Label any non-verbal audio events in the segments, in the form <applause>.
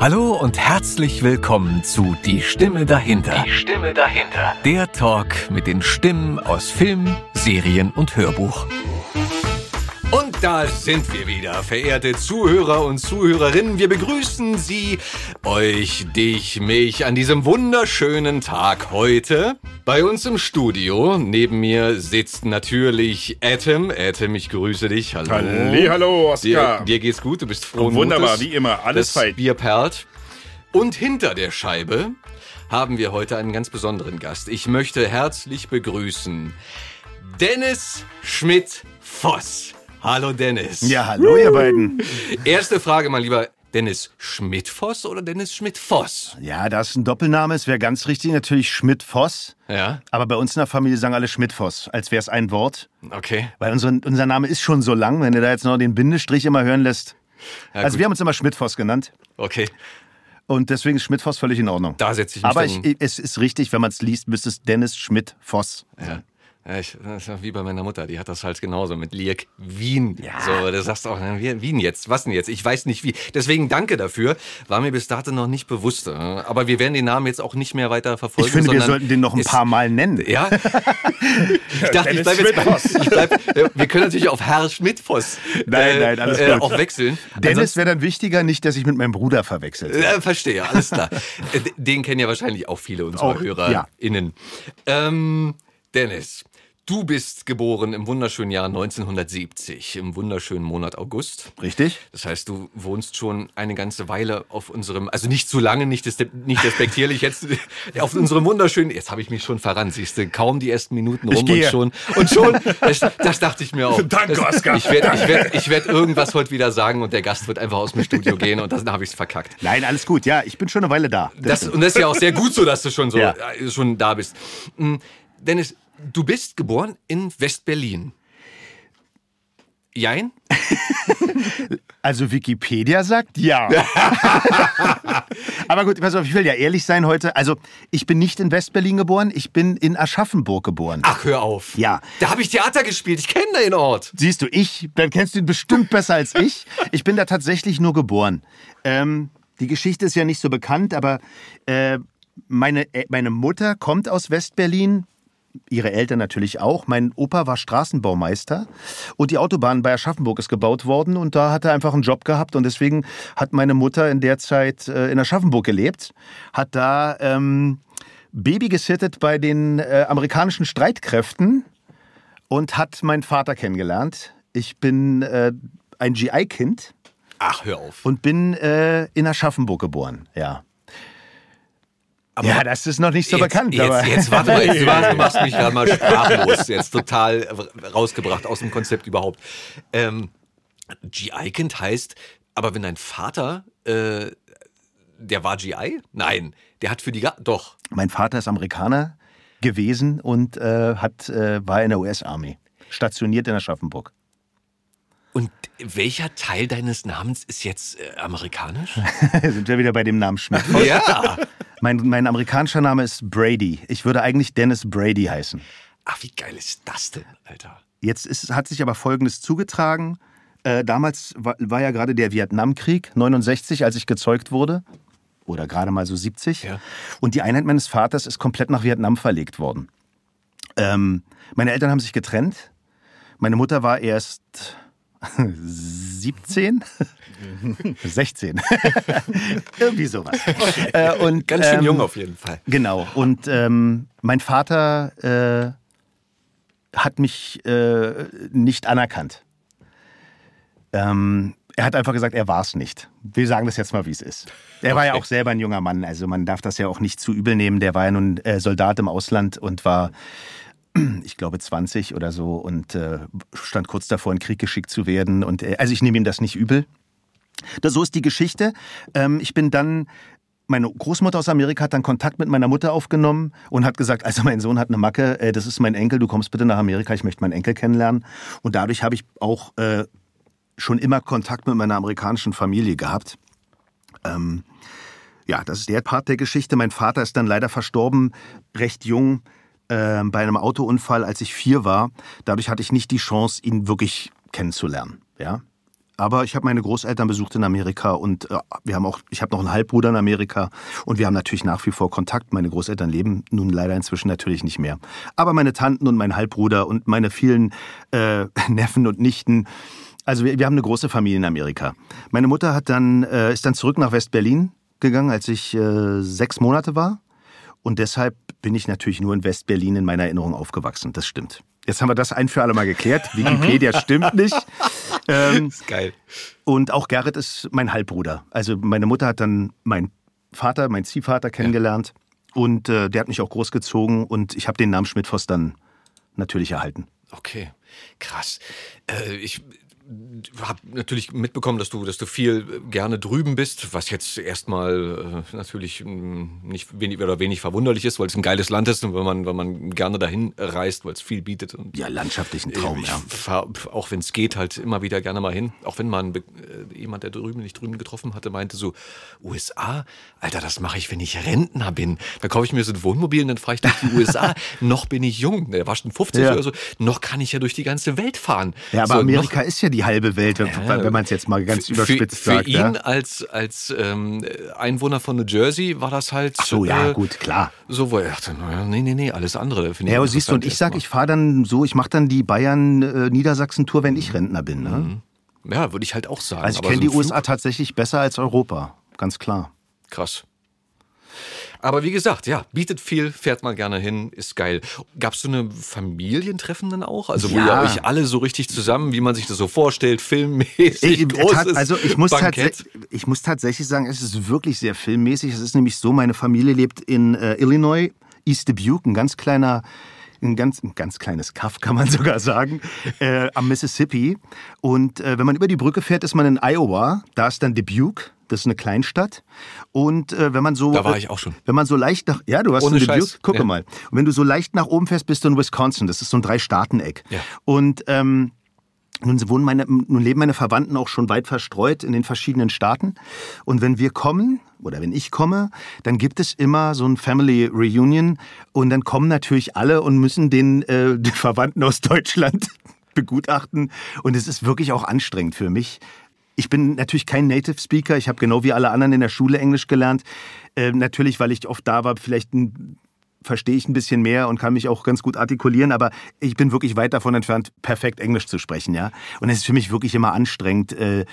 Hallo und herzlich willkommen zu Die Stimme dahinter. Die Stimme dahinter. Der Talk mit den Stimmen aus Film, Serien und Hörbuch. Und da sind wir wieder, verehrte Zuhörer und Zuhörerinnen. Wir begrüßen Sie, euch, dich, mich an diesem wunderschönen Tag heute. Bei uns im Studio, neben mir sitzt natürlich Atom. Atom, ich grüße dich. Hallo. Halli, hallo, Oskar. Dir, dir geht's gut, du bist froh. Wunderbar, Mutes. wie immer, alles fein. Bier perlt. Und hinter der Scheibe haben wir heute einen ganz besonderen Gast. Ich möchte herzlich begrüßen Dennis Schmidt-Voss. Hallo Dennis. Ja, hallo, ihr beiden. Erste Frage, mein lieber Dennis Schmidt-Voss oder Dennis Schmidt-Voss? Ja, das ist ein Doppelname, es wäre ganz richtig natürlich Schmidt-Voss. Ja, Aber bei uns in der Familie sagen alle Schmidt-Voss, als wäre es ein Wort. okay. Weil unser, unser Name ist schon so lang, wenn du da jetzt noch den Bindestrich immer hören lässt. Ja, also gut. wir haben uns immer Schmidt-Voss genannt. Okay, Und deswegen ist Schmidt-Voss völlig in Ordnung. da setze ich mich Aber ich, es ist richtig, wenn man es liest, müsste es Dennis Schmidt-Voss. ja. Ja, ich, das ist ja wie bei meiner Mutter, die hat das halt genauso mit Liek Wien. Ja. So, du sagst auch, na, wie- Wien jetzt, was denn jetzt? Ich weiß nicht wie. Deswegen danke dafür. War mir bis dato noch nicht bewusst. äh, Aber wir werden den Namen jetzt auch nicht mehr weiter verfolgen. Ich finde, wir sollten den noch ein paar Mal nennen. Ja? <laughs> Ich dachte, ich Dennis bleib jetzt bei, ich bleib, äh, Wir können natürlich auf Herr Schmidt-Voss Nein, nein, alles äh, gut. auch wechseln. Dennis wäre dann wichtiger, nicht, dass ich mit meinem Bruder verwechselt. Äh, verstehe, alles klar. Äh, Den kennen ja wahrscheinlich auch viele unserer Auch, HörerInnen. Ähm, Dennis, du bist geboren im wunderschönen Jahr 1970, im wunderschönen Monat August. Richtig? Das heißt, du wohnst schon eine ganze Weile auf unserem, also nicht zu lange, nicht, nicht respektierlich, jetzt <laughs> auf unserem wunderschönen, jetzt habe ich mich schon verrannt, siehst du, kaum die ersten Minuten rum und schon, und schon, <laughs> das, das dachte ich mir auch. Danke, das, Oskar. Ich werde ich werd, ich werd irgendwas heute wieder sagen und der Gast wird einfach aus dem Studio gehen und dann habe ich es verkackt. Nein, alles gut. Ja, ich bin schon eine Weile da. Das, und das ist ja auch sehr gut so, dass du schon so Ja. äh, schon da bist. Mm, Dennis, du bist geboren in West-Berlin. Jein? <laughs> Also Wikipedia sagt ja. <laughs> Aber gut, pass auf, ich will ja ehrlich sein heute. Also ich bin nicht in Westberlin geboren, ich bin in Aschaffenburg geboren. Ach, hör auf. Ja. Da habe ich Theater gespielt. Ich kenne den Ort. Siehst du, ich, dann kennst du ihn bestimmt besser als ich. Ich bin da tatsächlich nur geboren. Ähm, die Geschichte ist ja nicht so bekannt, aber äh, meine, äh, meine Mutter kommt aus Westberlin. Ihre Eltern natürlich auch. Mein Opa war Straßenbaumeister und die Autobahn bei Aschaffenburg ist gebaut worden und da hat er einfach einen Job gehabt und deswegen hat meine Mutter in der Zeit äh, in Aschaffenburg gelebt, hat da ähm, Baby gesittet bei den äh, amerikanischen Streitkräften und hat meinen Vater kennengelernt. Ich bin äh, ein GI-Kind Ach, hör auf. und bin äh, in Aschaffenburg geboren. Ja. Ja, das ist noch nicht so jetzt, bekannt. Jetzt, aber jetzt warte mal, jetzt, du <laughs> machst mich gerade mal sprachlos. Jetzt total rausgebracht aus dem Konzept überhaupt. Ähm, GI-Kind heißt, aber wenn dein Vater, äh, der war GI? Nein, der hat für die, Ga doch. mein Vater ist Amerikaner gewesen und äh, hat, äh, war in der US-Army. Stationiert in Aschaffenburg. Und welcher Teil deines Namens ist jetzt äh, amerikanisch? <laughs> Sind wir wieder bei dem Namen Schmidt. ja. Mein, mein amerikanischer Name ist Brady. Ich würde eigentlich Dennis Brady heißen. Ach, wie geil ist das denn, Alter? Jetzt ist, hat sich aber Folgendes zugetragen. Äh, damals war, war ja gerade der Vietnamkrieg, 69, als ich gezeugt wurde. Oder gerade mal so 70. Ja. Und die Einheit meines Vaters ist komplett nach Vietnam verlegt worden. Ähm, meine Eltern haben sich getrennt. Meine Mutter war erst 17? 16. <laughs> <laughs> Irgendwie sowas. Äh, und, Ganz schön ähm, jung auf jeden Fall. Genau. Und ähm, mein Vater äh, hat mich äh, nicht anerkannt. Ähm, er hat einfach gesagt, er war es nicht. Wir sagen das jetzt mal, wie es ist. Er war ja Okay. auch selber ein junger Mann, also man darf das ja auch nicht zu übel nehmen. Der war ja nun äh, Soldat im Ausland und war, ich glaube, 20 oder so und äh, stand kurz davor, in den Krieg geschickt zu werden. Und äh, also ich nehme ihm das nicht übel. Das, so ist die Geschichte. Ähm, ich bin dann meine Großmutter aus Amerika hat dann Kontakt mit meiner Mutter aufgenommen und hat gesagt, also mein Sohn hat eine Macke, äh, das ist mein Enkel, du kommst bitte nach Amerika, ich möchte meinen Enkel kennenlernen. Und dadurch habe ich auch äh, schon immer Kontakt mit meiner amerikanischen Familie gehabt. Ähm, ja, das ist der Part der Geschichte. Mein Vater ist dann leider verstorben, recht jung, äh, bei einem Autounfall, als ich vier war. Dadurch hatte ich nicht die Chance, ihn wirklich kennenzulernen. Ja? aber ich habe meine Großeltern besucht in Amerika und äh, wir haben auch, ich habe noch einen Halbbruder in Amerika und wir haben natürlich nach wie vor Kontakt. Meine Großeltern leben nun leider inzwischen natürlich nicht mehr. Aber meine Tanten und mein Halbbruder und meine vielen äh, <laughs> Neffen und Nichten, also wir, wir, haben eine große Familie in Amerika. Meine Mutter hat dann, äh, ist dann zurück nach West-Berlin gegangen, als ich äh, sechs Monate war. Und deshalb bin ich natürlich nur in West-Berlin in meiner Erinnerung aufgewachsen. Das stimmt. Jetzt haben wir das ein für alle Mal geklärt. <laughs> Wikipedia stimmt nicht. Ähm, <laughs> ist geil. Und auch Gerrit ist mein Halbbruder. Also meine Mutter hat dann meinen Vater, meinen Ziehvater kennengelernt. Ja. Und äh, der hat mich auch großgezogen. Und ich habe den Namen Schmidtfoss dann natürlich erhalten. Okay, krass. Äh, ich habe natürlich mitbekommen, dass du, dass du viel gerne drüben bist, was jetzt erstmal äh, natürlich hm, nicht wenig oder wenig verwunderlich ist, weil es ein geiles Land ist und wenn man, wenn man gerne dahin reist, weil es viel bietet. Und, ja, landschaftlich ein Traum, ich ja. Fahr, auch wenn es geht, halt immer wieder gerne mal hin. Auch wenn man äh, jemand, der drüben nicht drüben getroffen hatte, meinte so, USA, Alter, das mache ich, wenn ich Rentner bin. Da kaufe ich mir so ein Wohnmobil und dann fahre ich durch die <laughs> USA. noch bin ich jung, der war schon 50 ja. oder so, noch kann ich ja durch die ganze Welt fahren. Ja, aber so, Amerika ist ja die halbe Welt, wenn, ja, wenn man es jetzt mal ganz überspitzt für sagt. Für ihn ja? als, als ähm, Einwohner von New Jersey war das halt. Ach so, ja, äh, gut, klar. So, wo er dachte, naja, nee, nee, nee, alles andere. Ja, aber siehst du, und ich sag, ich fahre dann so, ich mache dann die Bayern-Niedersachsen-Tour, wenn ich Rentner bin. Ne? Mhm. Ja, würde ich halt auch sagen. Also ich kenne so die USA tatsächlich besser als Europa, ganz klar. Krass. Aber wie gesagt, ja, bietet viel, fährt mal gerne hin, ist geil. Gab es so eine Familientreffen dann auch? Also wo ja. ihr euch alle so richtig zusammen, wie man sich das so vorstellt, filmmäßig, ich, großes Also ich muss, ich muss tatsächlich sagen, es ist wirklich sehr filmmäßig. Es ist nämlich so, meine Familie lebt in äh, Illinois, East Dubuque, ein ganz kleiner ein ganz, ein ganz kleines Kaff, kann man <laughs> sogar sagen, äh, am Mississippi. Und äh, wenn man über die Brücke fährt, ist man in Iowa. Da ist dann Dubuque. Das ist eine Kleinstadt. Und äh, wenn man so. Da war ich auch schon. Wenn man so leicht nach. Ja, du hast Ohne in Dubuque. Guck ja. mal. Und wenn du so leicht nach oben fährst, bist du in Wisconsin. Das ist so ein Drei-Staaten-Eck. Ja. Und ähm, nun, wohnen meine, nun leben meine Verwandten auch schon weit verstreut in den verschiedenen Staaten. Und wenn wir kommen, oder wenn ich komme, dann gibt es immer so ein Family Reunion. Und dann kommen natürlich alle und müssen den, äh, den Verwandten aus Deutschland <laughs> begutachten. Und es ist wirklich auch anstrengend für mich. Ich bin natürlich kein Native Speaker. Ich habe genau wie alle anderen in der Schule Englisch gelernt. Äh, natürlich, weil ich oft da war, vielleicht ein verstehe ich ein bisschen mehr und kann mich auch ganz gut artikulieren, aber ich bin wirklich weit davon entfernt, perfekt Englisch zu sprechen, ja. Und es ist für mich wirklich immer anstrengend, äh,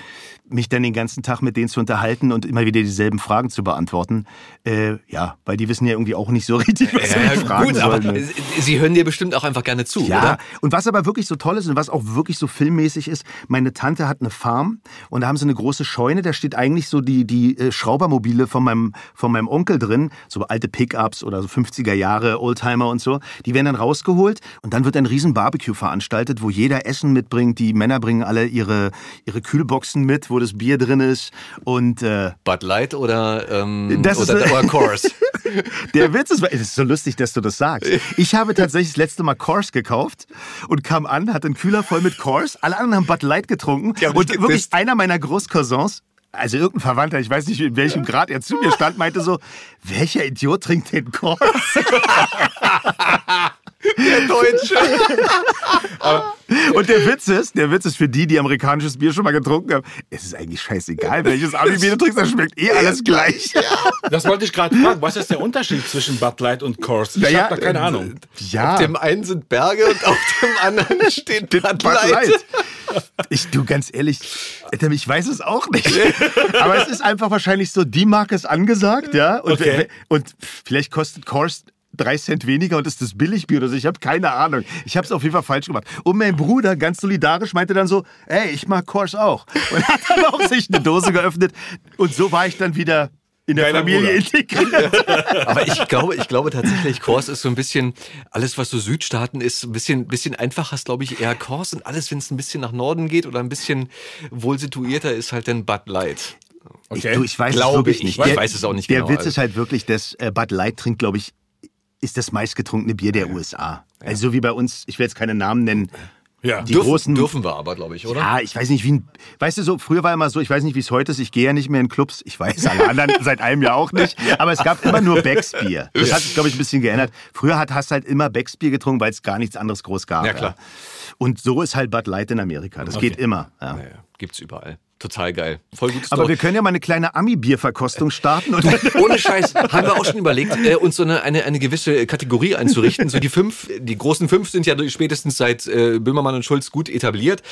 mich dann den ganzen Tag mit denen zu unterhalten und immer wieder dieselben Fragen zu beantworten. Äh, ja, weil die wissen ja irgendwie auch nicht so <laughs> richtig, was sie Ja, fragen gut, sollen. aber sie hören dir bestimmt auch einfach gerne zu, Ja, oder? und was aber wirklich so toll ist und was auch wirklich so filmmäßig ist, meine Tante hat eine Farm und da haben sie eine große Scheune, da steht eigentlich so die, die äh, Schraubermobile von meinem, von meinem Onkel drin, so alte Pickups oder so 50er Jahre, Oldtimer und so. Die werden dann rausgeholt und dann wird ein riesen Barbecue veranstaltet, wo jeder Essen mitbringt. Die Männer bringen alle ihre, ihre Kühlboxen mit, wo das Bier drin ist und äh, Bud Light oder, ähm, Das ist- oder, oder Coors? <laughs> Der Witz ist, es ist so lustig, dass du das sagst. Ich habe tatsächlich das letzte Mal Coors gekauft und kam an, hatte einen Kühler voll mit Coors. Alle anderen haben Bud Light getrunken. Ja, und wirklich einer meiner Großcousins, also irgendein Verwandter, ich weiß nicht, in welchem Grad er zu mir stand, meinte so, welcher Idiot trinkt den Coors? <laughs> Der Deutsche. <laughs> Und der Witz ist, der Witz ist für die, die amerikanisches Bier schon mal getrunken haben, es ist eigentlich scheißegal, welches Abi-Bier du trinkst, das schmeckt eh alles gleich. Das wollte ich gerade fragen. Was ist der Unterschied zwischen Bud Light und Coors? Ich Naja, habe da keine Ahnung. Ja. Auf dem einen sind Berge und auf dem anderen <laughs> steht Bud Bud Light. Light. Ich, du, ganz ehrlich, ich weiß es auch nicht. Aber es ist einfach wahrscheinlich so, die Marke ist angesagt, ja. Und, Okay. und vielleicht kostet Coors drei Cent weniger und ist das Billigbier oder so. Ich habe keine Ahnung. Ich habe es auf jeden Fall falsch gemacht. Und mein Bruder, ganz solidarisch, meinte dann so, ey, ich mag Coors auch. Und hat dann auch sich eine Dose geöffnet. Und so war ich dann wieder in der Geiler Familie integriert. <laughs> Aber ich glaube, ich glaube tatsächlich, Kors ist so ein bisschen, alles was so Südstaaten ist, ein bisschen, bisschen einfacher ist, glaube ich, eher Kors und alles, wenn es ein bisschen nach Norden geht oder ein bisschen wohl situierter ist, halt dann Bud Light. Okay. Ich, du, ich weiß Glaube es wirklich ich. nicht. Ich Der- weiß es auch nicht Der genau, Witz also. ist halt wirklich, dass äh, Bud Light trinkt, glaube ich, ist das meistgetrunkene Bier der USA. Also so wie bei uns, ich will jetzt keine Namen nennen, Ja. Die dürfen, großen dürfen wir aber, glaube ich, oder? Ja, ich weiß nicht, wie ein. Weißt du, so, früher war immer so, ich weiß nicht, wie es heute ist, ich gehe ja nicht mehr in Clubs. Ich weiß, alle anderen <laughs> seit einem Jahr auch nicht. Aber es gab immer nur Becksbier. Das hat sich, glaube ich, ein bisschen geändert. Früher hat, hast du halt immer Becksbier getrunken, weil es gar nichts anderes groß gab. Ja, klar. Und so ist halt Bud Light in Amerika. Das geht immer. Ja. Naja, gibt's überall. Total geil. Voll gutes Aber Story. wir können ja mal eine kleine Ami-Bierverkostung starten. Und <laughs> Ohne Scheiß haben wir auch schon überlegt, äh, uns so eine, eine, eine gewisse Kategorie einzurichten. So die fünf, die großen fünf sind ja spätestens seit äh, Böhmermann und Schulz gut etabliert.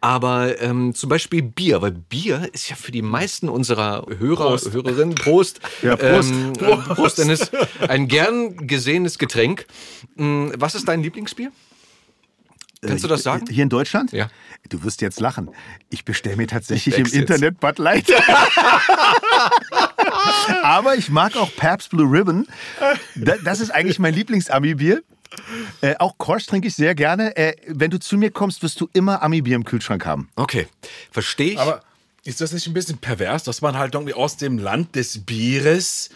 Aber ähm, zum Beispiel Bier, weil Bier ist ja für die meisten unserer Hörer, Hörerinnen, Prost, Ja, Prost. Ähm, Prost. Prost, Dennis, ein gern gesehenes Getränk. Mm, Was ist dein Lieblingsbier? Kannst du das sagen? Hier in Deutschland? Ja. Du wirst jetzt lachen. Ich bestelle mir tatsächlich im. Internet Bud Light. <laughs> Aber ich mag auch Pabst Blue Ribbon. Da- Das ist eigentlich mein Lieblings-Ami-Bier. Äh, auch Kors trinke ich sehr gerne. Äh, wenn du zu mir kommst, wirst du immer Ami-Bier im Kühlschrank haben. Okay, verstehe ich. Aber ist das nicht ein bisschen pervers, dass man halt irgendwie aus dem Land des Bieres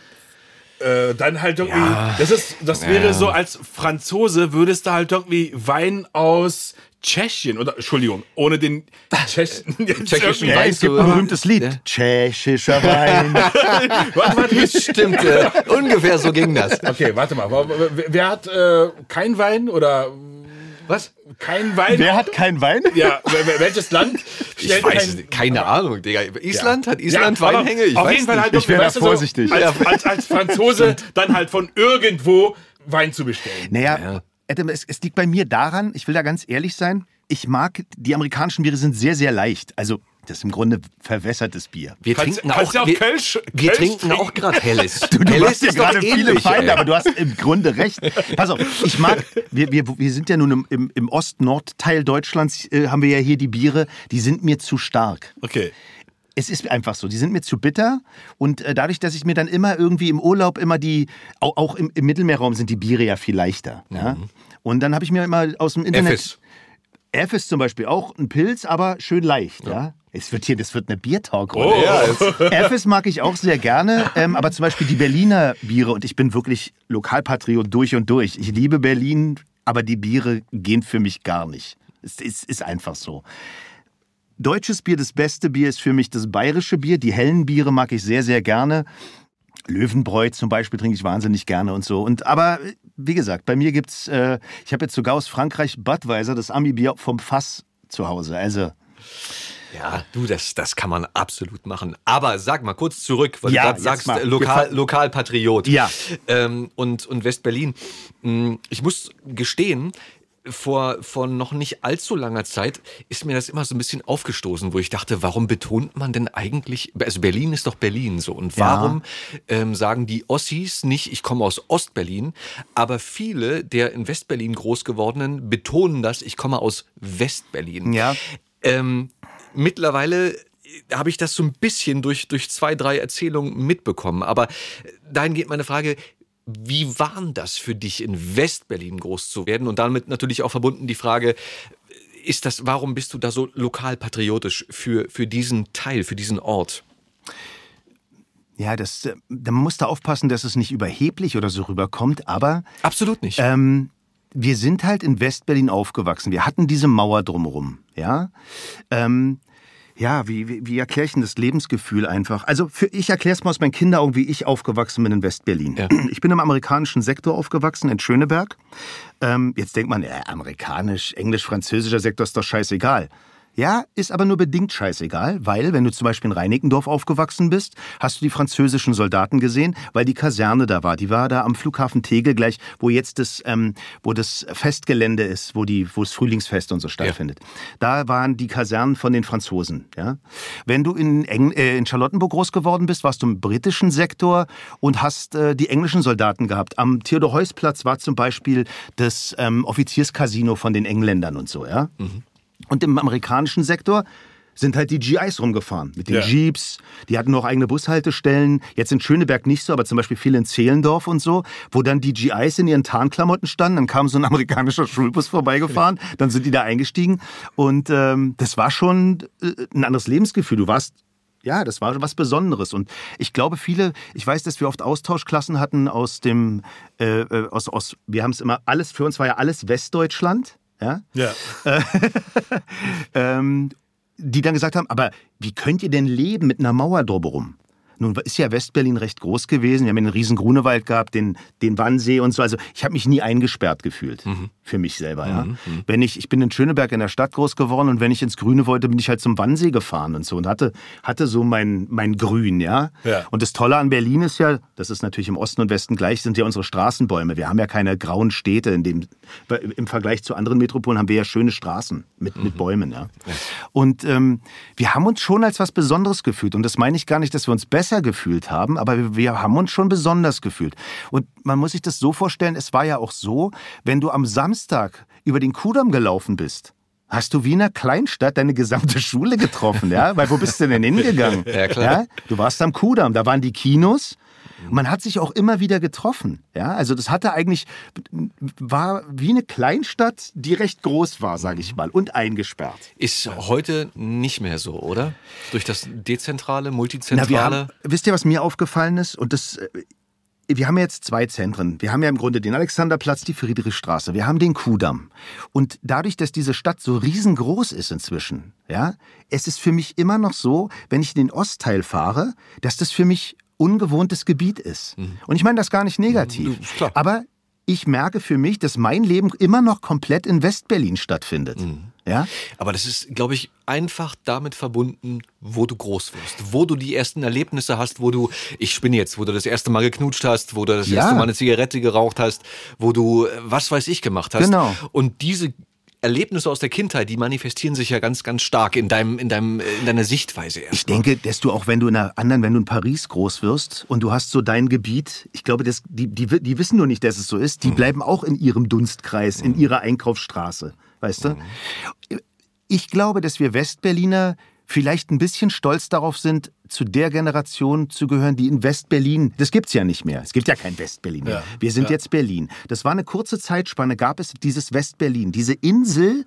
äh, dann halt irgendwie. Das, ist, das wäre so, als Franzose würdest du halt irgendwie Wein aus Tschechien oder Entschuldigung, ohne den Tschechen. <laughs> Tschechischen Ja, es gibt ein so- berühmtes Lied. Ja. Tschechischer Wein. <laughs> Warte, warte, Stimmt, äh, ungefähr so ging das. Okay, warte mal. Wer, wer hat äh, kein Wein oder Was? kein Wein? Wer hat keinen Wein? Ja, welches Land? Ich weiß kein- es nicht. Keine Ahnung, Digga. Island? Hat Island Ja, Weinhänge? Ich auf weiß jeden Fall nicht. halt Ich wär da du, so, vorsichtig. Als, als, als Franzose dann halt von irgendwo Wein zu bestellen. Naja, Ja. Adam, es, es liegt bei mir daran, ich will da ganz ehrlich sein, ich mag, die amerikanischen Biere sind sehr, sehr leicht. Also, das ist im Grunde verwässertes Bier. Wir Kannst- trinken kannst auch, wir, Kölsch- wir Kölsch trinken trinken? auch gerade <laughs> Helles. Du, du Helles hast ja ist doch gerade viele ähnlich, Feinde, ey. aber du hast im Grunde recht. Pass auf, ich mag, wir, wir, wir sind ja nun im, im, im Ost-Nord-Teil Deutschlands, äh, haben wir ja hier die Biere, die sind mir zu stark. Okay. Es ist einfach so, die sind mir zu bitter und äh, dadurch, dass ich mir dann immer irgendwie im Urlaub immer die, auch, auch im, im Mittelmeerraum sind die Biere ja viel leichter. Ja? Und dann habe ich mir immer aus dem Internet... Effes. F ist zum Beispiel auch ein Pilz, aber schön leicht, ja. Es wird hier, das wird eine Biertalk. Oh. Ja, es- <laughs> Effes mag ich auch sehr gerne, ähm, aber zum Beispiel die Berliner Biere und ich bin wirklich Lokalpatriot durch und durch. Ich liebe Berlin, aber die Biere gehen für mich gar nicht. Es ist, ist einfach so. Deutsches Bier, das beste Bier ist für mich das bayerische Bier. Die hellen Biere mag ich sehr, sehr gerne. Löwenbräu zum Beispiel trinke ich wahnsinnig gerne und so. Und aber wie gesagt, bei mir gibt's, äh, ich habe jetzt sogar aus Frankreich Budweiser, das Ami-Bier vom Fass zu Hause. Also Ja, du, das, das kann man absolut machen. Aber sag mal kurz zurück, weil Ja, du sagst, mal. äh, Lokal, Lokalpatriot. Ja. Ähm, und, und West-Berlin. Mm, Ich muss gestehen, vor, vor noch nicht allzu langer Zeit ist mir das immer so ein bisschen aufgestoßen, wo ich dachte, warum betont man denn eigentlich, also Berlin ist doch Berlin so und Ja. warum ähm, sagen die Ossis nicht, ich komme aus Ostberlin, aber viele der in Westberlin groß gewordenen betonen das, ich komme aus Westberlin. Ja. Ähm, mittlerweile habe ich das so ein bisschen durch, durch zwei, drei Erzählungen mitbekommen. Aber dahin geht meine Frage, wie war denn das für dich, in Westberlin groß zu werden? Und damit natürlich auch verbunden die Frage, ist das, warum bist du da so lokalpatriotisch für, für diesen Teil, für diesen Ort? ja, das, äh, da man muss da aufpassen, dass es nicht überheblich oder so rüberkommt. Aber Absolut nicht. ähm, wir sind halt in Westberlin aufgewachsen. Wir hatten diese Mauer drumherum, ja. Ähm, ja, wie, wie, wie erkläre ich denn das Lebensgefühl einfach? Also für, ich erkläre es mal aus meinen Kinderaugen, wie ich aufgewachsen bin in Westberlin. Ja. <clears throat> Ich bin im amerikanischen Sektor aufgewachsen, in Schöneberg. Ähm, jetzt denkt man, ja, amerikanisch, englisch, französischer Sektor ist doch scheißegal. Ja, ist aber nur bedingt scheißegal, weil, wenn du zum Beispiel in Reinickendorf aufgewachsen bist, hast du die französischen Soldaten gesehen, weil die Kaserne da war. Die war da am Flughafen Tegel gleich, wo jetzt das, ähm, wo das Festgelände ist, wo die, wo das Frühlingsfest und so stattfindet. Da waren die Kasernen von den Franzosen. Ja, wenn du in, Eng äh, in Charlottenburg groß geworden bist, warst du im britischen Sektor und hast äh, die englischen Soldaten gehabt. Am Theodor-Heuss-Platz war zum Beispiel das ähm, Offizierscasino von den Engländern und so. Ja. Und im amerikanischen Sektor sind halt die GIs rumgefahren mit den Ja. Jeeps. Die hatten noch eigene Bushaltestellen. Jetzt in Schöneberg nicht so, aber zum Beispiel viel in Zehlendorf und so, wo dann die GIs in ihren Tarnklamotten standen. Dann kam so ein <laughs> amerikanischer Schulbus vorbeigefahren. Dann sind die da eingestiegen. Und ähm, das war schon äh, ein anderes Lebensgefühl. Du warst ja, das war was Besonderes. Und ich glaube, viele, ich weiß, dass wir oft Austauschklassen hatten aus dem, äh, äh, aus, aus, wir haben es immer alles, für uns war ja alles Westdeutschland. Ja, Ja. <laughs> ähm, die dann gesagt haben, aber wie könnt ihr denn leben mit einer Mauer drumherum? Nun ist ja Westberlin recht groß gewesen. Wir haben einen riesen Grunewald gehabt, den, den Wannsee und so. Also ich habe mich nie eingesperrt gefühlt für mich selber. Ja. Wenn ich, ich bin in Schöneberg in der Stadt groß geworden und wenn ich ins Grüne wollte, bin ich halt zum Wannsee gefahren und so und hatte, hatte so mein, mein Grün, ja? Ja. Und das Tolle an Berlin ist ja, das ist natürlich im Osten und Westen gleich, sind ja unsere Straßenbäume. Wir haben ja keine grauen Städte, in dem, im Vergleich zu anderen Metropolen haben wir ja schöne Straßen mit, mit Bäumen, ja. Und ähm, wir haben uns schon als was Besonderes gefühlt. Und das meine ich gar nicht, dass wir uns besser gefühlt haben, aber wir, haben uns schon besonders gefühlt. Und man muss sich das so vorstellen, es war ja auch so, wenn du am Samstag über den Kudamm gelaufen bist, hast du wie in einer Kleinstadt deine gesamte Schule getroffen, ja? Weil wo bist du denn <laughs> hingegangen? Ja, klar. Du warst am Kudamm, da waren die Kinos. Man hat sich auch immer wieder getroffen. Ja, also das hatte eigentlich war wie eine Kleinstadt, die recht groß war, sage ich mal, und eingesperrt. Ist heute nicht mehr so, oder? Durch das dezentrale, Na, multizentrale. wir haben, wisst ihr, was mir aufgefallen ist? Und das, äh, wir haben ja jetzt zwei Zentren. Wir haben ja im Grunde den Alexanderplatz, die Friedrichstraße. Wir haben den Kudamm. Und dadurch, dass diese Stadt so riesengroß ist inzwischen, ja, es ist für mich immer noch so, wenn ich in den Ostteil fahre, dass das für mich ungewohntes Gebiet ist. Und ich meine das gar nicht negativ. Mhm, klar. Aber ich merke für mich, dass mein Leben immer noch komplett in Westberlin stattfindet. Mhm. Ja? Aber das ist, glaube ich, einfach damit verbunden, wo du groß wirst, wo du die ersten Erlebnisse hast, wo du, ich spinne jetzt, wo du das erste Mal geknutscht hast, wo du das Ja. erste Mal eine Zigarette geraucht hast, wo du äh, was weiß ich gemacht hast. Genau. Und diese Erlebnisse aus der Kindheit, die manifestieren sich ja ganz, ganz stark in deinem, in deinem, äh, in deiner Sichtweise erst. Ich denke, dass du auch, wenn du in einer anderen, wenn du in Paris groß wirst und du hast so dein Gebiet, ich glaube, das, die, die, die wissen nur nicht, dass es so ist, die bleiben auch in ihrem Dunstkreis, in ihrer Einkaufsstraße, weißt du? Ich glaube, dass wir Westberliner vielleicht ein bisschen stolz darauf sind, zu der Generation zu gehören, die in Westberlin, das gibt's ja nicht mehr. Es gibt ja kein Westberlin mehr. Ja, Wir sind ja. jetzt Berlin. Das war eine kurze Zeitspanne, gab es dieses Westberlin, diese Insel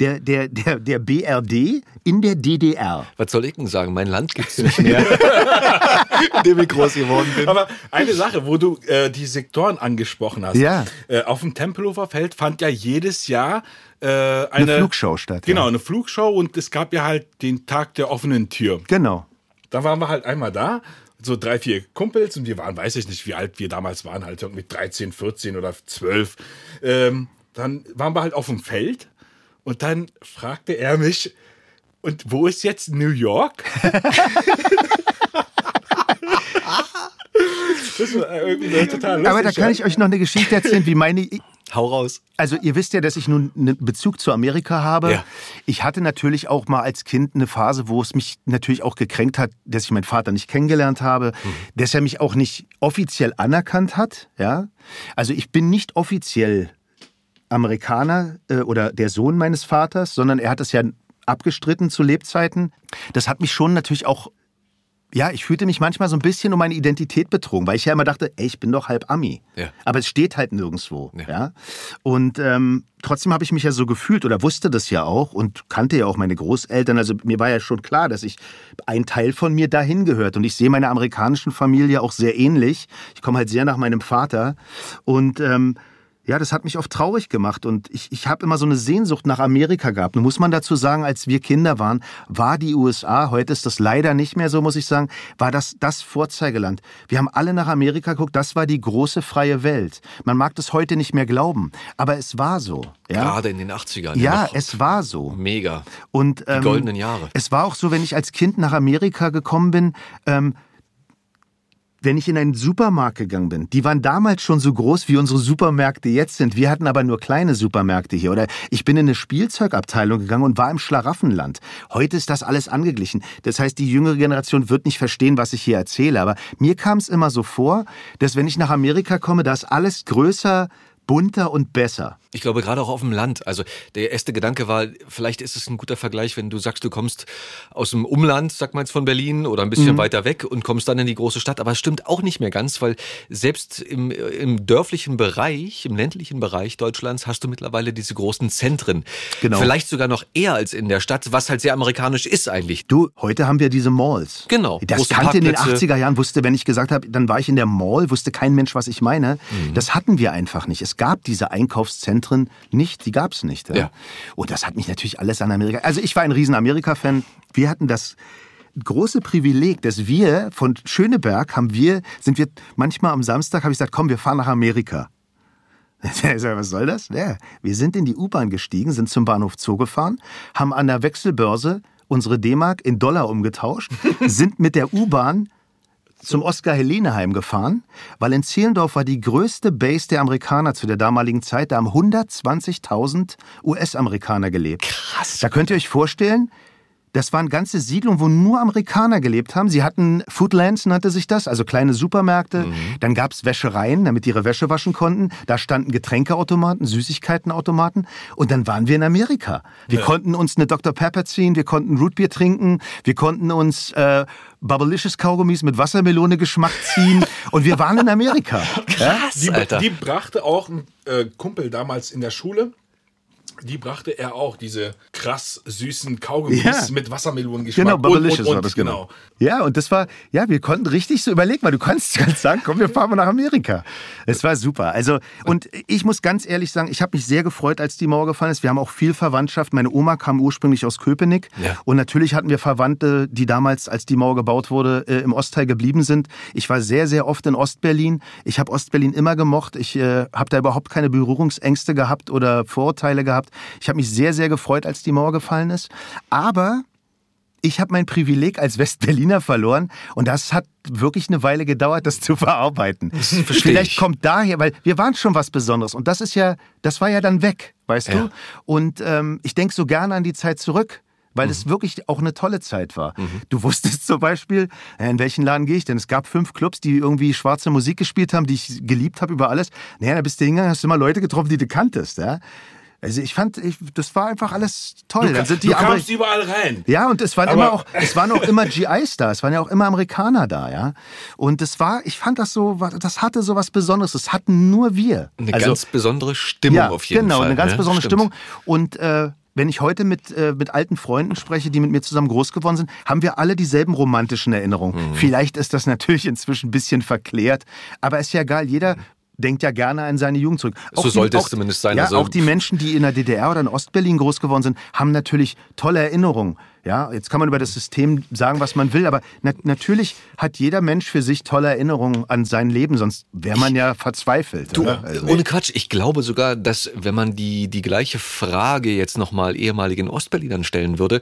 der, der, der, der BRD in der DDR. Was soll ich denn sagen? Mein Land gibt's nicht mehr. <laughs> in dem ich groß geworden bin. Aber eine Sache, wo du äh, die Sektoren angesprochen hast. Ja. Äh, auf dem Tempelhofer Feld fand ja jedes Jahr äh, eine, Eine Flugshow statt. Genau, Ja. eine Flugshow und es gab ja halt den Tag der offenen Tür. Genau. Da waren wir halt einmal da, so drei, vier Kumpels und wir waren, weiß ich nicht, wie alt wir damals waren, halt irgendwie 13, 14 oder 12. Ähm, dann waren wir halt auf dem Feld und dann fragte er mich, und wo ist jetzt New York? <laughs> das war irgendwie total lustig. Aber da kann ich euch noch eine Geschichte erzählen, wie meine. Hau raus. Also ihr wisst ja, dass ich nun einen Bezug zu Amerika habe. Ja. Ich hatte natürlich auch mal als Kind eine Phase, wo es mich natürlich auch gekränkt hat, dass ich meinen Vater nicht kennengelernt habe, dass er mich auch nicht offiziell anerkannt hat. Ja, also ich bin nicht offiziell Amerikaner äh, oder der Sohn meines Vaters, sondern er hat es ja abgestritten zu Lebzeiten. Das hat mich schon natürlich auch ja, ich fühlte mich manchmal so ein bisschen um meine Identität betrogen, weil ich ja immer dachte, ey, ich bin doch halb Ami. Ja. Aber es steht halt nirgendwo. Ja. Ja. Und ähm, trotzdem habe ich mich ja so gefühlt oder wusste das ja auch und kannte ja auch meine Großeltern. Also mir war ja schon klar, dass ich ein Teil von mir dahin gehört. Und ich sehe meine amerikanischen Familie auch sehr ähnlich. Ich komme halt sehr nach meinem Vater. Und ähm, ja, das hat mich oft traurig gemacht und ich, ich habe immer so eine Sehnsucht nach Amerika gehabt. Nun muss man dazu sagen, als wir Kinder waren, war die USA, heute ist das leider nicht mehr so, muss ich sagen, war das das Vorzeigeland. Wir haben alle nach Amerika geguckt, das war die große freie Welt. Man mag das heute nicht mehr glauben, aber es war so. Ja, Gerade in den 80ern. ja noch es war so. Mega. Und, ähm, goldenen Jahre. Es war auch so, wenn ich als Kind nach Amerika gekommen bin, ähm, wenn ich in einen Supermarkt gegangen bin, die waren damals schon so groß, wie unsere Supermärkte jetzt sind. Wir hatten aber nur kleine Supermärkte hier. Oder ich bin in eine Spielzeugabteilung gegangen und war im Schlaraffenland. Heute ist das alles angeglichen. Das heißt, die jüngere Generation wird nicht verstehen, was ich hier erzähle. Aber mir kam es immer so vor, dass wenn ich nach Amerika komme, da ist alles größer, bunter und besser. Ich glaube, gerade auch auf dem Land. Also der erste Gedanke war, vielleicht ist es ein guter Vergleich, wenn du sagst, du kommst aus dem Umland, sag mal jetzt von Berlin oder ein bisschen weiter weg und kommst dann in die große Stadt. Aber es stimmt auch nicht mehr ganz, weil selbst im, im dörflichen Bereich, im ländlichen Bereich Deutschlands hast du mittlerweile diese großen Zentren. Genau. Vielleicht sogar noch eher als in der Stadt, was halt sehr amerikanisch ist eigentlich. Du, heute haben wir diese Malls. Genau, Das kannte in den Parkplätze. 80er Jahren, wusste, wenn ich gesagt habe, dann war ich in der Mall, wusste kein Mensch, was ich meine. Mhm. Das hatten wir einfach nicht. Es es gab diese Einkaufszentren nicht, die gab es nicht. Ja? Ja. Und das hat mich natürlich alles an Amerika. Also ich war ein riesen Amerika-Fan. Wir hatten das große Privileg, dass wir von Schöneberg haben wir, sind wir manchmal am Samstag, habe ich gesagt, komm, wir fahren nach Amerika. <laughs> Was soll das? Ja, wir sind in die U-Bahn gestiegen, sind zum Bahnhof Zoo gefahren, haben an der Wechselbörse unsere D-Mark in Dollar umgetauscht, <laughs> sind mit der U-Bahn zum Oskar Heleneheim gefahren, weil in Zehlendorf war die größte Base der Amerikaner zu der damaligen Zeit. Da haben 120.000 US-Amerikaner gelebt. Krass. Da könnt ihr euch vorstellen, das waren ganze Siedlungen, wo nur Amerikaner gelebt haben. Sie hatten Foodlands, nannte sich das, also kleine Supermärkte. Dann gab es Wäschereien, damit die ihre Wäsche waschen konnten. Da standen Getränkeautomaten, Süßigkeitenautomaten. Und dann waren wir in Amerika. Wir konnten uns eine Dr. Pepper ziehen, wir konnten Rootbeer trinken, wir konnten uns äh, Bubblicious Kaugummis mit Wassermelone Geschmack ziehen. <laughs> Und wir waren in Amerika. Ja? Die, Alter. die brachte auch ein äh, Kumpel damals in der Schule. Die brachte er auch, diese krass süßen Kaugummis Ja. mit Wassermelonengeschmack. Genau, Bubblicious und, und, war das genau. Ja, und das war, ja, wir konnten richtig so überlegen, weil du kannst <laughs> ganz sagen, komm, wir fahren mal nach Amerika. Es war super. Also, und ich muss ganz ehrlich sagen, ich habe mich sehr gefreut, als die Mauer gefallen ist. Wir haben auch viel Verwandtschaft. Meine Oma kam ursprünglich aus Köpenick. Ja. Und natürlich hatten wir Verwandte, die damals, als die Mauer gebaut wurde, äh, im Ostteil geblieben sind. Ich war sehr, sehr oft in Ostberlin. Ich habe Ostberlin immer gemocht. Ich äh, habe da überhaupt keine Berührungsängste gehabt oder Vorurteile gehabt. Ich habe mich sehr, sehr gefreut, als die Mauer gefallen ist. Aber ich habe mein Privileg als Westberliner verloren und das hat wirklich eine Weile gedauert, das zu verarbeiten. verstehe Vielleicht ich. kommt daher, weil wir waren schon was Besonderes und das ist ja, das war ja dann weg, weißt Ja. du? Und ähm, ich denke so gerne an die Zeit zurück. Weil es wirklich auch eine tolle Zeit war. Du wusstest zum Beispiel, äh, in welchen Laden gehe ich denn? Es gab fünf Clubs, die irgendwie schwarze Musik gespielt haben, die ich geliebt habe über alles. Naja, da bist du hingegangen, hast immer Leute getroffen, die du kanntest. Ja? Also ich fand, ich, das war einfach alles toll. Dann sind die du Ameri- kamst überall rein. ja, und es waren Aber- immer auch, es waren auch immer GIs da, es waren ja auch immer Amerikaner da, ja. Und es war, ich fand das so, das hatte so was Besonderes. Das hatten nur wir. Eine Also, ganz besondere Stimmung ja, auf jeden genau, Fall. eine ganz ne? besondere Stimmt. Stimmung. Und äh, wenn ich heute mit, äh, mit alten Freunden spreche, die mit mir zusammen groß geworden sind, haben wir alle dieselben romantischen Erinnerungen. Mhm. Vielleicht ist das natürlich inzwischen ein bisschen verklärt, aber ist ja egal. Jeder denkt ja gerne an seine Jugend zurück. So sollte es zumindest sein. Ja, Also- auch die Menschen, die in der DDR oder in Ostberlin groß geworden sind, haben natürlich tolle Erinnerungen. Ja, jetzt kann man über das System sagen, was man will, aber na natürlich hat jeder Mensch für sich tolle Erinnerungen an sein Leben, sonst wäre man ja verzweifelt. Du? Also- ohne Quatsch, ich glaube sogar, dass wenn man die, die gleiche Frage jetzt nochmal ehemaligen Ostberlinern stellen würde,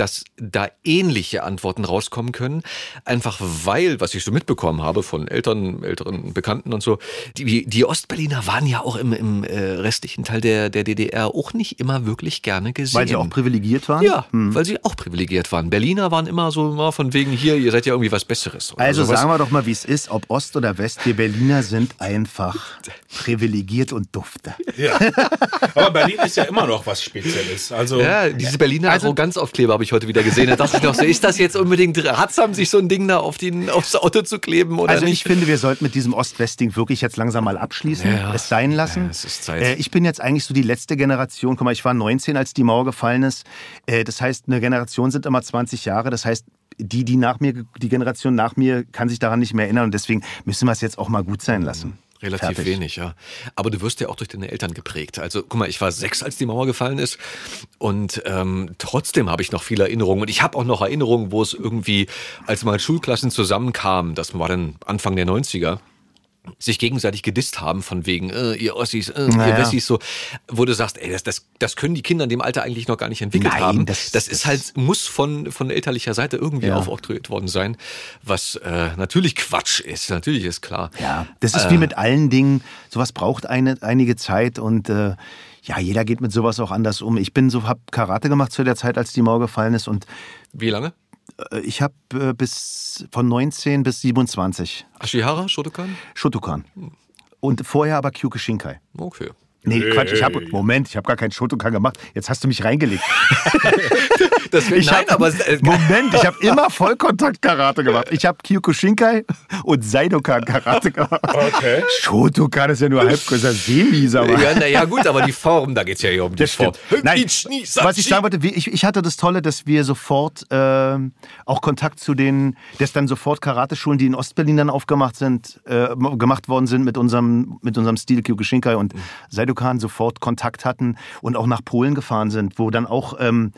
dass da ähnliche Antworten rauskommen können. Einfach weil, was ich so mitbekommen habe von Eltern, älteren Bekannten und so, die, die Ostberliner waren ja auch im, im äh, restlichen Teil der, der DDR auch nicht immer wirklich gerne gesehen. Weil sie auch privilegiert waren? ja, weil sie auch privilegiert waren. Berliner waren immer so mal von wegen hier, ihr seid ja irgendwie was Besseres. oder Also sowas. sagen wir doch mal, wie es ist, ob Ost oder West. Wir Berliner sind einfach privilegiert und dufte. Ja. Aber Berlin ist ja immer noch was Spezielles. Also Ja, diese Berliner Also- Arroganzaufkleber habe ich heute wieder gesehen. Da dachte ich noch so, ist das jetzt unbedingt ratsam, sich so ein Ding da auf den, aufs Auto zu kleben oder Also ich nicht? finde, wir sollten mit diesem Ost-West-Ding wirklich jetzt langsam mal abschließen, Ja. es sein lassen. Ja, es ist Zeit. Äh, ich bin jetzt eigentlich so die letzte Generation. Guck mal, ich war 19, als die Mauer gefallen ist. Äh, das heißt, eine Generation sind immer 20 Jahre. Das heißt, die, die nach mir, die Generation nach mir kann sich daran nicht mehr erinnern. Und deswegen müssen wir es jetzt auch mal gut sein lassen. Relativ Fertig. wenig, ja. Aber du wirst ja auch durch deine Eltern geprägt. Also, guck mal, ich war sechs, als die Mauer gefallen ist. Und ähm, trotzdem habe ich noch viele Erinnerungen. Und ich habe auch noch Erinnerungen, wo es irgendwie, als mal Schulklassen zusammenkamen, das war dann Anfang der 90er, sich gegenseitig gedisst haben von wegen, äh, ihr Ossis, äh, ihr Naja. Wessis, so, wo du sagst, ey, das, das, das können die Kinder in dem Alter eigentlich noch gar nicht entwickelt Nein, haben. das- Das, das- ist halt, muss von, von elterlicher Seite irgendwie Ja. aufoktroyiert worden sein, was äh, natürlich Quatsch ist, natürlich ist klar. Ja, das ist wie mit allen Dingen. Sowas braucht eine, einige Zeit und äh, ja, jeder geht mit sowas auch anders um. Ich bin so, habe Karate gemacht zu der Zeit, als die Mauer gefallen ist und Wie lange? Äh, ich habe äh, bis von 19 bis 27 Ashihara, Shotokan? Shotokan. Und vorher aber Kyokushinkai. Okay. Nee, Quatsch, ich habe Moment, ich habe gar keinen Shotokan gemacht. Jetzt hast du mich reingelegt. <laughs> Das Ich nein, hab, aber äh, Moment, ich habe immer Vollkontakt-Karate gemacht. Ich habe Kyokushinkai und Saidokan-Karate gemacht. Okay. Shotokan ist ja nur halb größer Semi, sag ja, na ja, gut, aber die Form, da geht's ja hier um die Das stimmt. Form. Nein, Ichi, was ich sagen wollte, ich, ich hatte das Tolle, dass wir sofort ähm, auch Kontakt zu den, dass dann sofort Karateschulen, die in Ostberlin dann aufgemacht sind, äh, gemacht worden sind mit unserem, mit unserem Stil Kyokushinkai und Saidokan, sofort Kontakt hatten und auch nach Polen gefahren sind, wo dann auch ähm,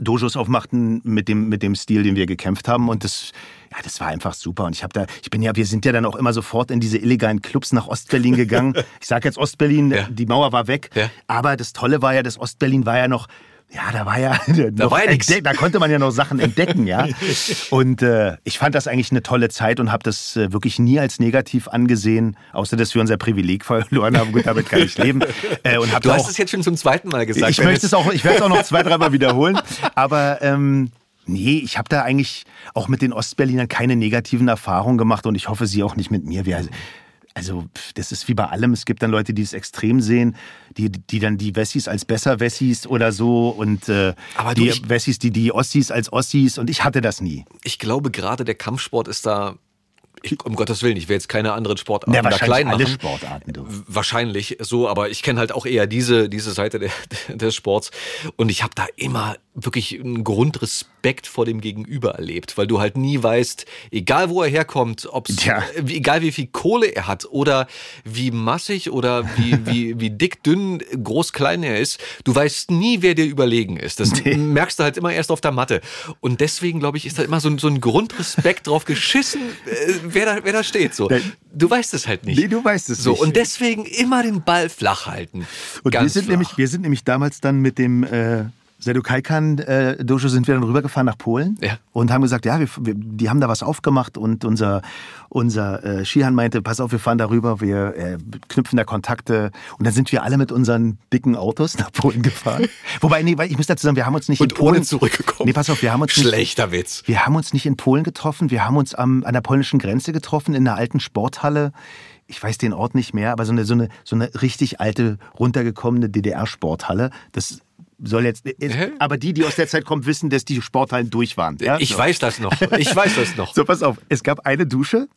Dojos aufmachten mit dem, mit dem Stil, den wir gekämpft haben. Und das, ja, das war einfach super. Und ich habe da, ich bin ja, wir sind ja dann auch immer sofort in diese illegalen Clubs nach Ostberlin gegangen. <laughs> Ich sage jetzt Ostberlin, Ja. die Mauer war weg. Ja. Aber das Tolle war ja, das Ostberlin war ja noch, ja, da war ja, <laughs> noch war ja da konnte man ja noch Sachen entdecken, ja. <laughs> Und äh, ich fand das eigentlich eine tolle Zeit und habe das äh, wirklich nie als negativ angesehen, außer dass wir unser Privileg <laughs> verloren haben. Gut, damit kann ich leben. Äh, und Du da hast auch, es jetzt schon zum zweiten Mal gesagt. ich möchte es auch, ich werde es auch noch zwei, dreimal wiederholen. Aber ähm, nee, ich habe da eigentlich auch mit den Ostberlinern keine negativen Erfahrungen gemacht und ich hoffe, sie auch nicht mit mir. Wir, also das ist wie bei allem. Es gibt dann Leute, die es extrem sehen, die, die dann die Wessis als besser Wessis oder so und äh, Aber du, die ich- Wessis, die die Ossis als Ossis und ich hatte das nie. Ich glaube, gerade der Kampfsport ist da. Ich, um Gottes Willen, ich will jetzt keine anderen Sportarten Ja, da klein alle machen. Sportarten. Du. Wahrscheinlich so, aber ich kenne halt auch eher diese, diese Seite der, <laughs> des Sports. Und ich habe da immer wirklich einen Grundrespekt vor dem Gegenüber erlebt, weil du halt nie weißt, egal wo er herkommt, ob's, Ja. egal wie viel Kohle er hat oder wie massig oder wie, <laughs> wie, wie dick, dünn, groß, klein er ist, du weißt nie, wer dir überlegen ist. Das merkst du halt immer erst auf der Matte. Und deswegen, glaube ich, ist da immer so, ein- so ein Grundrespekt drauf geschissen, <laughs> äh, wer, da, wer da steht. So. Du weißt es halt nicht. Nee, du weißt es so, nicht. Und deswegen immer den Ball flach halten. Und wir Ganz sind, flach. nämlich, wir sind nämlich damals dann mit dem äh, Sedokaikan äh, Dojo sind wir dann rübergefahren nach Polen Ja. und haben gesagt, ja, wir, wir, die haben da was aufgemacht und unser, unser äh, Shihan meinte, pass auf, wir fahren da rüber, wir äh, knüpfen da Kontakte und dann sind wir alle mit unseren dicken Autos <laughs> nach Polen gefahren. <laughs> Wobei, nee, weil ich muss dazu sagen, wir haben uns nicht Und in Polen zurückgekommen. Nee, pass auf, wir haben uns nicht, Schlechter Witz. wir haben uns nicht in Polen getroffen, wir haben uns am, an der polnischen Grenze getroffen, in einer alten Sporthalle. Ich weiß den Ort nicht mehr, aber so eine, so eine, so eine richtig alte, runtergekommene DDR-Sporthalle. Das soll jetzt. Hä? Aber die, die aus der Zeit kommen, wissen, dass die Sporthallen durch waren. Ja? Ich so. weiß das noch. Ich weiß das noch. <laughs> So, pass auf. Es gab eine Dusche.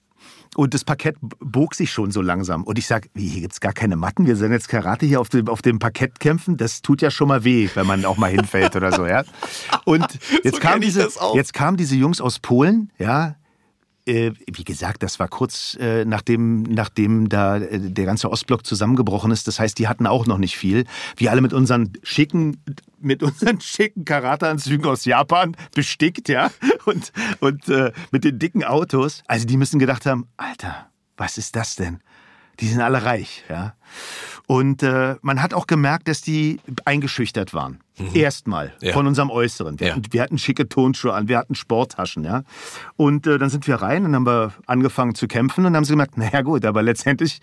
Und das Parkett bog sich schon so langsam. Und ich sag, wie, hier gibt's gar keine Matten. Wir sind jetzt Karate hier auf dem, auf dem Parkett kämpfen. Das tut ja schon mal weh, wenn man auch mal hinfällt oder so, ja. Und <laughs> jetzt, So kamen diese, jetzt kamen diese Jungs aus Polen, ja. Äh, wie gesagt, das war kurz äh, nachdem, nachdem da äh, der ganze Ostblock zusammengebrochen ist. Das heißt, die hatten auch noch nicht viel. Wir alle mit unseren schicken, mit unseren <laughs> schicken Karateanzügen aus Japan bestickt, ja, und, und äh, mit den dicken Autos. Also die müssen gedacht haben, Alter, was ist das denn? Die sind alle reich, ja. Und äh, man hat auch gemerkt, dass die eingeschüchtert waren. Erstmal Ja. von unserem Äußeren. Wir, Ja. hatten, wir hatten schicke Tonschuhe an, wir hatten Sporttaschen, ja. Und äh, dann sind wir rein und haben wir angefangen zu kämpfen und haben sie gemerkt, naja gut, aber letztendlich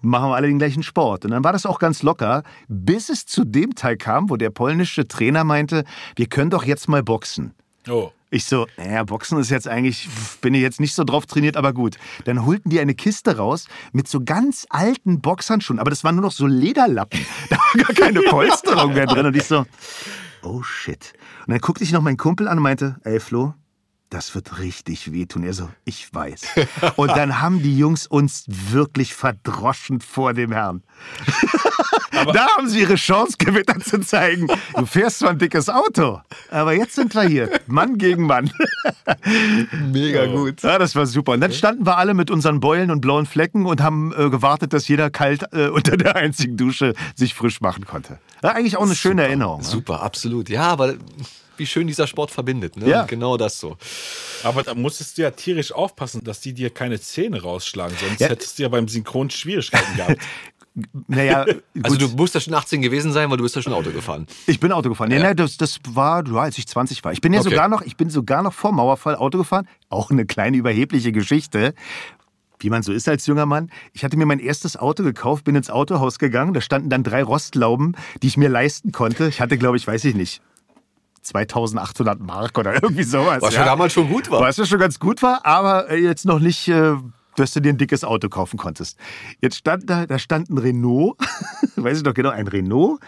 machen wir alle den gleichen Sport. Und dann war das auch ganz locker, bis es zu dem Teil kam, wo der polnische Trainer meinte, wir können doch jetzt mal boxen. Oh. Ich so, naja, Boxen ist jetzt eigentlich, bin ich jetzt nicht so drauf trainiert, aber gut. Dann holten die eine Kiste raus mit so ganz alten Boxhandschuhen, aber das waren nur noch so Lederlappen. <laughs> Da war gar keine Polsterung mehr drin. Und ich so, oh shit. Und dann guckte ich noch meinen Kumpel an und meinte, ey Flo, das wird richtig wehtun. Er so, ich weiß. <laughs> Und dann haben die Jungs uns wirklich verdroschen vor dem Herrn. <laughs> da haben sie ihre Chance gewittert zu zeigen, du fährst zwar ein dickes Auto, aber jetzt sind wir hier, Mann gegen Mann. <laughs> Mega gut. Ja, das war super. Und dann standen wir alle mit unseren Beulen und blauen Flecken und haben äh, gewartet, dass jeder kalt äh, unter der einzigen Dusche sich frisch machen konnte. Ja, eigentlich auch eine schöne Erinnerung. ne? Super, absolut. Ja, aber wie schön dieser Sport verbindet. Ne? Ja. Genau das so. Aber da musstest du ja tierisch aufpassen, dass die dir keine Zähne rausschlagen, sonst Ja. hättest du ja beim Synchron Schwierigkeiten gehabt. <laughs> Naja, Also gut. du musst ja schon 18 gewesen sein, weil du bist ja schon Auto gefahren. Ich bin Auto gefahren. Ja. Ja. Nee, das, das war, ja, als ich 20 war. Ich bin ja Okay. sogar noch, ich bin sogar noch vor Mauerfall Auto gefahren. Auch eine kleine überhebliche Geschichte. Wie man so ist als junger Mann. Ich hatte mir mein erstes Auto gekauft, bin ins Autohaus gegangen. Da standen dann drei Rostlauben, die ich mir leisten konnte. Ich hatte, glaube ich, weiß ich nicht, 2800 Mark oder irgendwie sowas. Was ja damals schon gut war. Was ja schon ganz gut war, aber äh, jetzt noch nicht, äh, dass du dir ein dickes Auto kaufen konntest. Jetzt stand da, da stand ein Renault, <laughs> weiß ich doch genau, ein Renault,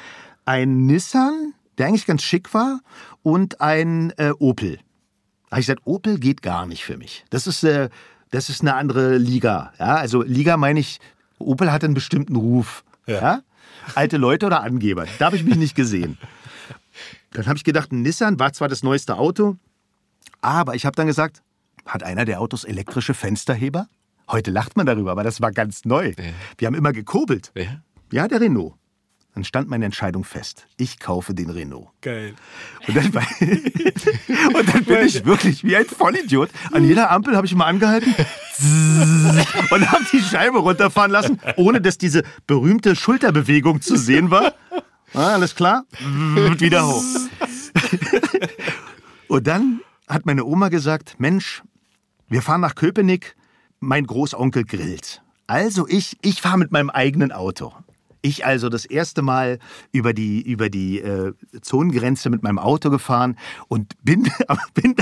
ein Nissan, der eigentlich ganz schick war, und ein äh, Opel. Da habe ich gesagt, Opel geht gar nicht für mich. Das ist, äh, das ist eine andere Liga. Ja? Also Liga meine ich, Opel hat einen bestimmten Ruf. Ja. Ja. Alte Leute oder Angeber. Da habe ich mich nicht gesehen. Dann habe ich gedacht, ein Nissan war zwar das neueste Auto, aber ich habe dann gesagt, hat einer der Autos elektrische Fensterheber? Heute lacht man darüber, aber das war ganz neu. Wir haben immer gekurbelt. Wer? Ja, der Renault. Dann stand meine Entscheidung fest. Ich kaufe den Renault. Geil. Und dann, war- <laughs> und dann bin ich wirklich wie ein Vollidiot. An jeder Ampel habe ich mal angehalten <laughs> und habe die Scheibe runterfahren lassen, ohne dass diese berühmte Schulterbewegung zu sehen war. Ah, alles klar? Und wieder hoch. <laughs> Und dann hat meine Oma gesagt, Mensch, wir fahren nach Köpenick, mein Großonkel grillt. Also ich, ich fahre mit meinem eigenen Auto. Ich also das erste Mal über die, über die äh, Zonengrenze mit meinem Auto gefahren und bin, <laughs> bin,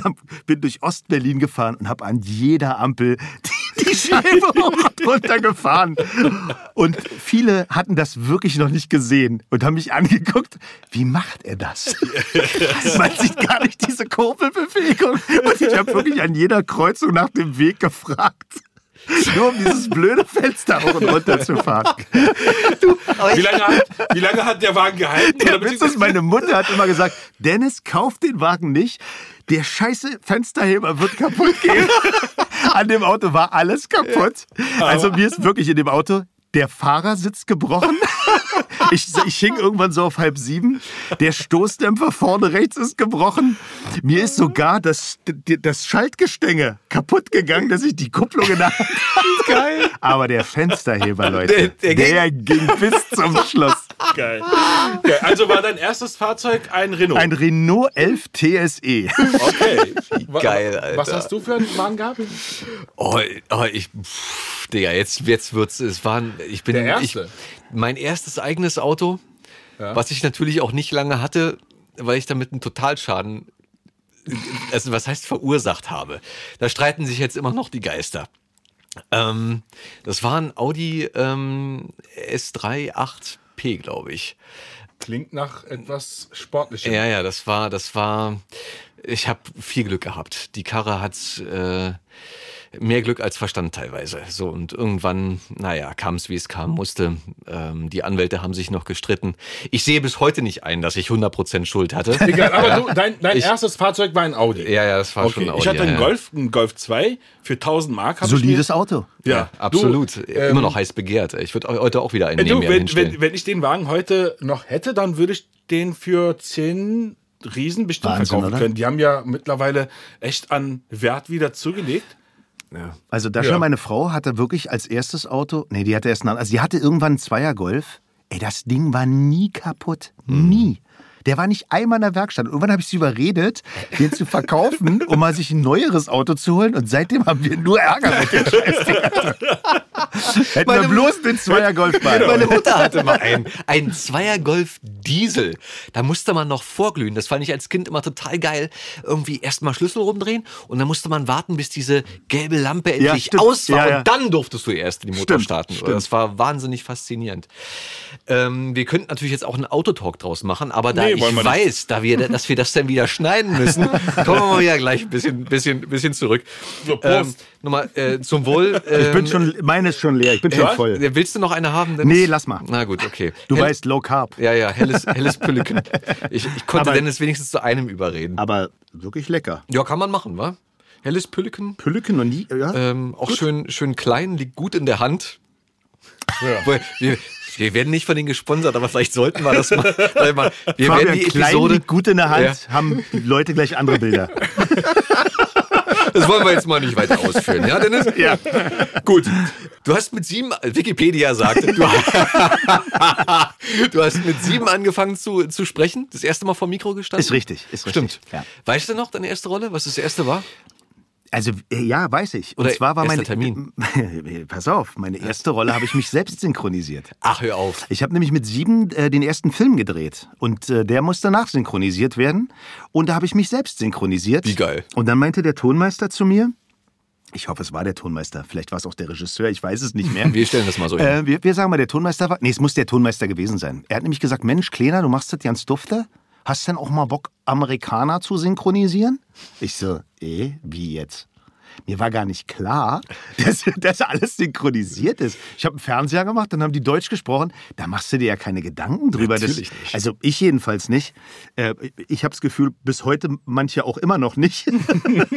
bin durch Ostberlin gefahren und habe an jeder Ampel die, die <laughs> Scheibe hoch und runter gefahren. Und viele hatten das wirklich noch nicht gesehen und haben mich angeguckt. Wie macht er das? Man sieht gar nicht diese Kurbelbewegung. Und ich habe wirklich an jeder Kreuzung nach dem Weg gefragt. Nur um dieses blöde Fenster hoch und runter zu fahren. Wie lange, hat, wie lange hat der Wagen gehalten? Der Witz ist, meine Mutter hat immer gesagt, Dennis, kauf den Wagen nicht. Der scheiße Fensterheber wird kaputt gehen. <laughs> An dem Auto war alles kaputt. Also mir ist wirklich in dem Auto der Fahrersitz gebrochen. <laughs> Ich, ich hing irgendwann so auf halb sieben. Der Stoßdämpfer vorne rechts ist gebrochen. Mir ist sogar das, das Schaltgestänge kaputt gegangen, dass ich die Kupplung in der Hand hatte. Geil. Aber der Fensterheber, Leute, Der- der, der ging bis zum Schluss. <laughs> Geil. Geil. Also war dein erstes Fahrzeug ein Renault. Ein Renault 11 TSE. okay. <laughs> Geil, Alter. Was hast du für einen Wagen gehabt? Oh, oh ich, pff, Digga, jetzt, jetzt wird's, es waren, ich bin, Der ich, erste? mein erstes eigenes Auto, was ich natürlich auch nicht lange hatte, weil ich damit einen Totalschaden, also was heißt verursacht habe. Da streiten sich jetzt immer noch die Geister. Ähm, das war ein Audi ähm, S3 8P, glaube ich. Klingt nach etwas Sportlichem. Ja, ja, das war, das war. Ich habe viel Glück gehabt. Die Karre hat äh, mehr Glück als Verstand teilweise. So und irgendwann, naja, kam es wie es kam musste. Ähm, die Anwälte haben sich noch gestritten. Ich sehe bis heute nicht ein, dass ich 100% Schuld hatte. <laughs> Egal, aber du, dein, dein Ich- erstes Fahrzeug war ein Audi. Ja, ja, das war schon Okay, ein Audi. ich hatte ja, einen ja. Golf, einen Golf 2 für 1000 Mark. Solides Auto. Ja, Absolut. Du, Immer ähm, noch heiß begehrt. Ich würde heute auch wieder einen Äh, Du, mir wenn, hinstellen. wenn, wenn ich den Wagen heute noch hätte, dann würde ich den für 10 Riesen bestimmt Wahnsinn, verkaufen oder? können. Die haben ja mittlerweile echt an Wert wieder zugelegt. Also Dascha, Ja. meine Frau, hatte wirklich als erstes Auto, nee, die hatte erst einen, also die hatte irgendwann einen Zweier-Golf. Ey, das Ding war nie kaputt. Nie. Der war nicht einmal in der Werkstatt. Und irgendwann habe ich sie überredet, den zu verkaufen, <laughs> um mal sich ein neueres Auto zu holen. Und seitdem haben wir nur Ärger mit dem Scheißding. <laughs> Hätten wir Meine- bloß den Zweier-Golf bei. Meine Mutter hatte mal einen, einen Zweier-Golf Diesel. Da musste man noch vorglühen. Das fand ich als Kind immer total geil. Irgendwie erstmal Schlüssel rumdrehen und dann musste man warten, bis diese gelbe Lampe endlich stimmt. aus war. Ja, ja. Und dann durftest du erst die Motor Stimmt, starten. stimmt. Das war wahnsinnig faszinierend. Ähm, wir könnten natürlich jetzt auch einen Autotalk draus machen, aber da Nee, ich weiß, da wir, dass wir das dann wieder schneiden müssen, <laughs> kommen wir mal wieder gleich ein bisschen, bisschen, bisschen zurück. So, Prost. Ähm, nochmal äh, zum Wohl. Ich bin ähm, schon, meine ist schon leer. Ich bin schon voll. Willst du noch eine haben? Dennis? Nee, lass mal. Na gut, okay. Du Hell- weißt, Low Carb. Ja, ja, helles, helles Pülleken. <laughs> Ich, ich konnte Aber- Dennis wenigstens zu einem überreden. Aber wirklich lecker. Ja, kann man machen, wa? Helles Pülleken. Pülleken und nie. Ja. Ähm, auch schön, schön klein, liegt gut in der Hand. Ja. Wir, wir, werden nicht von denen gesponsert, aber vielleicht sollten wir das mal. <laughs> Wir Fabian, werden die klein Episode. liegt gut in der Hand, Ja. haben die Leute gleich andere Bilder. <laughs> Das wollen wir jetzt mal nicht weiter ausführen, ja, Dennis? Ja. Gut. Du hast mit sieben, Wikipedia sagt, du, <laughs> du hast mit sieben angefangen zu, zu sprechen, das erste Mal vor Mikro gestanden. Ist richtig, ist richtig. Stimmt. Ja. Weißt du noch deine erste Rolle, was das erste war? Also äh, ja, weiß ich. Und Oder zwar war meine Termin. <laughs> Pass auf, meine erste Rolle habe ich mich selbst synchronisiert. Ach, hör auf. Ich habe nämlich mit sieben äh, den ersten Film gedreht und äh, der musste nachsynchronisiert werden und da habe ich mich selbst synchronisiert. Wie geil. Und dann meinte der Tonmeister zu mir, Ich hoffe, es war der Tonmeister. Vielleicht war es auch der Regisseur. Ich weiß es nicht mehr. <laughs> Wir stellen das mal so hin. Äh, wir, wir sagen mal, der Tonmeister war. Nee, es muss der Tonmeister gewesen sein. Er hat nämlich gesagt: Mensch, Kleiner, du machst das ganz dufte. Hast du denn auch mal Bock, Amerikaner zu synchronisieren? Ich so, eh, wie jetzt? Mir war gar nicht klar, <laughs> dass, dass alles synchronisiert ist. Ich habe einen Fernseher gemacht, dann haben die Deutsch gesprochen. Da machst du dir ja keine Gedanken drüber. Natürlich das, nicht. Also ich jedenfalls nicht. Äh, ich habe das Gefühl, bis heute manche auch immer noch nicht.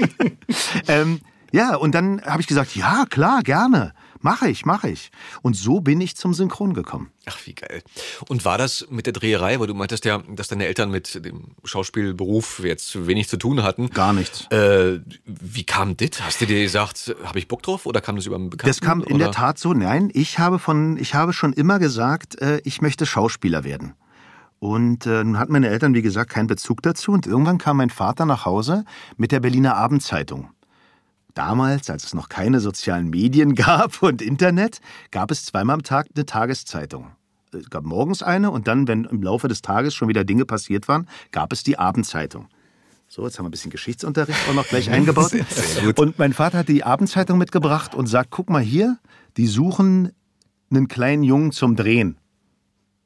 <laughs> ähm, ja, und dann habe ich gesagt, ja, klar, gerne. Mache ich, mache ich. Und so bin ich zum Synchron gekommen. Ach, wie geil. Und war das mit der Dreherei, weil du meintest ja, dass deine Eltern mit dem Schauspielberuf jetzt wenig zu tun hatten? Gar nichts. Äh, wie kam das? Hast du dir gesagt, habe ich Bock drauf oder kam das über einen Bekannten? Das kam in oder? der Tat so. Nein, ich habe von, ich habe schon immer gesagt, äh, ich möchte Schauspieler werden. Und äh, nun hatten meine Eltern, wie gesagt, keinen Bezug dazu. Und irgendwann kam mein Vater nach Hause mit der Berliner Abendzeitung. Damals, als es noch keine sozialen Medien <laughs> gab und Internet, gab es zweimal am Tag eine Tageszeitung. Es gab morgens eine und dann, wenn im Laufe des Tages schon wieder Dinge passiert waren, gab es die Abendzeitung. So, jetzt haben wir ein bisschen Geschichtsunterricht auch noch gleich <laughs> eingebaut. Und mein Vater hat die Abendzeitung mitgebracht und sagt, guck mal hier, die suchen einen kleinen Jungen zum Drehen.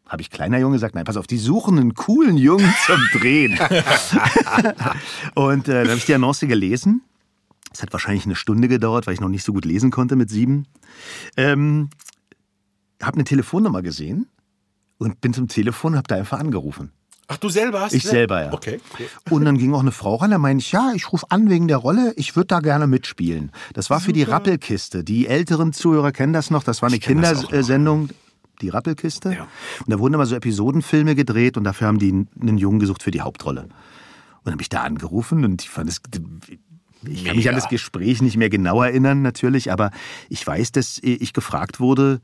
Habe ich kleiner Junge gesagt? Nein, pass auf, die suchen einen coolen Jungen zum Drehen. <laughs> und äh, dann habe ich die Annonce gelesen. Es hat wahrscheinlich eine Stunde gedauert, weil ich noch nicht so gut lesen konnte mit sieben. Ähm, habe eine Telefonnummer gesehen und bin zum Telefon und habe da einfach angerufen. Ach, du selber hast Ich selber, ja. Okay. Und dann ging auch eine Frau ran, da meinte ich, ja, ich rufe an wegen der Rolle, ich würde da gerne mitspielen. Das war für die Rappelkiste. Die älteren Zuhörer kennen das noch, das war eine. Kindersendung, die Rappelkiste. Ja. Und da wurden immer so Episodenfilme gedreht und dafür haben die einen Jungen gesucht für die Hauptrolle. Und dann habe ich da angerufen und ich fand es. Ich kann mich an das Gespräch nicht mehr genau erinnern, natürlich, aber ich weiß, dass ich gefragt wurde,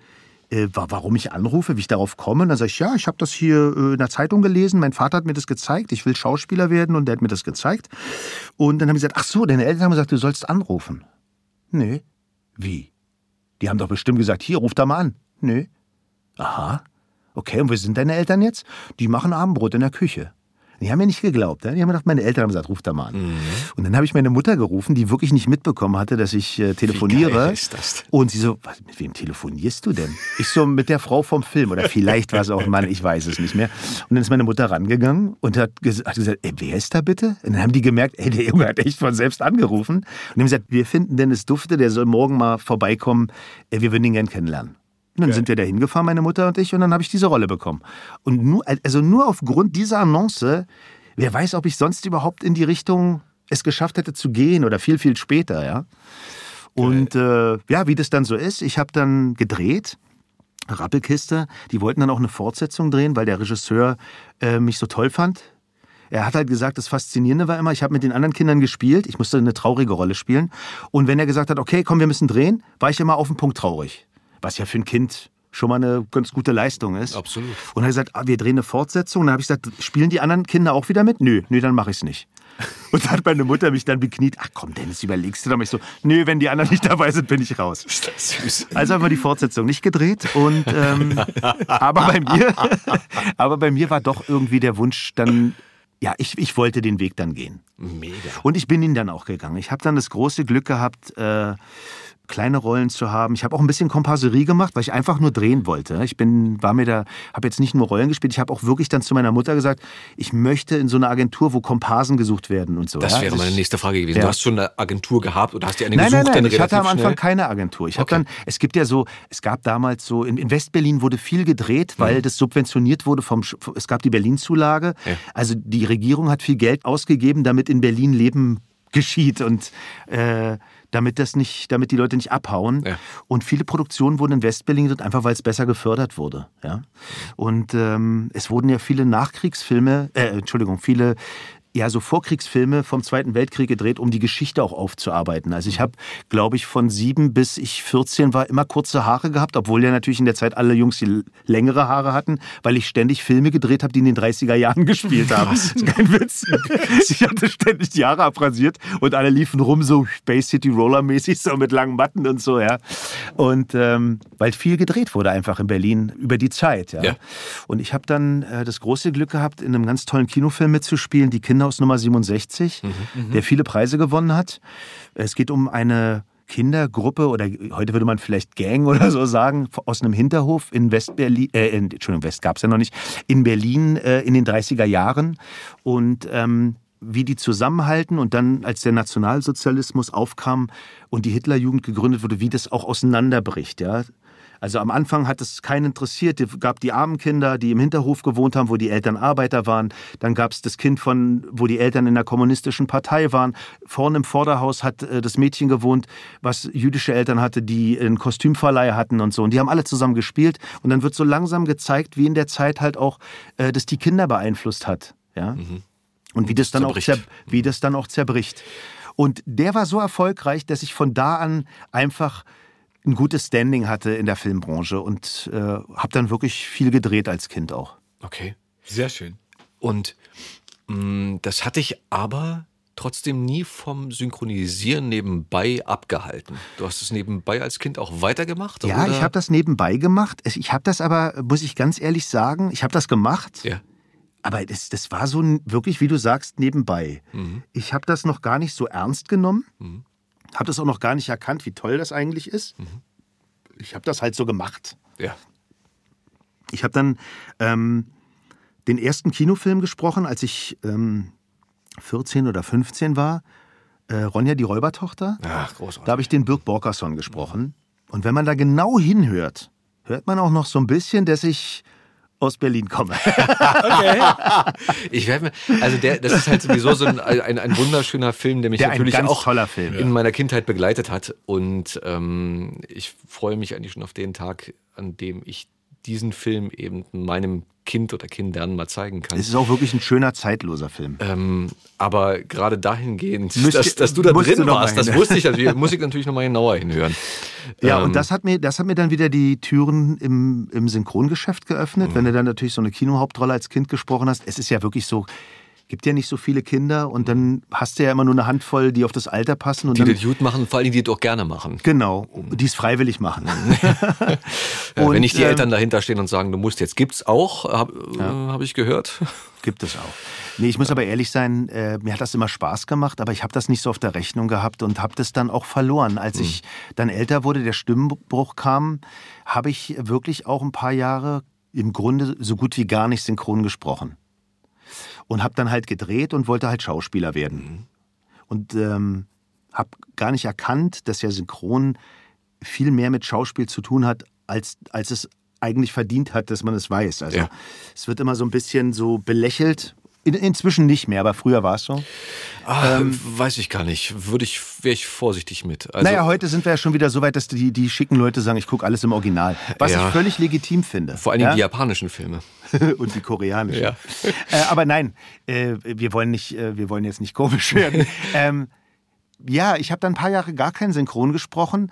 äh, wa- warum ich anrufe, wie ich darauf komme. Und dann sage ich, ja, ich habe das hier äh, in der Zeitung gelesen, mein Vater hat mir das gezeigt, ich will Schauspieler werden und der hat mir das gezeigt. Und dann haben sie gesagt, ach so, deine Eltern haben gesagt, du sollst anrufen. Nee. Wie? Die haben doch bestimmt gesagt, hier, ruf da mal an. Nee. Aha. Okay, und wo sind deine Eltern jetzt? Die machen Abendbrot in der Küche. Die haben mir nicht geglaubt. Die haben gedacht, meine Eltern haben gesagt, ruf da mal an. Mhm. Und dann habe ich meine Mutter gerufen, die wirklich nicht mitbekommen hatte, dass ich äh, telefoniere. geil ist das? Und sie so, was, mit wem telefonierst du denn? Ich so, mit der Frau vom Film. Oder vielleicht war es auch ein Mann, ich weiß es nicht mehr. Und dann ist meine Mutter rangegangen und hat, ges hat gesagt, ey, wer ist da bitte? Und dann haben die gemerkt, ey, der Junge hat echt von selbst angerufen. Und die haben gesagt, wir finden Dennis Dufte, der soll morgen mal vorbeikommen. Äh, Wir würden ihn gern kennenlernen. Und dann sind wir da hingefahren, meine Mutter und ich, und dann habe ich diese Rolle bekommen. Und nur, also nur aufgrund dieser Annonce, wer weiß, ob ich sonst überhaupt in die Richtung es geschafft hätte zu gehen oder viel, viel später, ja. Und äh, ja, wie das dann so ist, ich habe dann gedreht. Rappelkiste, die wollten dann auch eine Fortsetzung drehen, weil der Regisseur äh, mich so toll fand. Er hat halt gesagt, das Faszinierende war immer, ich habe mit den anderen Kindern gespielt, ich musste eine traurige Rolle spielen. Und wenn er gesagt hat, okay, komm, wir müssen drehen, war ich immer auf den Punkt traurig. Was ja für ein Kind schon mal eine ganz gute Leistung ist. Absolut. Und er hat gesagt, ah, wir drehen eine Fortsetzung. Und dann habe ich gesagt, spielen die anderen Kinder auch wieder mit? Nö, nö, dann mache ich es nicht. <laughs> Und dann hat meine Mutter mich dann bekniet, ach komm, Dennis, überlegst du doch mich so, nö, wenn die anderen nicht dabei sind, bin ich raus. Ist das süß. Also haben wir die Fortsetzung nicht gedreht und ähm, <laughs> aber bei mir, <laughs> aber bei mir war doch irgendwie der Wunsch dann, ja, ich, ich wollte den Weg dann gehen. Mega. Und ich bin ihn dann auch gegangen. Ich habe dann das große Glück gehabt, äh, kleine Rollen zu haben. Ich habe auch ein bisschen Komparserie gemacht, weil ich einfach nur drehen wollte. Ich bin, war mir da, habe jetzt nicht nur Rollen gespielt, ich habe auch wirklich dann zu meiner Mutter gesagt, ich möchte in so eine Agentur, wo Komparsen gesucht werden und so. Das ja? wäre meine nächste Frage gewesen. Ja. Du hast schon eine Agentur gehabt oder hast dir eine Nein, gesucht? nein, nein. dann Ich hatte am Anfang schnell? keine Agentur. Ich habe Okay. dann, es gibt ja so, es gab damals so, in, in Westberlin wurde viel gedreht, Mhm. weil das subventioniert wurde vom, es gab die Berlin-Zulage. Ja. Also die Regierung hat viel Geld ausgegeben, damit in Berlin Leben geschieht und äh, damit das nicht, damit die Leute nicht abhauen. Ja. Und viele Produktionen wurden in Westberlin gedreht, einfach weil es besser gefördert wurde. Ja? Und ähm, es wurden ja viele Nachkriegsfilme, äh, Entschuldigung, viele ja so Vorkriegsfilme vom Zweiten Weltkrieg gedreht, um die Geschichte auch aufzuarbeiten. Also ich habe, glaube ich, von sieben bis ich 14 war immer kurze Haare gehabt, obwohl ja natürlich in der Zeit alle Jungs die längere Haare hatten, weil ich ständig Filme gedreht habe, die in den 30er Jahren <laughs> gespielt haben. Das ist <laughs> kein Witz. <laughs> Ich hatte ständig die Haare abrasiert und alle liefen rum so Space City Roller mäßig so mit langen Matten und so, ja. Und ähm, weil viel gedreht wurde einfach in Berlin über die Zeit, ja. Ja. Und ich habe dann äh, das große Glück gehabt, in einem ganz tollen Kinofilm mitzuspielen, Die Kinder aus Nummer 67, der viele Preise gewonnen hat. Es geht um eine Kindergruppe oder heute würde man vielleicht Gang oder so sagen, aus einem Hinterhof in Westberlin, äh, in, Entschuldigung, West gab es ja noch nicht, in Berlin äh, in den 30er Jahren. Und ähm, wie die zusammenhalten und dann, als der Nationalsozialismus aufkam und die Hitlerjugend gegründet wurde, wie das auch auseinanderbricht. Ja? Also am Anfang hat es keinen interessiert. Es gab die armen Kinder, die im Hinterhof gewohnt haben, wo die Eltern Arbeiter waren. Dann gab es das Kind von, wo die Eltern in der kommunistischen Partei waren. Vorne im Vorderhaus hat äh, das Mädchen gewohnt, was jüdische Eltern hatte, die einen Kostümverleih hatten und so. Und die haben alle zusammen gespielt. Und dann wird so langsam gezeigt, wie in der Zeit halt auch äh, das die Kinder beeinflusst hat. Ja. Mhm. Und wie das, dann auch wie das dann auch zerbricht. Und der war so erfolgreich, dass ich von da an einfach ein gutes Standing hatte in der Filmbranche und äh, habe dann wirklich viel gedreht als Kind auch. Okay. Sehr schön. Und mh, mm, das hatte ich aber trotzdem nie vom Synchronisieren nebenbei abgehalten. Du hast es nebenbei als Kind auch weitergemacht? Ja, oder? ich habe das nebenbei gemacht. Ich habe das aber, muss ich ganz ehrlich sagen, ich habe das gemacht. Ja. Aber das, das war so wirklich, wie du sagst, nebenbei. Mhm. Ich habe das noch gar nicht so ernst genommen. Mhm. Habe das auch noch gar nicht erkannt, wie toll das eigentlich ist. Mhm. Ich habe das halt so gemacht. Ja. Ich habe dann ähm, den ersten Kinofilm gesprochen, als ich ähm, 14 oder 15 war. Äh, Ronja, die Räubertochter. Ach, großartig. Da habe ich den Birk Borkerson gesprochen. Und wenn man da genau hinhört, hört man auch noch so ein bisschen, dass ich aus Berlin komme. <laughs> okay. Ich werde mir, also der, das ist halt sowieso so ein, ein, ein wunderschöner Film, der mich der natürlich auch Film, in ja. meiner Kindheit begleitet hat. Und ähm, ich freue mich eigentlich schon auf den Tag, an dem ich diesen Film eben meinem Kind oder Kindern mal zeigen kann. Es ist auch wirklich ein schöner, zeitloser Film. Ähm, aber gerade dahingehend, Müsst, dass, dass, du da drin du warst, das wusste ich natürlich, muss ich natürlich nochmal genauer hinhören. Ja, ähm, und das hat, mir, das hat mir dann wieder die Türen im, im Synchrongeschäft geöffnet, mhm. wenn du dann natürlich so eine Kinohauptrolle als Kind gesprochen hast. Es ist ja wirklich so, gibt ja nicht so viele Kinder und dann hast du ja immer nur eine Handvoll, die auf das Alter passen. Und die dann, das gut machen, vor allem die das auch gerne machen. Genau, die es freiwillig machen. <laughs> und, wenn nicht die äh, Eltern dahinter stehen und sagen, du musst jetzt, gibt's auch, habe ja. Äh, hab ich gehört. <laughs> Gibt es auch. Nee, ich muss aber ehrlich sein, äh, mir hat das immer Spaß gemacht, aber ich habe das nicht so auf der Rechnung gehabt und habe das dann auch verloren. Als mhm. ich dann älter wurde, der Stimmbruch kam, habe ich wirklich auch ein paar Jahre im Grunde so gut wie gar nicht synchron gesprochen und habe dann halt gedreht und wollte halt Schauspieler werden. Mhm. Und ähm, habe gar nicht erkannt, dass ja Synchron viel mehr mit Schauspiel zu tun hat, als, als es eigentlich verdient hat, dass man es weiß. Also ja. es wird immer so ein bisschen so belächelt in, inzwischen nicht mehr, aber früher war es so. Ah, ähm, weiß ich gar nicht. Würde ich, wäre ich vorsichtig mit. Also, naja, heute sind wir ja schon wieder so weit, dass die, die schicken Leute sagen, ich gucke alles im Original. Was ja. ich völlig legitim finde. Vor allem ja? die japanischen Filme. <laughs> Und die koreanischen. Ja. <laughs> Äh, aber nein, äh, wir, wollen nicht, äh, wir wollen jetzt nicht komisch werden. <laughs> ähm, ja, ich habe dann ein paar Jahre gar kein Synchron gesprochen.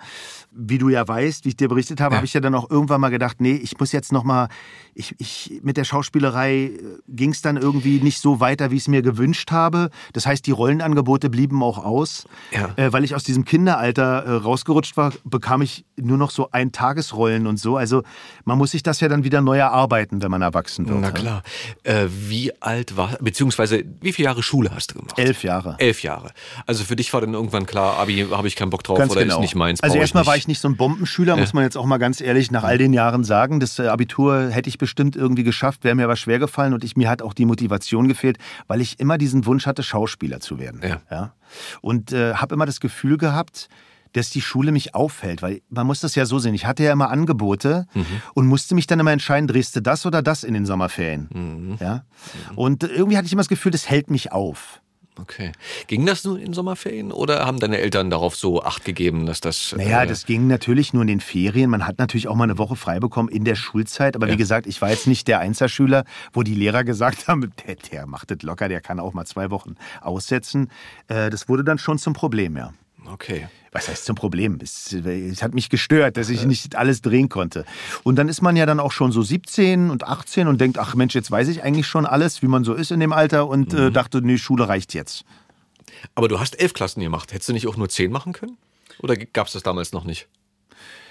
Wie du ja weißt, wie ich dir berichtet habe, ja. habe ich ja dann auch irgendwann mal gedacht, nee, ich muss jetzt noch mal, ich, ich mit der Schauspielerei äh, ging es dann irgendwie nicht so weiter, wie ich es mir gewünscht habe. Das heißt, die Rollenangebote blieben auch aus, ja. äh, weil ich aus diesem Kinderalter äh, rausgerutscht war, bekam ich nur noch so ein Tagesrollen und so. Also man muss sich das ja dann wieder neu erarbeiten, wenn man erwachsen wird. Na klar. Äh, wie alt war, beziehungsweise wie viele Jahre Schule hast du gemacht? Elf Jahre. Elf Jahre. Also für dich war dann irgendwann klar, Abi habe ich keinen Bock drauf ganz oder genau. ist nicht meins. Also erstmal war ich nicht so ein Bombenschüler, ja. muss man jetzt auch mal ganz ehrlich nach all den Jahren sagen. Das äh, Abitur hätte ich bestimmt irgendwie geschafft, wäre mir aber schwer gefallen und ich, mir hat auch die Motivation gefehlt, weil ich immer diesen Wunsch hatte, Schauspieler zu werden. Ja. ja? Und äh, habe immer das Gefühl gehabt, dass die Schule mich auffällt, weil man muss das ja so sehen. Ich hatte ja immer Angebote mhm. und musste mich dann immer entscheiden, drehst du das oder das in den Sommerferien. Mhm. Ja? Und irgendwie hatte ich immer das Gefühl, das hält mich auf. Okay. Ging das nur in Sommerferien oder haben deine Eltern darauf so Acht gegeben, dass das. Naja, äh das ging natürlich nur in den Ferien. Man hat natürlich auch mal eine Woche frei bekommen in der Schulzeit. Aber ja. wie gesagt, ich war jetzt nicht der Einzelschüler, wo die Lehrer gesagt haben, <laughs> der, der macht das locker, der kann auch mal zwei Wochen aussetzen. Äh, das wurde dann schon zum Problem, ja. Okay. Was heißt zum Problem? Es, es, hat mich gestört, dass ich nicht alles drehen konnte. Und dann ist man ja dann auch schon so 17 und 18 und denkt, ach Mensch, jetzt weiß ich eigentlich schon alles, wie man so ist in dem Alter und äh, mhm. äh, dachte, nee, Schule reicht jetzt. Aber du hast elf Klassen gemacht. Hättest du nicht auch nur zehn machen können? Oder gab es das damals noch nicht?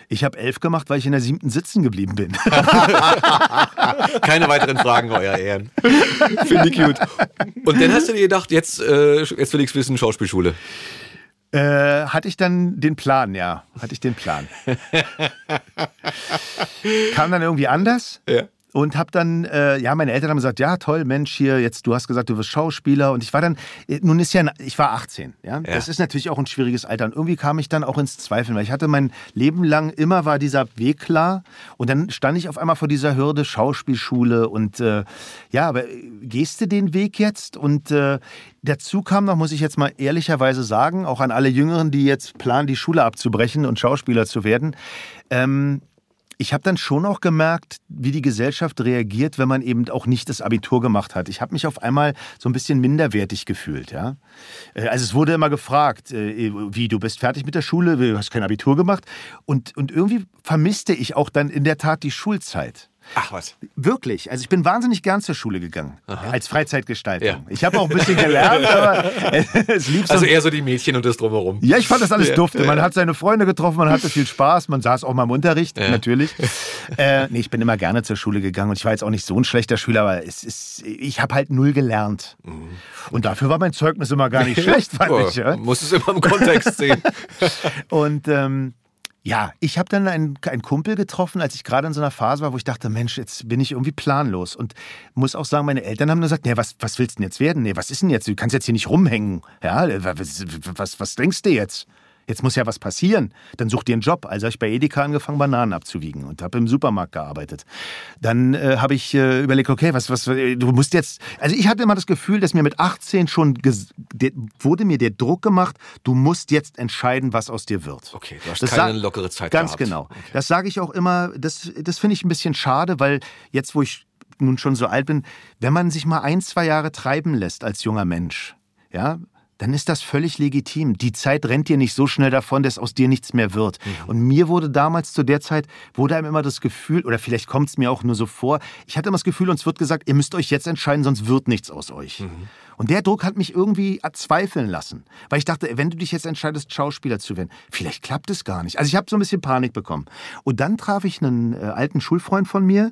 Ich habe elf gemacht, weil ich in der siebten sitzen geblieben bin. <laughs> Keine weiteren Fragen, euer Ehren. Finde ich gut. Und dann hast du dir gedacht, jetzt, äh, jetzt will ich wissen, Schauspielschule. Äh, hatte ich dann den Plan, ja. Hatte ich den Plan. <laughs> Kam dann irgendwie anders. Ja. Und habe dann, äh, ja, meine Eltern haben gesagt, ja, toll, Mensch, hier, jetzt, du hast gesagt, du wirst Schauspieler. Und ich war dann, äh, nun ist ja, ich war 18, ja. Das ist natürlich auch ein schwieriges Alter. Und irgendwie kam ich dann auch ins Zweifeln, weil ich hatte mein Leben lang, immer war dieser Weg klar. Und dann stand ich auf einmal vor dieser Hürde Schauspielschule. Und äh, ja, aber äh, gehst du den Weg jetzt? Und äh, dazu kam noch, muss ich jetzt mal ehrlicherweise sagen, auch an alle Jüngeren, die jetzt planen, die Schule abzubrechen und Schauspieler zu werden. Ähm, ich habe dann schon auch gemerkt, wie die Gesellschaft reagiert, wenn man eben auch nicht das Abitur gemacht hat. Ich habe mich auf einmal so ein bisschen minderwertig gefühlt. Ja? Äh, also es wurde immer gefragt, äh, wie du bist fertig mit der Schule, du hast kein Abitur gemacht. Und, und irgendwie vermisste ich auch dann in der Tat die Schulzeit. Ach was. Wirklich. Also ich bin wahnsinnig gern zur Schule gegangen. Aha. Als Freizeitgestaltung. Ja. Ich habe auch ein bisschen gelernt, <laughs> aber <laughs> es lief so. Also eher so die Mädchen und das drumherum. Ja, ich fand das alles ja. dufte. Man hat seine Freunde getroffen, man hatte viel Spaß, man saß auch mal im Unterricht, ja. natürlich. <laughs> äh, nee, ich bin immer gerne zur Schule gegangen und ich war jetzt auch nicht so ein schlechter Schüler, aber es ist, ich habe halt null gelernt. Mhm. Und dafür war mein Zeugnis immer gar nicht schlecht, fand oh, ich. Ja? Muss es immer im Kontext sehen. und ähm, ja, ich habe dann einen, einen, Kumpel getroffen, als ich gerade in so einer Phase war, wo ich dachte, Mensch, jetzt bin ich irgendwie planlos. Und muss auch sagen, meine Eltern haben gesagt, nee, was, was willst du denn jetzt werden? Nee, was ist denn jetzt? Du kannst jetzt hier nicht rumhängen. Ja, was, was, was denkst du jetzt? Jetzt muss ja was passieren. Dann such dir einen Job. Also habe ich bei Edeka angefangen, Bananen abzuwiegen und habe im Supermarkt gearbeitet. Dann äh, habe ich äh, überlegt, okay, was, was, du musst jetzt. Also ich hatte immer das Gefühl, dass mir mit 18 schon wurde mir der Druck gemacht, du musst jetzt entscheiden, was aus dir wird. Okay, du hast das keine lockere Zeit Ganz gehabt. genau. Okay. Das sage ich auch immer. Das, das finde ich ein bisschen schade, weil jetzt, wo ich nun schon so alt bin, wenn man sich mal ein, zwei Jahre treiben lässt als junger Mensch, ja, dann ist das völlig legitim. Die Zeit rennt dir nicht so schnell davon, dass aus dir nichts mehr wird. Mhm. Und mir wurde damals zu der Zeit, wurde einem immer das Gefühl, oder vielleicht kommt es mir auch nur so vor, ich hatte immer das Gefühl, uns wird gesagt, ihr müsst euch jetzt entscheiden, sonst wird nichts aus euch. Mhm. Und der Druck hat mich irgendwie zweifeln lassen. Weil ich dachte, wenn du dich jetzt entscheidest, Schauspieler zu werden, vielleicht klappt es gar nicht. Also ich habe so ein bisschen Panik bekommen. Und dann traf ich einen äh, alten Schulfreund von mir,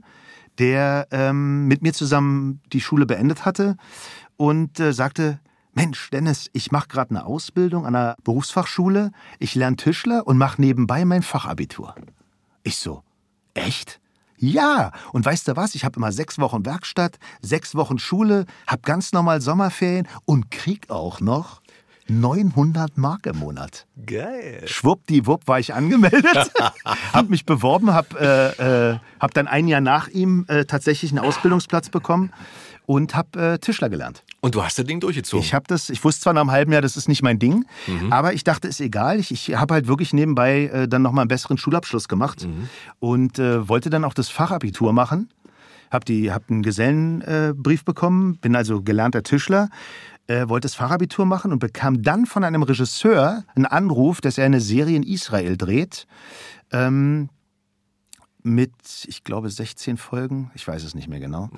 der ähm, mit mir zusammen die Schule beendet hatte und äh, sagte, Mensch, Dennis, ich mache gerade eine Ausbildung an einer Berufsfachschule, ich lerne Tischler und mache nebenbei mein Fachabitur. Ich so, echt? Ja, und weißt du was? Ich habe immer sechs Wochen Werkstatt, sechs Wochen Schule, habe ganz normal Sommerferien und krieg auch noch 900 Mark im Monat. Geil. Schwuppdiwupp war ich angemeldet, <laughs> habe mich beworben, habe äh, äh, hab dann ein Jahr nach ihm äh, tatsächlich einen Ausbildungsplatz bekommen und habe äh, Tischler gelernt. Und du hast das Ding durchgezogen? Ich habe das, ich wusste zwar nach einem halben Jahr, das ist nicht mein Ding, mhm. aber ich dachte, ist egal. Ich, ich habe halt wirklich nebenbei äh, dann nochmal einen besseren Schulabschluss gemacht mhm. und äh, wollte dann auch das Fachabitur machen. Hab, die, hab einen Gesellenbrief bekommen, bin also gelernter Tischler, äh, wollte das Fachabitur machen und bekam dann von einem Regisseur einen Anruf, dass er eine Serie in Israel dreht. Ähm, mit, ich glaube, 16 Folgen, ich weiß es nicht mehr genau.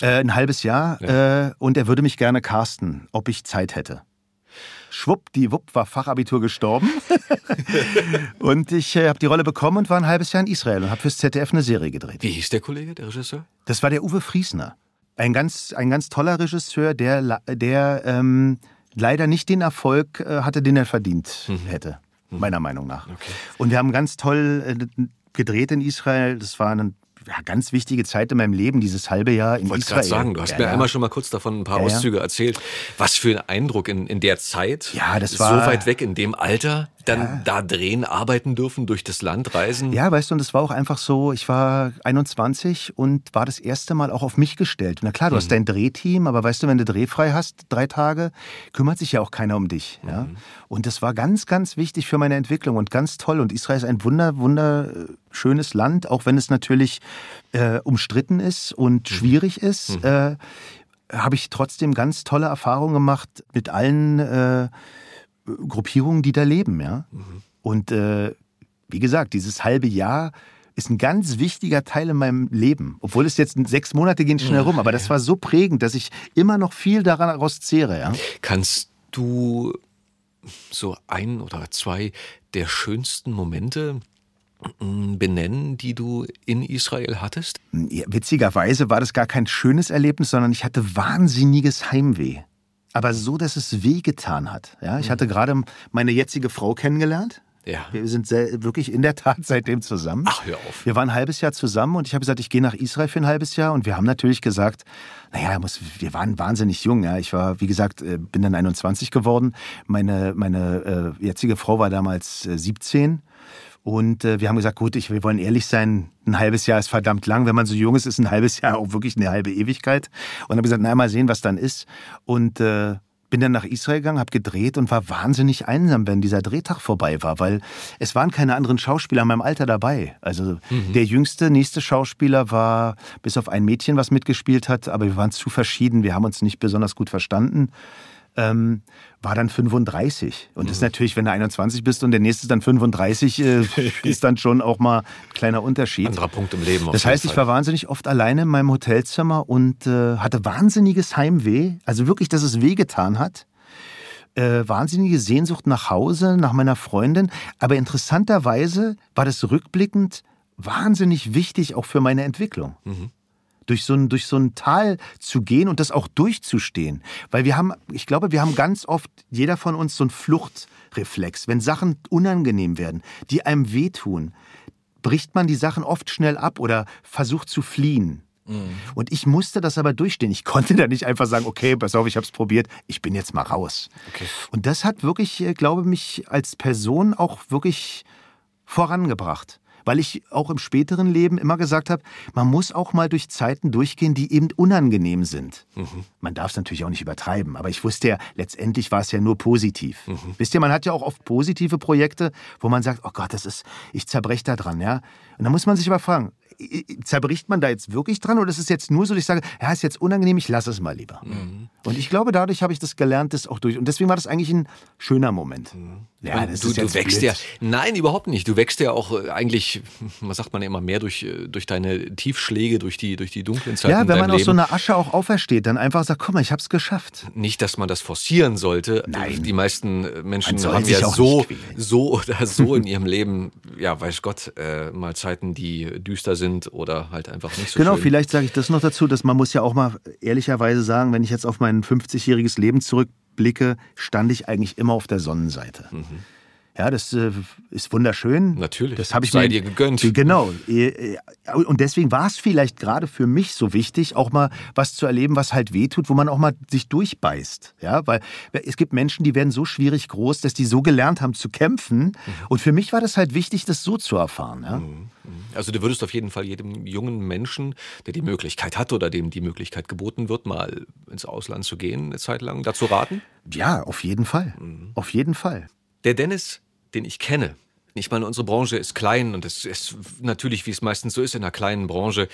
Äh, ein halbes Jahr. Ja. Äh, und er würde mich gerne casten, ob ich Zeit hätte. Schwuppdiwupp war Fachabitur gestorben. <laughs> und ich äh, habe die Rolle bekommen und war ein halbes Jahr in Israel und habe fürs ZDF eine Serie gedreht. Wie hieß der Kollege, der Regisseur? Das war der Uwe Friesner. Ein ganz, ein ganz toller Regisseur, der, der ähm, leider nicht den Erfolg äh, hatte, den er verdient mhm. hätte, mhm. meiner Meinung nach. Okay. Und wir haben ganz toll äh, gedreht in Israel. Das war eine ja, ganz wichtige Zeit in meinem Leben, dieses halbe Jahr in Wollte Israel. Wollte sagen, du hast ja, mir ja. einmal schon mal kurz davon ein paar Auszüge erzählt. Was für ein Eindruck in, in der Zeit. Ja, das war so weit weg in dem Alter dann ja. da drehen, arbeiten dürfen, durch das Land reisen? Ja, weißt du, und es war auch einfach so, ich war 21 und war das erste Mal auch auf mich gestellt. Na klar, du mhm. hast dein Drehteam, aber weißt du, wenn du drehfrei hast, drei Tage, kümmert sich ja auch keiner um dich. Mhm. Ja? Und das war ganz, ganz wichtig für meine Entwicklung und ganz toll. Und Israel ist ein wunder, wunderschönes Land, auch wenn es natürlich äh, umstritten ist und mhm. schwierig ist. Mhm. Äh, habe ich trotzdem ganz tolle Erfahrungen gemacht mit allen äh, Gruppierungen, die da leben, ja. Mhm. Und äh, wie gesagt, dieses halbe Jahr ist ein ganz wichtiger Teil in meinem Leben. Obwohl es jetzt sechs Monate gehen schnell rum, aber das war so prägend, dass ich immer noch viel daraus zehre. Ja? Kannst du so ein oder zwei der schönsten Momente mm, benennen, die du in Israel hattest? Ja, witzigerweise war das gar kein schönes Erlebnis, sondern ich hatte wahnsinniges Heimweh. Aber so, dass es wehgetan hat. Ja, ich hatte gerade meine jetzige Frau kennengelernt. Ja. Wir sind sehr, wirklich in der Tat <laughs> seitdem zusammen. Ach, hör auf. Wir waren ein halbes Jahr zusammen und ich habe gesagt, ich gehe nach Israel für ein halbes Jahr. Und wir haben natürlich gesagt, naja, muss, wir waren wahnsinnig jung. Ja. Ich war, wie gesagt, äh, bin dann 21 geworden. Meine, meine äh, jetzige Frau war damals äh, 17. Und äh, wir haben gesagt, gut, ich, wir wollen ehrlich sein, ein halbes Jahr ist verdammt lang. Wenn man so jung ist, ist ein halbes <laughs> Jahr auch wirklich eine halbe Ewigkeit. Und habe gesagt, na, mal sehen, was dann ist. Und äh, bin dann nach Israel gegangen, habe gedreht und war wahnsinnig einsam, wenn dieser Drehtag vorbei war, weil es waren keine anderen Schauspieler in meinem Alter dabei. Also der jüngste, nächste Schauspieler war bis auf ein Mädchen, was mitgespielt hat, aber wir waren zu verschieden, wir haben uns nicht besonders gut verstanden. Ähm, war dann 35. Und das ist natürlich, wenn du 21 bist und der nächste ist dann 35, äh, <laughs> ist dann schon auch mal ein kleiner Unterschied. Anderer Punkt im Leben. auf Das heißt, ich war wahnsinnig oft alleine in meinem Hotelzimmer und äh, hatte wahnsinniges Heimweh. Also wirklich, dass es wehgetan hat. Äh, wahnsinnige Sehnsucht nach Hause, nach meiner Freundin. Aber interessanterweise war das rückblickend wahnsinnig wichtig auch für meine Entwicklung. Durch so, ein, durch so ein Tal zu gehen und das auch durchzustehen. Weil wir haben, ich glaube, wir haben ganz oft, jeder von uns, so einen Fluchtreflex. Wenn Sachen unangenehm werden, die einem wehtun, bricht man die Sachen oft schnell ab oder versucht zu fliehen. Und ich musste das aber durchstehen. Ich <laughs> konnte da nicht einfach sagen, okay, pass auf, ich habe es probiert, ich bin jetzt mal raus. Und das hat wirklich, äh, glaube ich, mich als Person auch wirklich vorangebracht. Weil ich auch im späteren Leben immer gesagt habe, man muss auch mal durch Zeiten durchgehen, die eben unangenehm sind. Man darf es natürlich auch nicht übertreiben, aber ich wusste ja, letztendlich war es ja nur positiv. Wisst ihr, man hat ja auch oft positive Projekte, wo man sagt, oh Gott, das ist, ich zerbrech da dran, ja. Und dann muss man sich aber fragen, zerbricht man da jetzt wirklich dran oder ist es jetzt nur so, dass ich sage, ja, ist jetzt unangenehm, ich lasse es mal lieber. Und ich glaube, dadurch habe ich das gelernt, das auch durch. Und deswegen war das eigentlich ein schöner Moment. Ja, das du, ist du jetzt wächst blöd. ja. Nein, überhaupt nicht. Du wächst ja auch äh, eigentlich, was sagt man ja immer, mehr durch, äh, durch deine Tiefschläge, durch die, durch die dunklen Zeiten. Ja, wenn man aus so einer Asche auch aufersteht, dann einfach sagt, guck mal, ich habe es geschafft. Nicht, dass man das forcieren sollte. Nein. Die meisten äh, Menschen haben ja so, so oder so <laughs> in ihrem Leben, ja, weiß Gott, äh, mal Zeiten, die düster sind oder halt einfach nicht so Genau, schön. vielleicht sage ich das noch dazu, dass man muss ja auch mal ehrlicherweise sagen, wenn ich jetzt auf mein 50-jähriges Leben zurückblicke, stand ich eigentlich immer auf der Sonnenseite. Ja, das äh, ist wunderschön. Mhm. Natürlich. Das habe ich Sei mir dir gegönnt. Genau. Äh, äh, Und deswegen war es vielleicht gerade für mich so wichtig, auch mal was zu erleben, was halt wehtut, wo man auch mal sich durchbeißt. Ja, weil es gibt Menschen, die werden so schwierig groß, dass die so gelernt haben zu kämpfen. Mhm. Und für mich war das halt wichtig, das so zu erfahren. Ja? Also du würdest auf jeden Fall jedem jungen Menschen, der die Möglichkeit hat oder dem die Möglichkeit geboten wird, mal ins Ausland zu gehen, eine Zeit lang, dazu raten? Ja, auf jeden Fall. Mhm. Auf jeden Fall. Der Dennis, den ich kenne, ich meine, unsere Branche ist klein und es ist natürlich, wie es meistens so ist in einer kleinen Branche,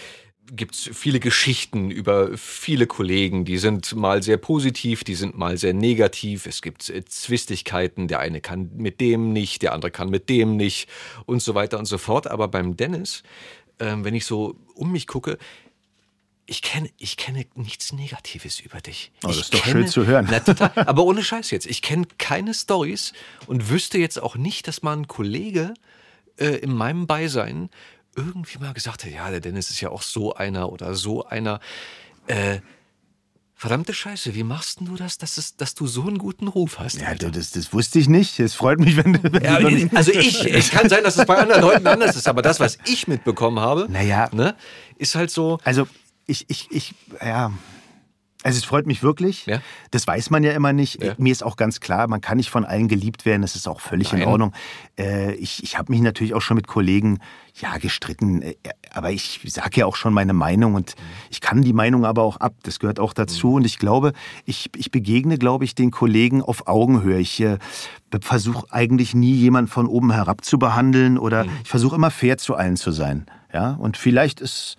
gibt es viele Geschichten über viele Kollegen, die sind mal sehr positiv, die sind mal sehr negativ. Es gibt äh, Zwistigkeiten, der eine kann mit dem nicht, der andere kann mit dem nicht und so weiter und so fort. Aber beim Dennis, ähm, wenn ich so um mich gucke, ich kenne, ich kenne nichts Negatives über dich. Oh, das ist doch schön zu hören. Na, total. Aber ohne Scheiß jetzt. Ich kenne keine Stories und wüsste jetzt auch nicht, dass mal ein Kollege äh, in meinem Beisein irgendwie mal gesagt hat, ja, der Dennis ist ja auch so einer oder so einer. Äh, verdammte Scheiße, wie machst denn du das, dass, es, dass du so einen guten Ruf hast? Ja, das, das wusste ich nicht. Es freut mich, wenn, Ja, du nicht- also ich, es kann sein, dass es bei anderen Leuten anders ist, aber das, was ich mitbekommen habe, Naja. ne, ist halt so, Also ich, ich, ich, ja. Also es freut mich wirklich. Ja. Das weiß man ja immer nicht. Ja. Mir ist auch ganz klar, man kann nicht von allen geliebt werden. Das ist auch völlig in Nein. Ordnung. Äh, ich ich habe mich natürlich auch schon mit Kollegen ja gestritten, äh, aber ich sage ja auch schon meine Meinung und ich kann die Meinung aber auch ab. Das gehört auch dazu. Und ich glaube, ich, ich begegne, glaube ich, den Kollegen auf Augenhöhe. Ich äh, versuche eigentlich nie jemanden von oben herab zu behandeln oder ich versuche immer fair zu allen zu sein. Ja, und vielleicht ist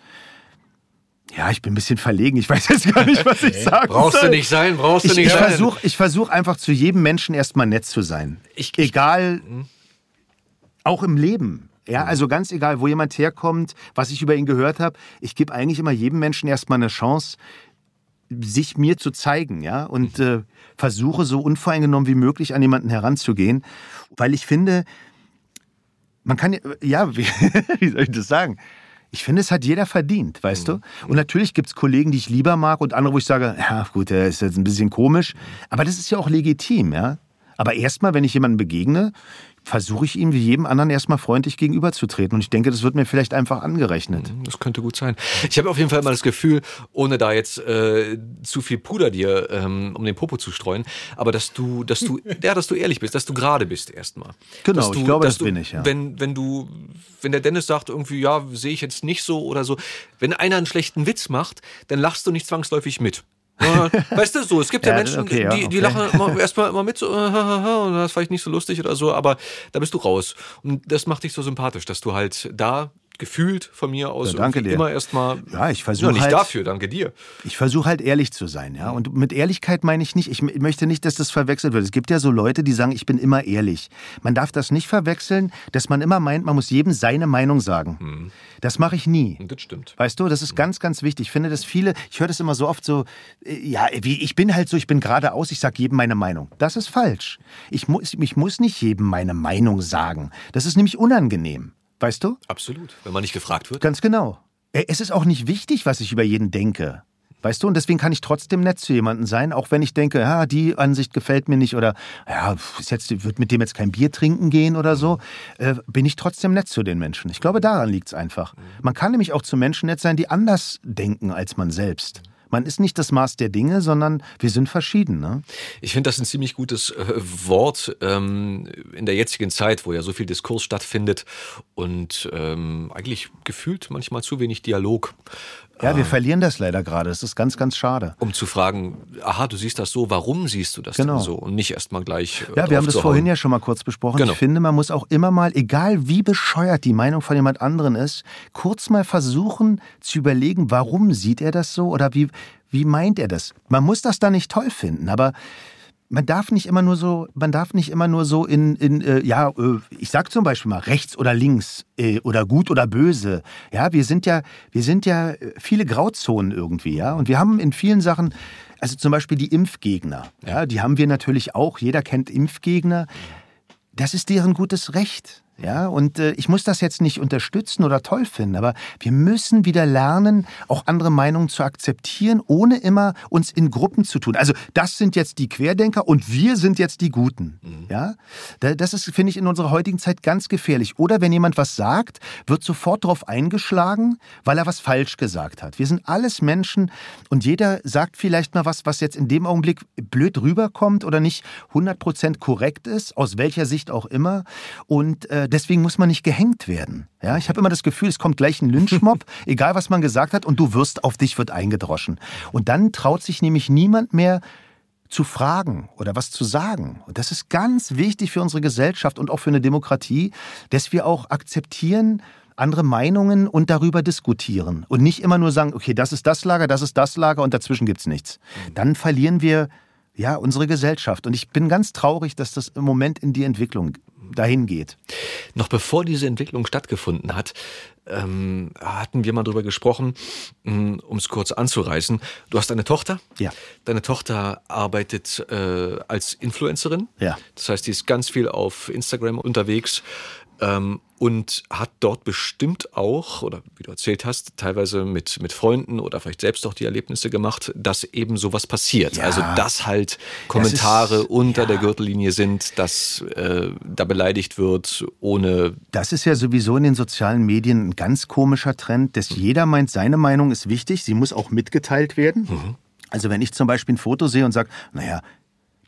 ja, ich bin ein bisschen verlegen. Ich weiß jetzt gar nicht, was ich <laughs> sagen brauchst soll. du nicht sein, brauchst du Ich, nicht ich sein. versuche ich versuch einfach zu jedem Menschen erstmal nett zu sein. Ich- ich- egal, auch im Leben. Ja, also ganz egal, wo jemand herkommt, was ich über ihn gehört habe. Ich gebe eigentlich immer jedem Menschen erstmal eine Chance, sich mir zu zeigen, ja, und äh, versuche so unvoreingenommen wie möglich an jemanden heranzugehen, weil ich finde, man kann ja- <laughs> wie soll ich das sagen? Ich finde, es hat jeder verdient, weißt mhm. du? Und natürlich gibt es Kollegen, die ich lieber mag und andere, wo ich sage, ja gut, der ist jetzt ein bisschen komisch. Aber das ist ja auch legitim, ja. Aber erstmal, wenn ich jemandem begegne, versuche ich ihm wie jedem anderen erstmal freundlich gegenüberzutreten. Und ich denke, das wird mir vielleicht einfach angerechnet. Mhm, das könnte gut sein. Ich habe auf jeden Fall immer das Gefühl, ohne da jetzt äh, zu viel Puder dir ähm, um den Popo zu streuen, aber dass du, dass du, <laughs> ja, dass du ehrlich bist, dass du gerade bist erstmal. Genau, du, ich glaube, das du, bin ich, ja. Wenn, wenn du, wenn der Dennis sagt irgendwie, ja, sehe ich jetzt nicht so oder so, wenn einer einen schlechten Witz macht, dann lachst du nicht zwangsläufig mit weißt du, so, es gibt ja, ja Menschen, okay, ja, die, die okay. lachen erstmal immer mit so, und das ist vielleicht nicht so lustig oder so, aber da bist du raus. Und das macht dich so sympathisch, dass du halt da gefühlt von mir aus ja, danke dir. immer erstmal. Ja, ich versuche. nicht halt, dafür, danke dir. Ich versuche halt ehrlich zu sein, ja. Und mit Ehrlichkeit meine ich nicht, ich möchte nicht, dass das verwechselt wird. Es gibt ja so Leute, die sagen, ich bin immer ehrlich. Man darf das nicht verwechseln, dass man immer meint, man muss jedem seine Meinung sagen. Hm. Das mache ich nie. Das stimmt. Weißt du, das ist hm. ganz, ganz wichtig. Ich finde, dass viele, ich höre das immer so oft so, äh, ja, wie, ich bin halt so, ich bin geradeaus, ich sage jedem meine Meinung. Das ist falsch. Ich muss, ich muss nicht jedem meine Meinung sagen. Das ist nämlich unangenehm. Weißt du? Absolut. Wenn man nicht gefragt wird. Ganz genau. Äh, es ist auch nicht wichtig, was ich über jeden denke. Weißt du, und deswegen kann ich trotzdem nett zu jemandem sein, auch wenn ich denke, ja, die Ansicht gefällt mir nicht oder ja, ist jetzt, wird mit dem jetzt kein Bier trinken gehen oder so, äh, bin ich trotzdem nett zu den Menschen. Ich glaube, daran liegt es einfach. Man kann nämlich auch zu Menschen nett sein, die anders denken als man selbst. Man ist nicht das Maß der Dinge, sondern wir sind verschieden. Ne? Ich finde das ein ziemlich gutes äh, Wort ähm, in der jetzigen Zeit, wo ja so viel Diskurs stattfindet und ähm, eigentlich gefühlt manchmal zu wenig Dialog. Ja, wir verlieren das leider gerade. Das ist ganz, ganz schade. Um zu fragen, aha, du siehst das so, warum siehst du das genau. denn so? Und nicht erstmal gleich. Äh, ja, wir haben das vorhin ja schon mal kurz besprochen. Genau. Ich finde, man muss auch immer mal, egal wie bescheuert die Meinung von jemand anderen ist, kurz mal versuchen zu überlegen, warum sieht er das so oder wie, wie meint er das? Man muss das da nicht toll finden, aber man darf nicht immer nur so, man darf nicht immer nur so in, in äh, ja, äh, ich sag zum Beispiel mal rechts oder links äh, oder gut oder böse. Ja, wir sind ja, wir sind ja viele Grauzonen irgendwie, ja, und wir haben in vielen Sachen, also zum Beispiel die Impfgegner, ja, die haben wir natürlich auch. Jeder kennt Impfgegner. Das ist deren gutes Recht. Ja, und äh, ich muss das jetzt nicht unterstützen oder toll finden, aber wir müssen wieder lernen, auch andere Meinungen zu akzeptieren, ohne immer uns in Gruppen zu tun. Also das sind jetzt die Querdenker und wir sind jetzt die Guten. Mhm. Ja, das ist, finde ich, in unserer heutigen Zeit ganz gefährlich. Oder wenn jemand was sagt, wird sofort darauf eingeschlagen, weil er was falsch gesagt hat. Wir sind alles Menschen und jeder sagt vielleicht mal was, was jetzt in dem Augenblick blöd rüberkommt oder nicht 100% korrekt ist, aus welcher Sicht auch immer. Und äh, deswegen muss man nicht gehängt werden. Ja, ich habe immer das Gefühl, es kommt gleich ein Lynchmob, <laughs> egal was man gesagt hat, und du wirst auf dich wird eingedroschen. Und dann traut sich nämlich niemand mehr zu fragen oder was zu sagen. Und das ist ganz wichtig für unsere Gesellschaft und auch für eine Demokratie, dass wir auch akzeptieren, andere Meinungen und darüber diskutieren und nicht immer nur sagen, okay, das ist das Lager, das ist das Lager und dazwischen gibt es nichts. Dann verlieren wir ja unsere Gesellschaft und ich bin ganz traurig, dass das im Moment in die Entwicklung dahin geht. Noch bevor diese Entwicklung stattgefunden hat, ähm, hatten wir mal darüber gesprochen, mm, um es kurz anzureißen. Du hast eine Tochter. Ja. Deine Tochter arbeitet äh, als Influencerin. Ja. Das heißt, die ist ganz viel auf Instagram unterwegs. Ähm, und hat dort bestimmt auch, oder wie du erzählt hast, teilweise mit, mit Freunden oder vielleicht selbst auch die Erlebnisse gemacht, dass eben sowas passiert. Ja, also dass halt Kommentare das ist, unter ja. der Gürtellinie sind, dass äh, da beleidigt wird, ohne. Das ist ja sowieso in den sozialen Medien ein ganz komischer Trend, dass mhm. jeder meint, seine Meinung ist wichtig, sie muss auch mitgeteilt werden. Mhm. Also wenn ich zum Beispiel ein Foto sehe und sage, naja,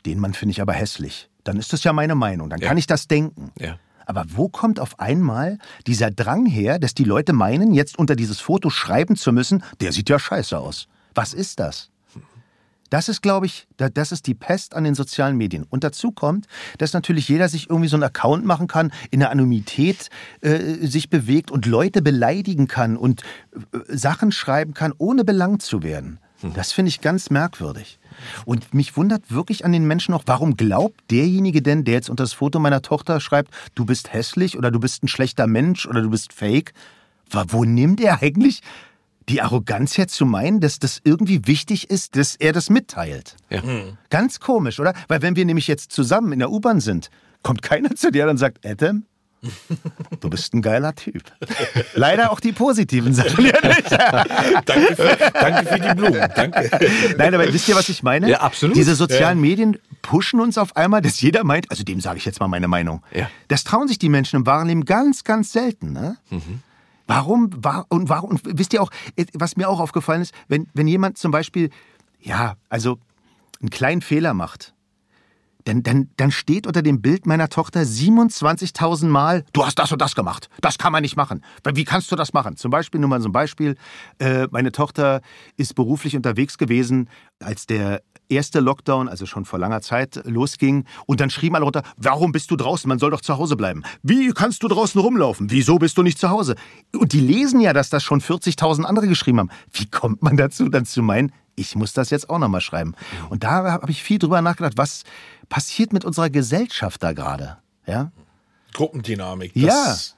den Mann finde ich aber hässlich, dann ist das ja meine Meinung, dann ja. kann ich das denken. Ja. Aber wo kommt auf einmal dieser Drang her, dass die Leute meinen, jetzt unter dieses Foto schreiben zu müssen, der sieht ja scheiße aus? Was ist das? Das ist, glaube ich, das ist die Pest an den sozialen Medien. Und dazu kommt, dass natürlich jeder sich irgendwie so einen Account machen kann, in der Anonymität äh, sich bewegt und Leute beleidigen kann und äh, Sachen schreiben kann, ohne belangt zu werden. Hm. Das finde ich ganz merkwürdig. Und mich wundert wirklich an den Menschen auch, warum glaubt derjenige denn, der jetzt unter das Foto meiner Tochter schreibt, du bist hässlich oder du bist ein schlechter Mensch oder du bist fake? Wo nimmt er eigentlich die Arroganz her zu meinen, dass das irgendwie wichtig ist, dass er das mitteilt? Ja. Hm. Ganz komisch, oder? Weil wenn wir nämlich jetzt zusammen in der U-Bahn sind, kommt keiner zu dir und sagt, Adam, Du bist ein geiler Typ. Leider auch die positiven Sachen. Ja danke, für, danke für die Blumen. Danke. Nein, aber wisst ihr, was ich meine? Ja, absolut. Diese sozialen ja. Medien pushen uns auf einmal, dass jeder meint, also dem sage ich jetzt mal meine Meinung. Ja. Das trauen sich die Menschen im wahren Leben ganz, ganz selten. Ne? Mhm. Warum, war, und warum, und wisst ihr auch, was mir auch aufgefallen ist, wenn, wenn jemand zum Beispiel, ja, also einen kleinen Fehler macht, dann, dann, dann steht unter dem Bild meiner Tochter 27.000 Mal, du hast das und das gemacht. Das kann man nicht machen. Wie kannst du das machen? Zum Beispiel, nur mal so ein Beispiel. Äh, meine Tochter ist beruflich unterwegs gewesen, als der erste Lockdown, also schon vor langer Zeit, losging. Und dann schrieben alle runter, warum bist du draußen? Man soll doch zu Hause bleiben. Wie kannst du draußen rumlaufen? Wieso bist du nicht zu Hause? Und die lesen ja, dass das schon 40.000 andere geschrieben haben. Wie kommt man dazu, dann zu meinen, ich muss das jetzt auch nochmal schreiben? Und da habe ich viel drüber nachgedacht, was passiert mit unserer Gesellschaft da gerade? Ja? Gruppendynamik.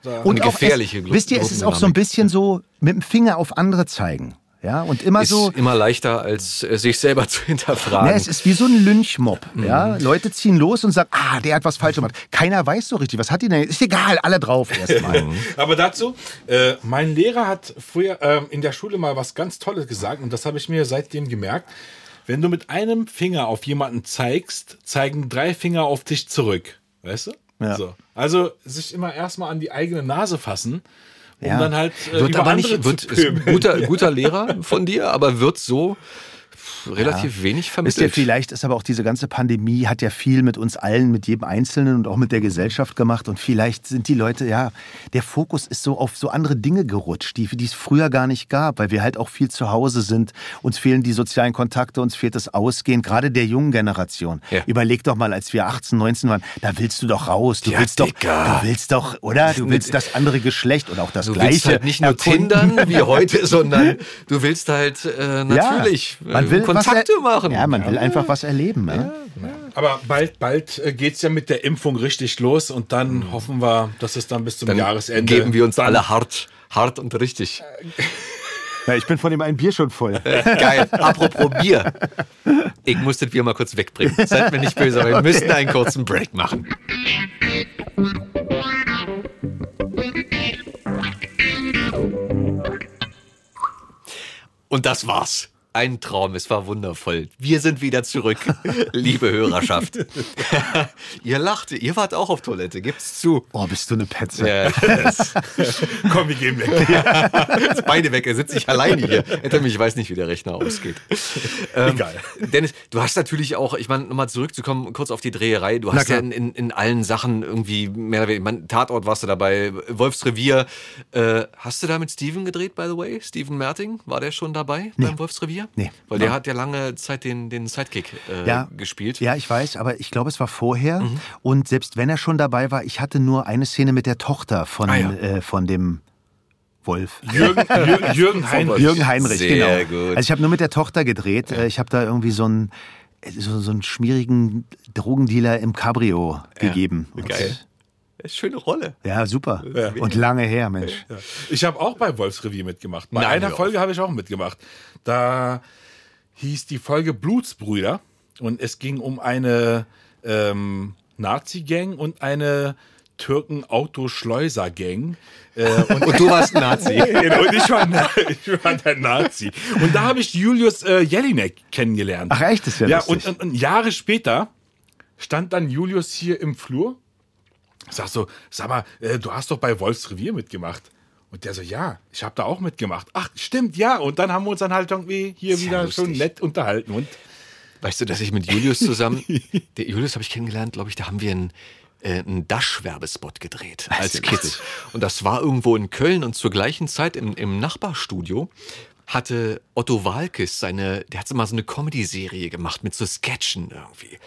ja. Und gefährliche es, Wisst ihr, es ist auch so ein bisschen so mit dem Finger auf andere zeigen. Ja, und immer ist so. immer leichter, als äh, sich selber <laughs> zu hinterfragen. Ja, es ist wie so ein Lynchmob. Mhm. Ja, Leute ziehen los und sagen, ah, der hat was falsch gemacht. Keiner weiß so richtig, was hat die denn? Ist egal, alle drauf erstmal. <laughs> Aber dazu, äh, mein Lehrer hat früher äh, in der Schule mal was ganz Tolles gesagt und das habe ich mir seitdem gemerkt. Wenn du mit einem Finger auf jemanden zeigst, zeigen drei Finger auf dich zurück. Weißt du? Ja. So. Also sich immer erstmal an die eigene Nase fassen um Ja. dann halt äh, wird aber nicht, wird, ist guter, <laughs> guter Lehrer von dir, aber wird so relativ wenig Wisst ihr, vermittelt. vielleicht ist aber auch diese ganze Pandemie hat ja viel mit uns allen, mit jedem Einzelnen und auch mit der Gesellschaft gemacht. Und vielleicht sind die Leute, ja, der Fokus ist so auf so andere Dinge gerutscht, die, die es früher gar nicht gab, weil wir halt auch viel zu Hause sind. Uns fehlen die sozialen Kontakte, uns fehlt das Ausgehen, gerade der jungen Generation. Ja. Überleg doch mal, als wir 18, 19 waren, da willst du doch raus. Du Ja, willst doch, Digga. du willst doch, oder? Du willst will- das andere Geschlecht oder auch das Du gleiche. willst halt nicht nur erkunden. Tindern wie heute, <laughs> sondern du willst halt äh, natürlich ja, man äh, will Kontakte was er, machen. Ja, man will einfach was erleben. Ne? Aber bald, bald äh, geht's ja mit der Impfung richtig los und dann hoffen wir, dass es dann bis zum Dann Jahresende. geben wir uns alle hart, hart und richtig. <laughs> Ja, ich bin von dem einen Bier schon voll. Geil. Apropos Bier. Ich muss das Bier mal kurz wegbringen. Seid mir nicht böse, aber wir <laughs> müssen einen kurzen Break machen. Und das war's. Ein Traum, es war wundervoll. Wir sind wieder zurück, <laughs> liebe Hörerschaft. <laughs> ihr lacht, ihr wart auch auf Toilette, gibt's zu. Oh, bist du eine Petze. Ja. <laughs> Komm, wir gehen weg. Jetzt beide weg, er sitzt nicht alleine hier. Ich weiß nicht, wie der Rechner ausgeht. Ähm, Egal. Dennis, du hast natürlich auch, ich meine, nochmal zurückzukommen, kurz auf die Dreherei. Du hast ja in, in, in allen Sachen irgendwie mehr oder weniger, ich mein, Tatort warst du dabei, Wolfsrevier. Äh, hast du da mit Steven gedreht, by the way? Steven Merting, war der schon dabei beim Wolfsrevier? Nee. Weil der hat ja lange Zeit den, den Sidekick äh, Ja. gespielt. Ja, ich weiß, aber ich glaube, es war vorher. Mhm. Und selbst wenn er schon dabei war, ich hatte nur eine Szene mit der Tochter von, Ah, ja. äh, von dem Wolf. Jürgen, <laughs> Jürgen, Jürgen Heinrich. Jürgen Heinrich, Sehr genau. gut. Also ich habe nur mit der Tochter gedreht. Äh, Ich habe da irgendwie so einen, so, so einen schmierigen Drogendealer im Cabrio gegeben. Und- Geil. Schöne Rolle. Ja, super. Und lange her, Mensch. Ich habe auch bei Wolfsrevier mitgemacht. Bei Nein, einer. Folge habe ich auch mitgemacht. Da hieß die Folge Blutsbrüder und es ging um eine ähm, Nazi-Gang und eine Türken-Autoschleuser-Gang. Äh, und, Und du warst ein Nazi. <laughs> und ich war, ich war der Nazi. Und da habe ich Julius äh, Jelinek kennengelernt. Ach echt, das ist ja Ja, lustig. und, und, und Jahre später stand dann Julius hier im Flur. Sag so, sag mal, äh, du hast doch bei Wolfs Revier mitgemacht. Und der so, ja, ich habe da auch mitgemacht. Ach, stimmt, ja. Und dann haben wir uns dann halt irgendwie hier Sehr wieder lustig. schon nett unterhalten. Und Weißt du, dass ich mit Julius zusammen, <laughs> der Julius habe ich kennengelernt, glaube ich, da haben wir einen, äh, einen Dash-Werbespot gedreht als Kids. Und das war irgendwo in Köln und zur gleichen Zeit im, im Nachbarstudio hatte Otto Walkes seine, der hat so mal so eine Comedy-Serie gemacht mit so Sketchen irgendwie.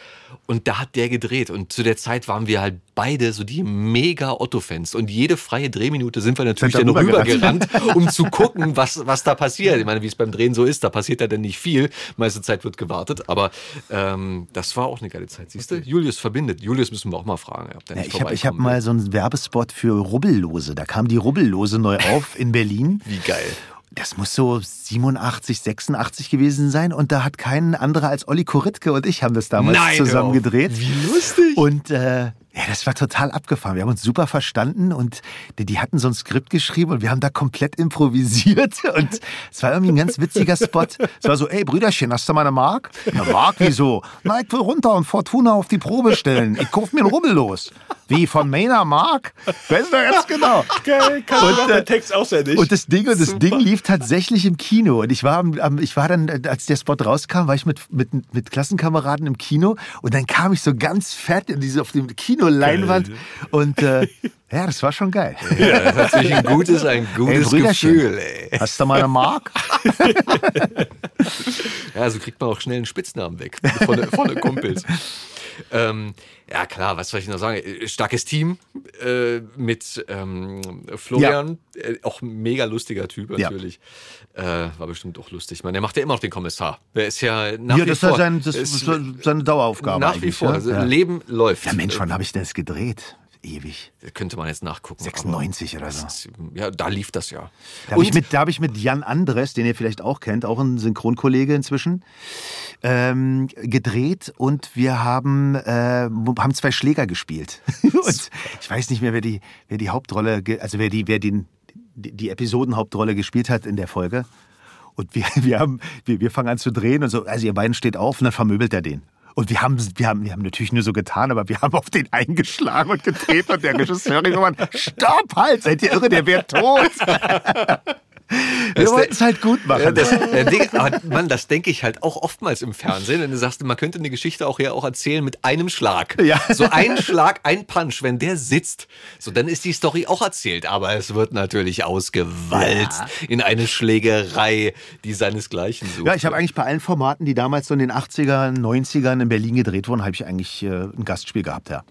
Und da hat der gedreht. Und zu der Zeit waren wir halt beide so die mega Otto-Fans. Und jede freie Drehminute sind wir natürlich Sind dann da rübergerannt, um zu <laughs> gucken, was, was da passiert. Ich meine, wie es beim Drehen so ist, da passiert ja dann nicht viel. Meiste Zeit wird gewartet. Aber ähm, das war auch eine geile Zeit. Siehst du? Julius verbindet. Julius müssen wir auch mal fragen, ob der Ja, nicht ich habe hab mal so einen Werbespot für Rubbellose. Da kam die Rubbellose neu auf in Berlin. Wie geil. Das muss so 87, 86 gewesen sein. Und da hat kein anderer als Olli Koritke und ich haben das damals Nein, zusammen auf. gedreht. Wie lustig. Und äh, Ja, das war total abgefahren. Wir haben uns super verstanden und die, die, hatten so ein Skript geschrieben und wir haben da komplett improvisiert <laughs> und es war irgendwie ein ganz witziger Spot. Es war so, ey Brüderchen, hast du mal eine Mark? Eine Mark, wieso? Na, ich will runter und Fortuna auf die Probe stellen. Ich kauf mir einen Rubbel los. Wie, von Mainer Mark? Weißt du ganz genau. Geil, kann und, äh, Text auswendig. Und das Ding, und das Ding lief tatsächlich im Kino und ich war, ich war dann, als der Spot rauskam, war ich mit, mit, mit Klassenkameraden im Kino und dann kam ich so ganz fett in diese, auf dem Kinoleinwand und äh, <laughs> ja, das war schon geil. Ja, das ist ein gutes, ein gutes ey, Gefühl. Ey. Hast du mal eine Mark? <laughs> ja, so kriegt man auch schnell einen Spitznamen weg von, von den Kumpels. Ähm, ja, klar, was soll ich noch sagen? Äh, starkes Team äh, mit ähm, Florian, ja. äh, auch mega lustiger Typ natürlich. Ja. Äh, war bestimmt auch lustig. Man, der macht ja immer noch den Kommissar. Der ist ja nach ja, wie das vor. Sein, das ist seine Daueraufgabe. Nach wie vor. Also Leben läuft. Ja, Mensch, wann habe ich das gedreht? Ewig. Das könnte man jetzt nachgucken. 96 oder so. Ist, ja, da lief das ja. Da habe ich, mit, hab ich mit Jan Andres, den ihr vielleicht auch kennt, auch ein Synchronkollege inzwischen, ähm, gedreht und wir haben, äh, haben zwei Schläger gespielt. <laughs> und ich weiß nicht mehr, wer die, wer die Hauptrolle, also wer die, wer den, die, die Episodenhauptrolle gespielt hat in der Folge. Und wir, <laughs> wir, haben, wir, wir fangen an zu drehen und so, also ihr beiden steht auf und dann vermöbelt er den. Und wir haben, wir haben, wir haben natürlich nur so getan, aber wir haben auf den eingeschlagen und getreten und der Regisseur irgendwann, stopp halt, seid ihr irre, der wäre tot. <laughs> Wir wollten es halt gut machen. Das, Ding, aber Mann, das denke ich halt auch oftmals im Fernsehen, wenn du sagst, man könnte eine Geschichte auch ja auch erzählen mit einem Schlag. Ja. So ein Schlag, ein Punch, wenn der sitzt, so dann ist die Story auch erzählt. Aber es wird natürlich ausgewalzt ja. in eine Schlägerei, die seinesgleichen sucht. Ja, ich habe eigentlich bei allen Formaten, die damals so in den 80ern, 90ern in Berlin gedreht wurden, habe ich eigentlich äh, ein Gastspiel gehabt, ja.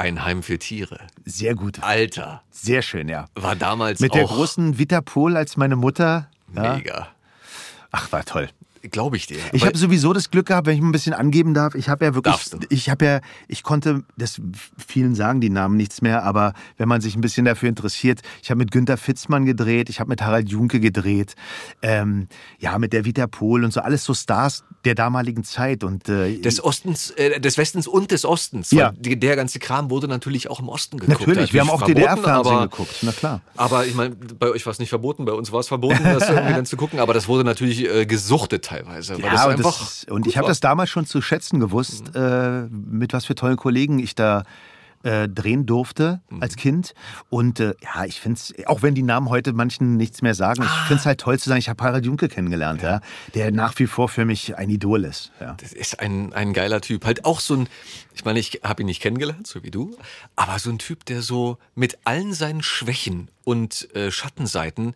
Ein Heim für Tiere. Sehr gut. Alter. Sehr schön, ja. War damals Mit auch der großen Vita Pol als meine Mutter. Mega. Ja. Ach, war toll. Glaube ich dir. Ich habe sowieso das Glück gehabt, wenn ich ein bisschen angeben darf. Ich habe ja wirklich, ich habe ja, ich konnte, das vielen sagen die Namen nichts mehr, aber wenn man sich ein bisschen dafür interessiert, ich habe mit Günter Fitzmann gedreht, ich habe mit Harald Junke gedreht, ähm, ja mit der Vita Pohl und so alles so Stars der damaligen Zeit und äh, des Ostens, äh, des Westens und des Ostens. Ja. Der ganze Kram wurde natürlich auch im Osten geguckt. Natürlich, wir haben auch DDR-Fernsehen geguckt, na klar. Aber ich meine, bei euch war es nicht verboten, bei uns war es verboten, das irgendwie dann zu gucken, aber das wurde natürlich äh, gesuchtet teilweise. Ja, und, das, und ich habe das damals schon zu schätzen gewusst, mhm. äh, mit was für tollen Kollegen ich da äh, drehen durfte mhm. als Kind. Und äh, ja, ich finde es, auch wenn die Namen heute manchen nichts mehr sagen, ah. ich finde es halt toll zu sagen, ich habe Harald Junke kennengelernt, ja. ja. der nach wie vor für mich ein Idol ist. Ja. Das ist ein, ein geiler Typ. Halt auch so ein, ich meine, ich habe ihn nicht kennengelernt, so wie du, aber so ein Typ, der so mit allen seinen Schwächen und äh, Schattenseiten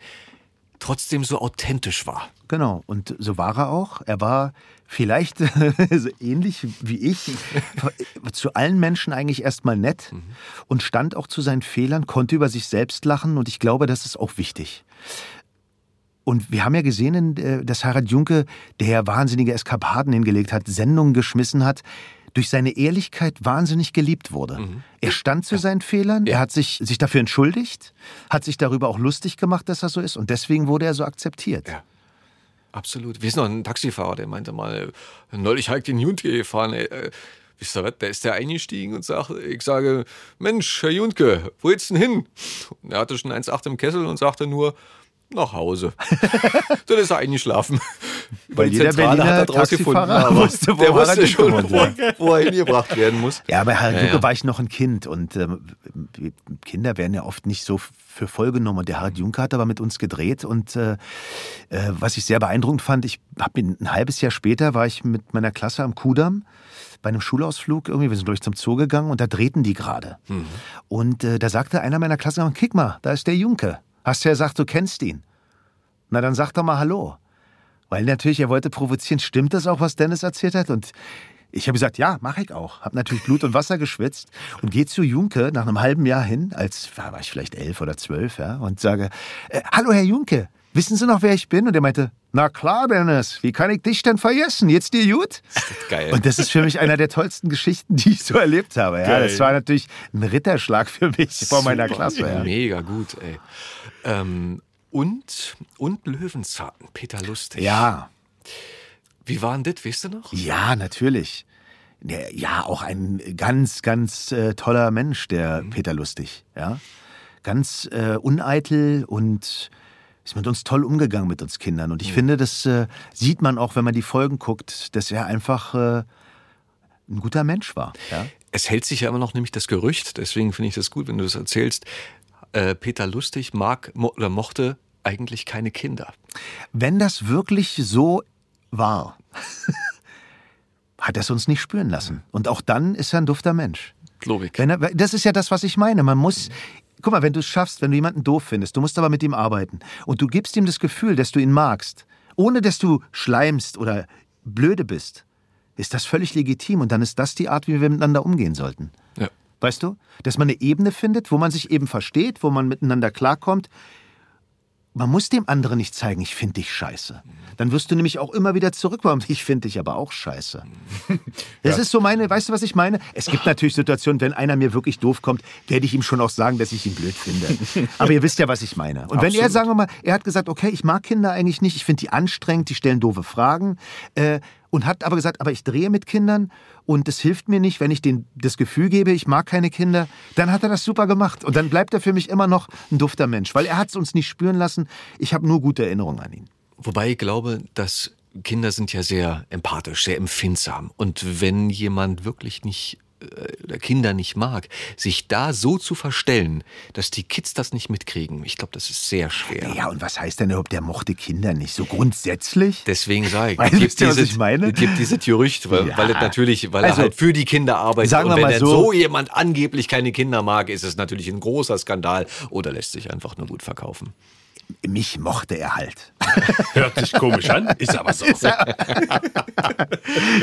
trotzdem so authentisch war. Genau, und so war er auch. Er war vielleicht <laughs> so ähnlich wie ich, <laughs> zu allen Menschen eigentlich erstmal nett mhm. und stand auch zu seinen Fehlern, konnte über sich selbst lachen und ich glaube, das ist auch wichtig. Und wir haben ja gesehen, äh, dass Harald Junke, der wahnsinnige Eskapaden hingelegt hat, Sendungen geschmissen hat, durch seine Ehrlichkeit wahnsinnig geliebt wurde. Mhm. Er stand zu seinen Fehlern, ja. er hat sich, sich dafür entschuldigt, hat sich darüber auch lustig gemacht, dass er so ist und deswegen wurde er so akzeptiert. Ja. Absolut. Wir sind noch ein Taxifahrer, der meinte mal, neulich halt den Junke gefahren. Äh, wisst ihr was, da ist der eingestiegen und sagt, ich sage, Mensch, Herr Junke, wo geht's denn hin? Und er hatte schon 1,8 im Kessel und sagte nur, nach Hause. <laughs> Dann ist er eingeschlafen. Weil jeder Zentrale Berliner hat er Taxifahrer <laughs> wusste, wo der wusste schon, wo er, wo er hingebracht werden muss. Ja, bei Harald ja, Junke ja. war ich noch ein Kind und äh, Kinder werden ja oft nicht so für voll genommen. Und der Harald Junke hat aber mit uns gedreht und äh, äh was ich sehr beeindruckend fand, ich habe ein halbes Jahr später war ich mit meiner Klasse am Kudamm bei einem Schulausflug irgendwie, wir sind durch zum Zoo gegangen und da drehten die gerade. Mhm. Und äh, da sagte einer meiner Klasse, kick mal, da ist der Junke. Hast du ja gesagt, du kennst ihn. Na, dann sag doch mal Hallo. Weil natürlich, er wollte provozieren. Stimmt das auch, was Dennis erzählt hat? Und ich habe gesagt, ja, mache ich auch. Habe natürlich Blut und Wasser geschwitzt und gehe zu Junke nach einem halben Jahr hin, als war ich vielleicht elf oder zwölf, ja, und sage, äh, hallo Herr Junke, wissen Sie noch, wer ich bin? Und er meinte, na klar, Dennis, wie kann ich dich denn vergessen? Jetzt dir gut? <laughs> Geil. Und das ist für mich einer der tollsten Geschichten, die ich so erlebt habe. Ja, das war natürlich ein Ritterschlag für mich vor meiner Klasse. Ja. Mega gut, ey. Ähm, und, und Löwenzahn, Peter Lustig. Ja. Wie war denn das, weißt du noch? Ja, natürlich. ja, auch ein ganz, ganz äh, toller Mensch, der mhm. Peter Lustig. Ja? Ganz äh, uneitel und ist mit uns toll umgegangen, mit uns Kindern. Und ich mhm. finde, das äh, sieht man auch, wenn man die Folgen guckt, dass er einfach äh, ein guter Mensch war. Ja? Es hält sich ja immer noch nämlich das Gerücht, deswegen finde ich das gut, wenn du das erzählst. Äh, Peter Lustig mag mo oder mochte eigentlich keine Kinder. Wenn das wirklich so war, hat er es uns nicht spüren lassen. Und auch dann ist er ein dufter Mensch. Logik. Er, das ist ja das, was ich meine. Man muss, guck mal, wenn du es schaffst, wenn du jemanden doof findest, du musst aber mit ihm arbeiten und du gibst ihm das Gefühl, dass du ihn magst, ohne dass du schleimst oder blöde bist, ist das völlig legitim und dann ist das die Art, wie wir miteinander umgehen sollten. Ja. Weißt du? Dass man eine Ebene findet, wo man sich eben versteht, wo man miteinander klarkommt, man muss dem anderen nicht zeigen, ich finde dich scheiße. Dann wirst du nämlich auch immer wieder zurückkommen, <laughs> ich finde dich aber auch scheiße. <laughs> Das ja. ist so meine, weißt du, was ich meine? Es gibt natürlich Situationen, wenn einer mir wirklich doof kommt, werde ich ihm schon auch sagen, dass ich ihn blöd finde. <laughs> Aber ihr wisst ja, was ich meine. Und Absolut. wenn er, sagen wir mal, er hat gesagt, okay, ich mag Kinder eigentlich nicht, ich finde die anstrengend, die stellen doofe Fragen, äh, und hat aber gesagt, aber ich drehe mit Kindern und es hilft mir nicht, wenn ich denen das Gefühl gebe, ich mag keine Kinder, dann hat er das super gemacht. Und dann bleibt er für mich immer noch ein dufter Mensch, weil er hat es uns nicht spüren lassen. Ich habe nur gute Erinnerungen an ihn. Wobei ich glaube, dass Kinder sind ja sehr empathisch, sehr empfindsam. Und wenn jemand wirklich nicht Kinder nicht mag, sich da so zu verstellen, dass die Kids das nicht mitkriegen, ich glaube, das ist sehr schwer. Ja, und was heißt denn überhaupt, der mochte Kinder nicht? So grundsätzlich? Deswegen sage ich, weißt es gibt, dieses, ich meine? gibt diese Gerücht, weil, ja. weil es natürlich, weil also, er halt für die Kinder arbeitet. Sagen und wenn er so, so jemand angeblich keine Kinder mag, ist es natürlich ein großer Skandal oder lässt sich einfach nur gut verkaufen mich mochte er halt. <laughs> Hört sich komisch an, ist aber so. <laughs>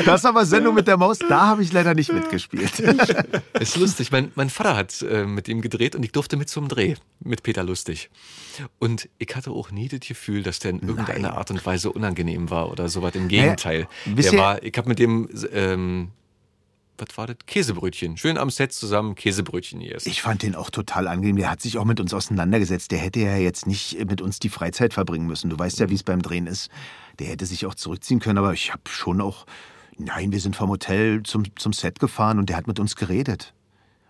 das aber Sendung mit der Maus, da habe ich leider nicht mitgespielt. <laughs> ist lustig. Mein, mein Vater hat äh, mit ihm gedreht und ich durfte mit zum Dreh mit Peter Lustig. Und ich hatte auch nie das Gefühl, dass der in irgendeiner Nein. Art und Weise unangenehm war oder sowas. Im Gegenteil. Naja, der war, ich habe mit dem ähm, was war das? Käsebrötchen. Schön am Set zusammen Käsebrötchen gegessen. Ich fand den auch total angenehm. Der hat sich auch mit uns auseinandergesetzt. Der hätte ja jetzt nicht mit uns die Freizeit verbringen müssen. Du weißt ja, wie es beim Drehen ist. Der hätte sich auch zurückziehen können, aber ich habe schon auch. Nein, wir sind vom Hotel zum, zum Set gefahren und der hat mit uns geredet.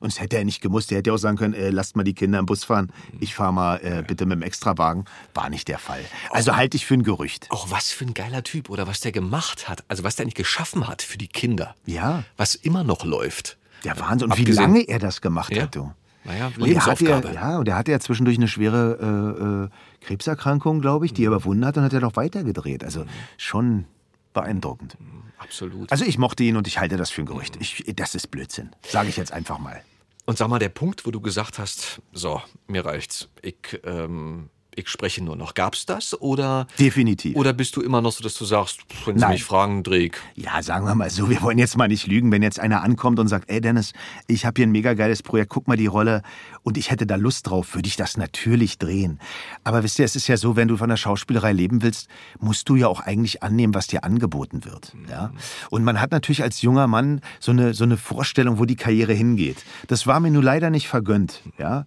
Und das hätte er nicht gemusst. Er hätte auch sagen können, äh, lasst mal die Kinder im Bus fahren. Ich fahre mal äh, bitte mit dem Extrawagen. War nicht der Fall. Also halte ich für ein Gerücht. Auch was für ein geiler Typ oder was der gemacht hat. Also was der nicht geschaffen hat für die Kinder. Ja. Was immer noch läuft. Der Wahnsinn. Und Abgesehen, wie lange er das gemacht ja. hat, du. Naja, Lebensaufgabe. Ja, ja, und er hatte ja zwischendurch eine schwere äh, äh, Krebserkrankung, glaube ich, die er mhm. überwunden hat und hat er doch weitergedreht. Also schon beeindruckend. Absolut. Also ich mochte ihn und ich halte das für ein Gerücht. Ich, das ist Blödsinn. Sage ich jetzt einfach mal. Und sag mal, der Punkt, wo du gesagt hast, so, mir reicht's. Ich ähm, ich spreche nur noch. Gab's das oder? Definitiv. Oder bist du immer noch so, dass du sagst, wenn Sie Nein. mich fragen, Dreh Ja, sagen wir mal so, wir wollen jetzt mal nicht lügen, wenn jetzt einer ankommt und sagt, ey Dennis, ich habe hier ein mega geiles Projekt, guck mal die Rolle und ich hätte da Lust drauf, würde ich das natürlich drehen. Aber wisst ihr, es ist ja so, wenn du von der Schauspielerei leben willst, musst du ja auch eigentlich annehmen, was dir angeboten wird. Mhm. Ja? Und man hat natürlich als junger Mann so eine, so eine Vorstellung, wo die Karriere hingeht. Das war mir nur leider nicht vergönnt. Ja?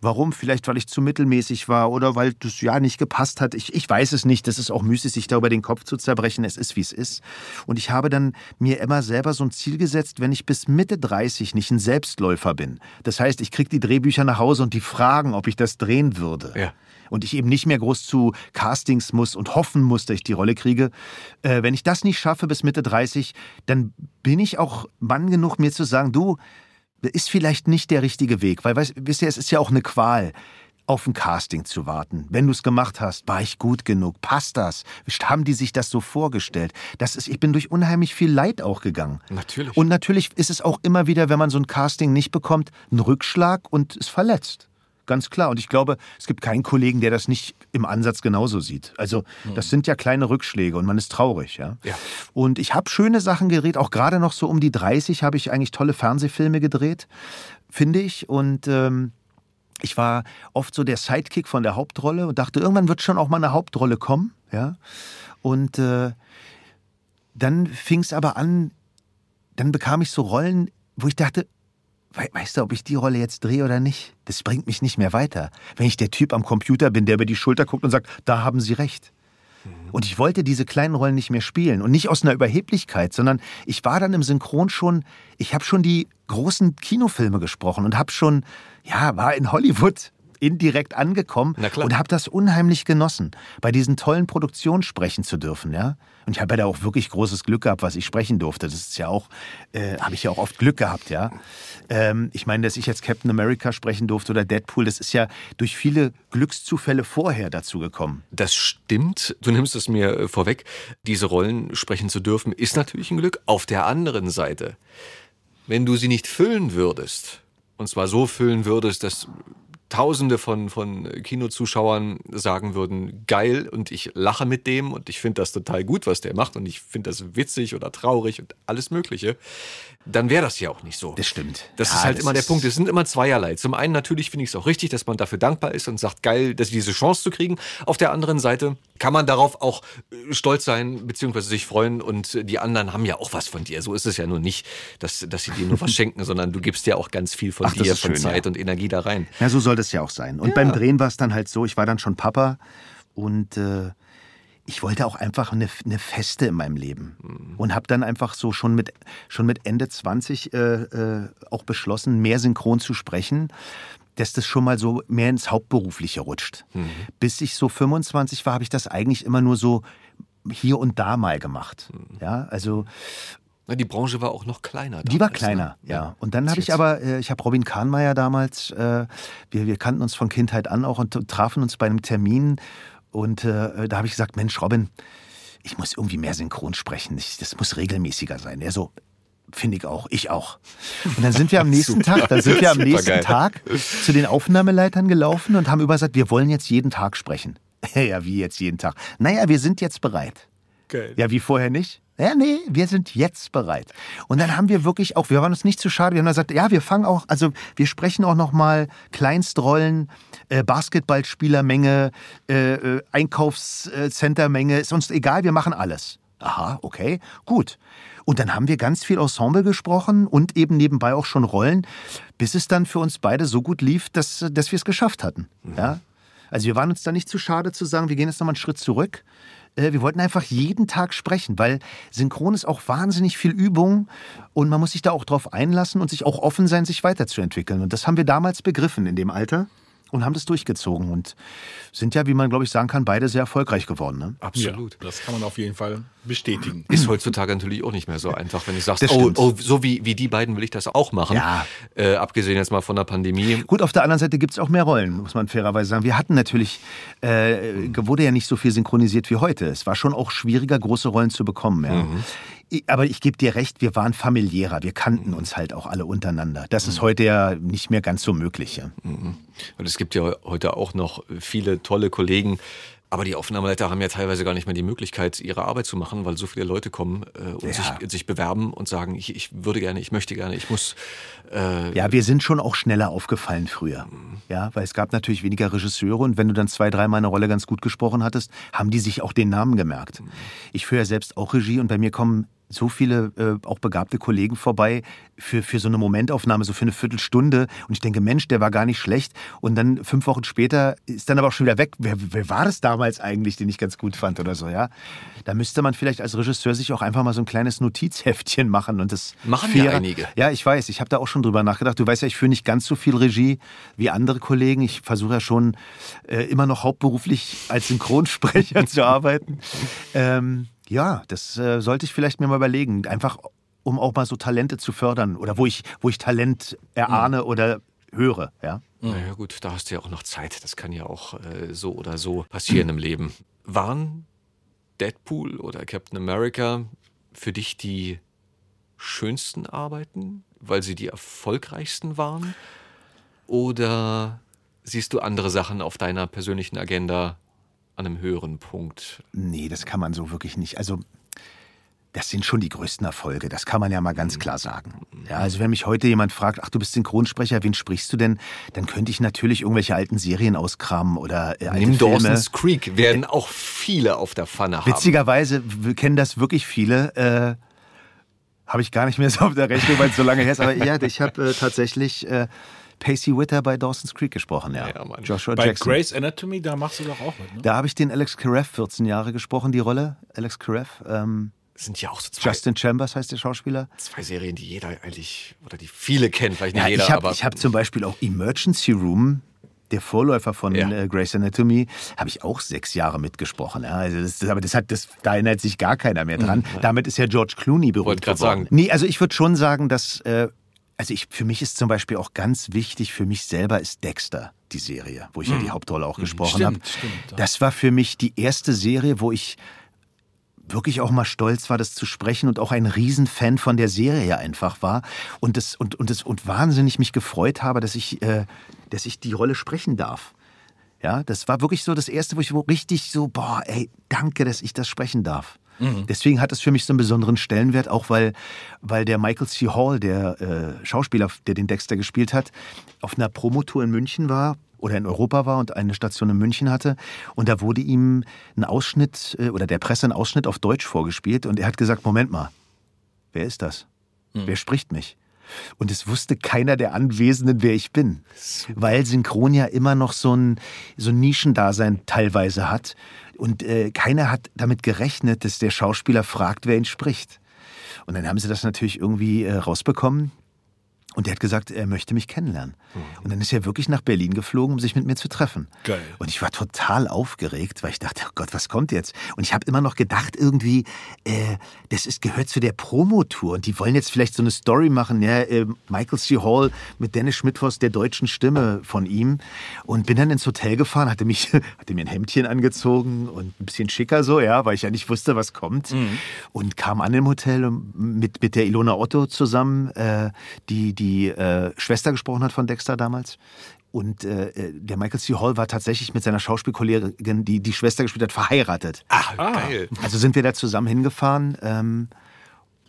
Warum? Vielleicht, weil ich zu mittelmäßig war oder weil weil das ja nicht gepasst hat. Ich, ich weiß es nicht. Das ist auch müßig, sich darüber den Kopf zu zerbrechen. Es ist, wie es ist. Und ich habe dann mir immer selber so ein Ziel gesetzt, wenn ich bis Mitte 30 nicht ein Selbstläufer bin. Das heißt, ich kriege die Drehbücher nach Hause und die fragen, ob ich das drehen würde. Ja. Und ich eben nicht mehr groß zu Castings muss und hoffen muss, dass ich die Rolle kriege. Äh, wenn ich das nicht schaffe bis Mitte 30, dann bin ich auch Mann genug, mir zu sagen, du, ist vielleicht nicht der richtige Weg, weil weißt, wisst ihr, es ist ja auch eine Qual auf ein Casting zu warten. Wenn du es gemacht hast, war ich gut genug? Passt das? Haben die sich das so vorgestellt? Das ist, ich bin durch unheimlich viel Leid auch gegangen. Natürlich. Und natürlich ist es auch immer wieder, wenn man so ein Casting nicht bekommt, ein Rückschlag und ist verletzt. Ganz klar. Und ich glaube, es gibt keinen Kollegen, der das nicht im Ansatz genauso sieht. Also, das sind ja kleine Rückschläge und man ist traurig, ja. ja. Und ich habe schöne Sachen gedreht. Auch gerade noch so um die 30 habe ich eigentlich tolle Fernsehfilme gedreht, finde ich. Und ähm, ich war oft so der Sidekick von der Hauptrolle und dachte, irgendwann wird schon auch mal eine Hauptrolle kommen. Ja? Und äh, dann fing es aber an, dann bekam ich so Rollen, wo ich dachte, weißt du, ob ich die Rolle jetzt drehe oder nicht? Das bringt mich nicht mehr weiter. Wenn ich der Typ am Computer bin, der über die Schulter guckt und sagt, da haben Sie recht. Und ich wollte diese kleinen Rollen nicht mehr spielen. Und nicht aus einer Überheblichkeit, sondern ich war dann im Synchron schon, ich habe schon die großen Kinofilme gesprochen und habe schon, ja, war in Hollywood indirekt angekommen und habe das unheimlich genossen, bei diesen tollen Produktionen sprechen zu dürfen, ja. Und ich habe ja da auch wirklich großes Glück gehabt, was ich sprechen durfte. Das ist ja auch, äh, habe ich ja auch oft Glück gehabt, ja. Ähm, ich meine, dass ich jetzt Captain America sprechen durfte oder Deadpool, das ist ja durch viele Glückszufälle vorher dazu gekommen. Das stimmt. Du nimmst es mir äh, vorweg. Diese Rollen sprechen zu dürfen, ist natürlich ein Glück. Auf der anderen Seite, wenn du sie nicht füllen würdest, und zwar so füllen würdest, dass Tausende von, von Kinozuschauern sagen würden, geil und ich lache mit dem und ich finde das total gut, was der macht und ich finde das witzig oder traurig und alles Mögliche, dann wäre das ja auch nicht so. Das stimmt. Das ja, ist halt das immer der Punkt. Es sind immer zweierlei. Zum einen natürlich finde ich es auch richtig, dass man dafür dankbar ist und sagt, geil, dass diese Chance zu kriegen. Auf der anderen Seite kann man darauf auch äh, stolz sein, beziehungsweise sich freuen und die anderen haben ja auch was von dir. So ist es ja nur nicht, dass, dass sie dir nur was <laughs> schenken, sondern du gibst ja auch ganz viel von Ach, dir, von schön, Zeit ja. und Energie da rein. Ja, so soll das ja auch sein. Und ja. beim Drehen war es dann halt so, ich war dann schon Papa und äh, ich wollte auch einfach eine, eine Feste in meinem Leben mhm. und habe dann einfach so schon mit, schon mit Ende 20 äh, äh, auch beschlossen, mehr synchron zu sprechen, dass das schon mal so mehr ins Hauptberufliche rutscht. Mhm. Bis ich so 25 war, habe ich das eigentlich immer nur so hier und da mal gemacht. Mhm. Ja, also die Branche war auch noch kleiner. Damals, die war ne? kleiner, ne? ja. Und dann habe ich aber, äh, ich habe Robin Kahnmeier damals, äh, wir, wir kannten uns von Kindheit an auch und trafen uns bei einem Termin und äh, da habe ich gesagt, Mensch, Robin, ich muss irgendwie mehr synchron sprechen. Ich, das muss regelmäßiger sein. Er so, finde ich auch, ich auch. Und dann sind wir am <laughs> nächsten Tag, dann sind wir am nächsten geil. Tag zu den Aufnahmeleitern gelaufen und haben übersagt, wir wollen jetzt jeden Tag sprechen. <laughs> ja, wie jetzt jeden Tag? Naja, wir sind jetzt bereit. Geil. Ja, wie vorher nicht? Ja, nee, wir sind jetzt bereit. Und dann haben wir wirklich auch, wir waren uns nicht zu schade, wir haben gesagt, ja, wir fangen auch, also wir sprechen auch nochmal Kleinstrollen, äh, Basketballspielermenge, äh, äh, Einkaufscentermenge, ist uns egal, wir machen alles. Aha, okay, gut. Und dann haben wir ganz viel Ensemble gesprochen und eben nebenbei auch schon Rollen, bis es dann für uns beide so gut lief, dass, dass wir es geschafft hatten. Mhm. Ja? Also wir waren uns da nicht zu schade zu sagen, wir gehen jetzt nochmal einen Schritt zurück äh, wir wollten einfach jeden Tag sprechen, weil Synchron ist auch wahnsinnig viel Übung und man muss sich da auch drauf einlassen und sich auch offen sein, sich weiterzuentwickeln. Und das haben wir damals begriffen in dem Alter und haben das durchgezogen und sind ja, wie man glaube ich sagen kann, beide sehr erfolgreich geworden. Ne? Absolut. Ja, das kann man auf jeden Fall bestätigen. Ist heutzutage natürlich auch nicht mehr so einfach, wenn ich sage, oh, oh, so wie, wie die beiden will ich das auch machen. Ja. Äh, abgesehen jetzt mal von der Pandemie. Gut, auf der anderen Seite gibt es auch mehr Rollen, muss man fairerweise sagen. Wir hatten natürlich, äh, wurde ja nicht so viel synchronisiert wie heute. Es war schon auch schwieriger, große Rollen zu bekommen. Ja. Mhm. Aber ich gebe dir recht, wir waren familiärer, wir kannten mhm. uns halt auch alle untereinander. Das ist mhm. heute ja nicht mehr ganz so möglich. Ja. Mhm. Und es gibt ja heute auch noch viele tolle Kollegen, aber die Aufnahmeleiter haben ja teilweise gar nicht mehr die Möglichkeit, ihre Arbeit zu machen, weil so viele Leute kommen äh, und ja. sich, sich, bewerben und sagen, ich, ich, würde gerne, ich möchte gerne, ich muss. Äh ja, wir sind schon auch schneller aufgefallen früher. Mhm. Ja, weil es gab natürlich weniger Regisseure und wenn du dann zwei, dreimal eine Rolle ganz gut gesprochen hattest, haben die sich auch den Namen gemerkt. Mhm. Ich führe ja selbst auch Regie und bei mir kommen so viele äh, auch begabte Kollegen vorbei für, für so eine Momentaufnahme, so für eine Viertelstunde. Und ich denke, Mensch, der war gar nicht schlecht. Und dann fünf Wochen später ist dann aber auch schon wieder weg. Wer, wer war das damals eigentlich, den ich ganz gut fand oder so, ja? Da müsste man vielleicht als Regisseur sich auch einfach mal so ein kleines Notizheftchen machen und das. Machen ja einige. Ja, ich weiß. Ich habe da auch schon drüber nachgedacht. Du weißt ja, ich führe nicht ganz so viel Regie wie andere Kollegen. Ich versuche ja schon äh, immer noch hauptberuflich als Synchronsprecher <laughs> zu arbeiten. Ähm, ja, das äh, sollte ich vielleicht mir mal überlegen. Einfach, um auch mal so Talente zu fördern oder wo ich, wo ich Talent erahne mhm. oder höre. Ja? Naja, gut, da hast du ja auch noch Zeit. Das kann ja auch äh, so oder so passieren im Leben. Waren Deadpool oder Captain America für dich die schönsten Arbeiten, weil sie die erfolgreichsten waren? Oder siehst du andere Sachen auf deiner persönlichen Agenda, an einem höheren Punkt. Nee, das kann man so wirklich nicht. Also das sind schon die größten Erfolge, das kann man ja mal ganz klar sagen. Ja, also wenn mich heute jemand fragt, ach du bist Synchronsprecher, wen sprichst du denn? Dann könnte ich natürlich irgendwelche alten Serien auskramen oder äh, alte Nimm Dawson's Creek werden auch viele auf der Pfanne haben. Witzigerweise kennen das wirklich viele. Äh, habe ich gar nicht mehr so auf der Rechnung, weil es so lange her ist. Aber ja, ich habe äh, tatsächlich äh, Pacey Witter bei Dawson's Creek gesprochen, ja. Ja. Joshua Bei Jackson. Grey's Anatomy, da machst du doch auch mit, ne? Da habe ich den Alex Karev 14 Jahre gesprochen, die Rolle. Alex Karev. Ähm, sind ja auch so zwei, Justin Chambers heißt der Schauspieler. zwei Serien, die jeder eigentlich, oder die viele kennen, vielleicht nicht Ja, jeder, ich habe hab zum Beispiel auch Emergency Room, der Vorläufer von Ja. äh, Grey's Anatomy, habe ich auch sechs Jahre mitgesprochen. Ja, also das, aber das hat, das, da erinnert sich gar keiner mehr dran. Damit ist ja George Clooney berühmt Mhm. Wollte geworden. sagen. Nee, also ich würde schon sagen, dass, äh, also ich, für mich ist zum Beispiel auch ganz wichtig, für mich selber ist Dexter die Serie, wo ich ja die Hauptrolle auch gesprochen habe. Mhm. Stimmt, stimmt, ja. Das war für mich die erste Serie, wo ich wirklich auch mal stolz war, das zu sprechen und auch ein Riesenfan von der Serie einfach war und das und und das und wahnsinnig mich gefreut habe, dass ich äh, dass ich die Rolle sprechen darf. Ja, das war wirklich so das erste, wo ich wo richtig so boah, ey, danke, dass ich das sprechen darf. Deswegen hat es für mich so einen besonderen Stellenwert, auch weil, weil der Michael C. Hall, der äh, Schauspieler, der den Dexter gespielt hat, auf einer Promotour in München war oder in Europa war und eine Station in München hatte. Und da wurde ihm ein Ausschnitt äh, oder der Presse ein Ausschnitt auf Deutsch vorgespielt und er hat gesagt, Moment mal, wer ist das? Wer spricht mich? Und es wusste keiner der Anwesenden, wer ich bin. Weil Synchron ja immer noch so ein, so ein Nischendasein teilweise hat. Und äh, keiner hat damit gerechnet, dass der Schauspieler fragt, wer ihn spricht. Und dann haben sie das natürlich irgendwie äh, rausbekommen. Und er hat gesagt, er möchte mich kennenlernen. Und dann ist er wirklich nach Berlin geflogen, um sich mit mir zu treffen. Geil. Und ich war total aufgeregt, weil ich dachte, oh Gott, was kommt jetzt? Und ich habe immer noch gedacht, irgendwie, äh, das ist, gehört zu der Promotour. Und die wollen jetzt vielleicht so eine Story machen, ja, äh, Michael C. Hall mit Dennis Schmidtfoss, der deutschen Stimme von ihm. Und bin dann ins Hotel gefahren, hatte, mich, <laughs> hatte mir ein Hemdchen angezogen und ein bisschen schicker so, ja, weil ich ja nicht wusste, was kommt. Und kam an im Hotel mit, mit der Ilona Otto zusammen, äh, die die äh, Schwester gesprochen hat von Dexter damals. Und äh, der Michael C. Hall war tatsächlich mit seiner Schauspielkollegin, die die Schwester gespielt hat, verheiratet. ah, geil. Also sind wir da zusammen hingefahren. Ähm,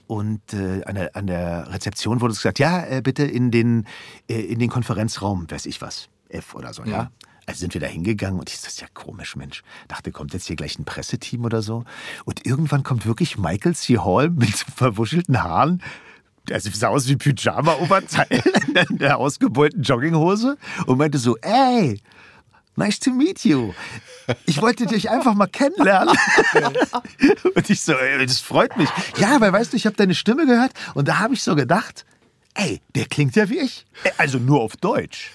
und äh, an, der, an der Rezeption wurde es gesagt, ja, äh, bitte in den, äh, in den Konferenzraum, weiß ich was, F oder so, ja. Also sind wir da hingegangen und ich das ist ja komisch, Mensch. Dachte, kommt jetzt hier gleich ein Presseteam oder so. Und irgendwann kommt wirklich Michael C. Hall <laughs> mit verwuschelten Haaren. Also sah aus wie Pyjama-Oberteil in <laughs> der ausgebeulten Jogginghose und meinte so, ey, nice to meet you. Ich wollte dich einfach mal kennenlernen. <laughs> Und ich so, ey, das freut mich. Ja, weil weißt du, ich habe deine Stimme gehört und da habe ich so gedacht, ey, der klingt ja wie ich. Äh, Also nur auf Deutsch.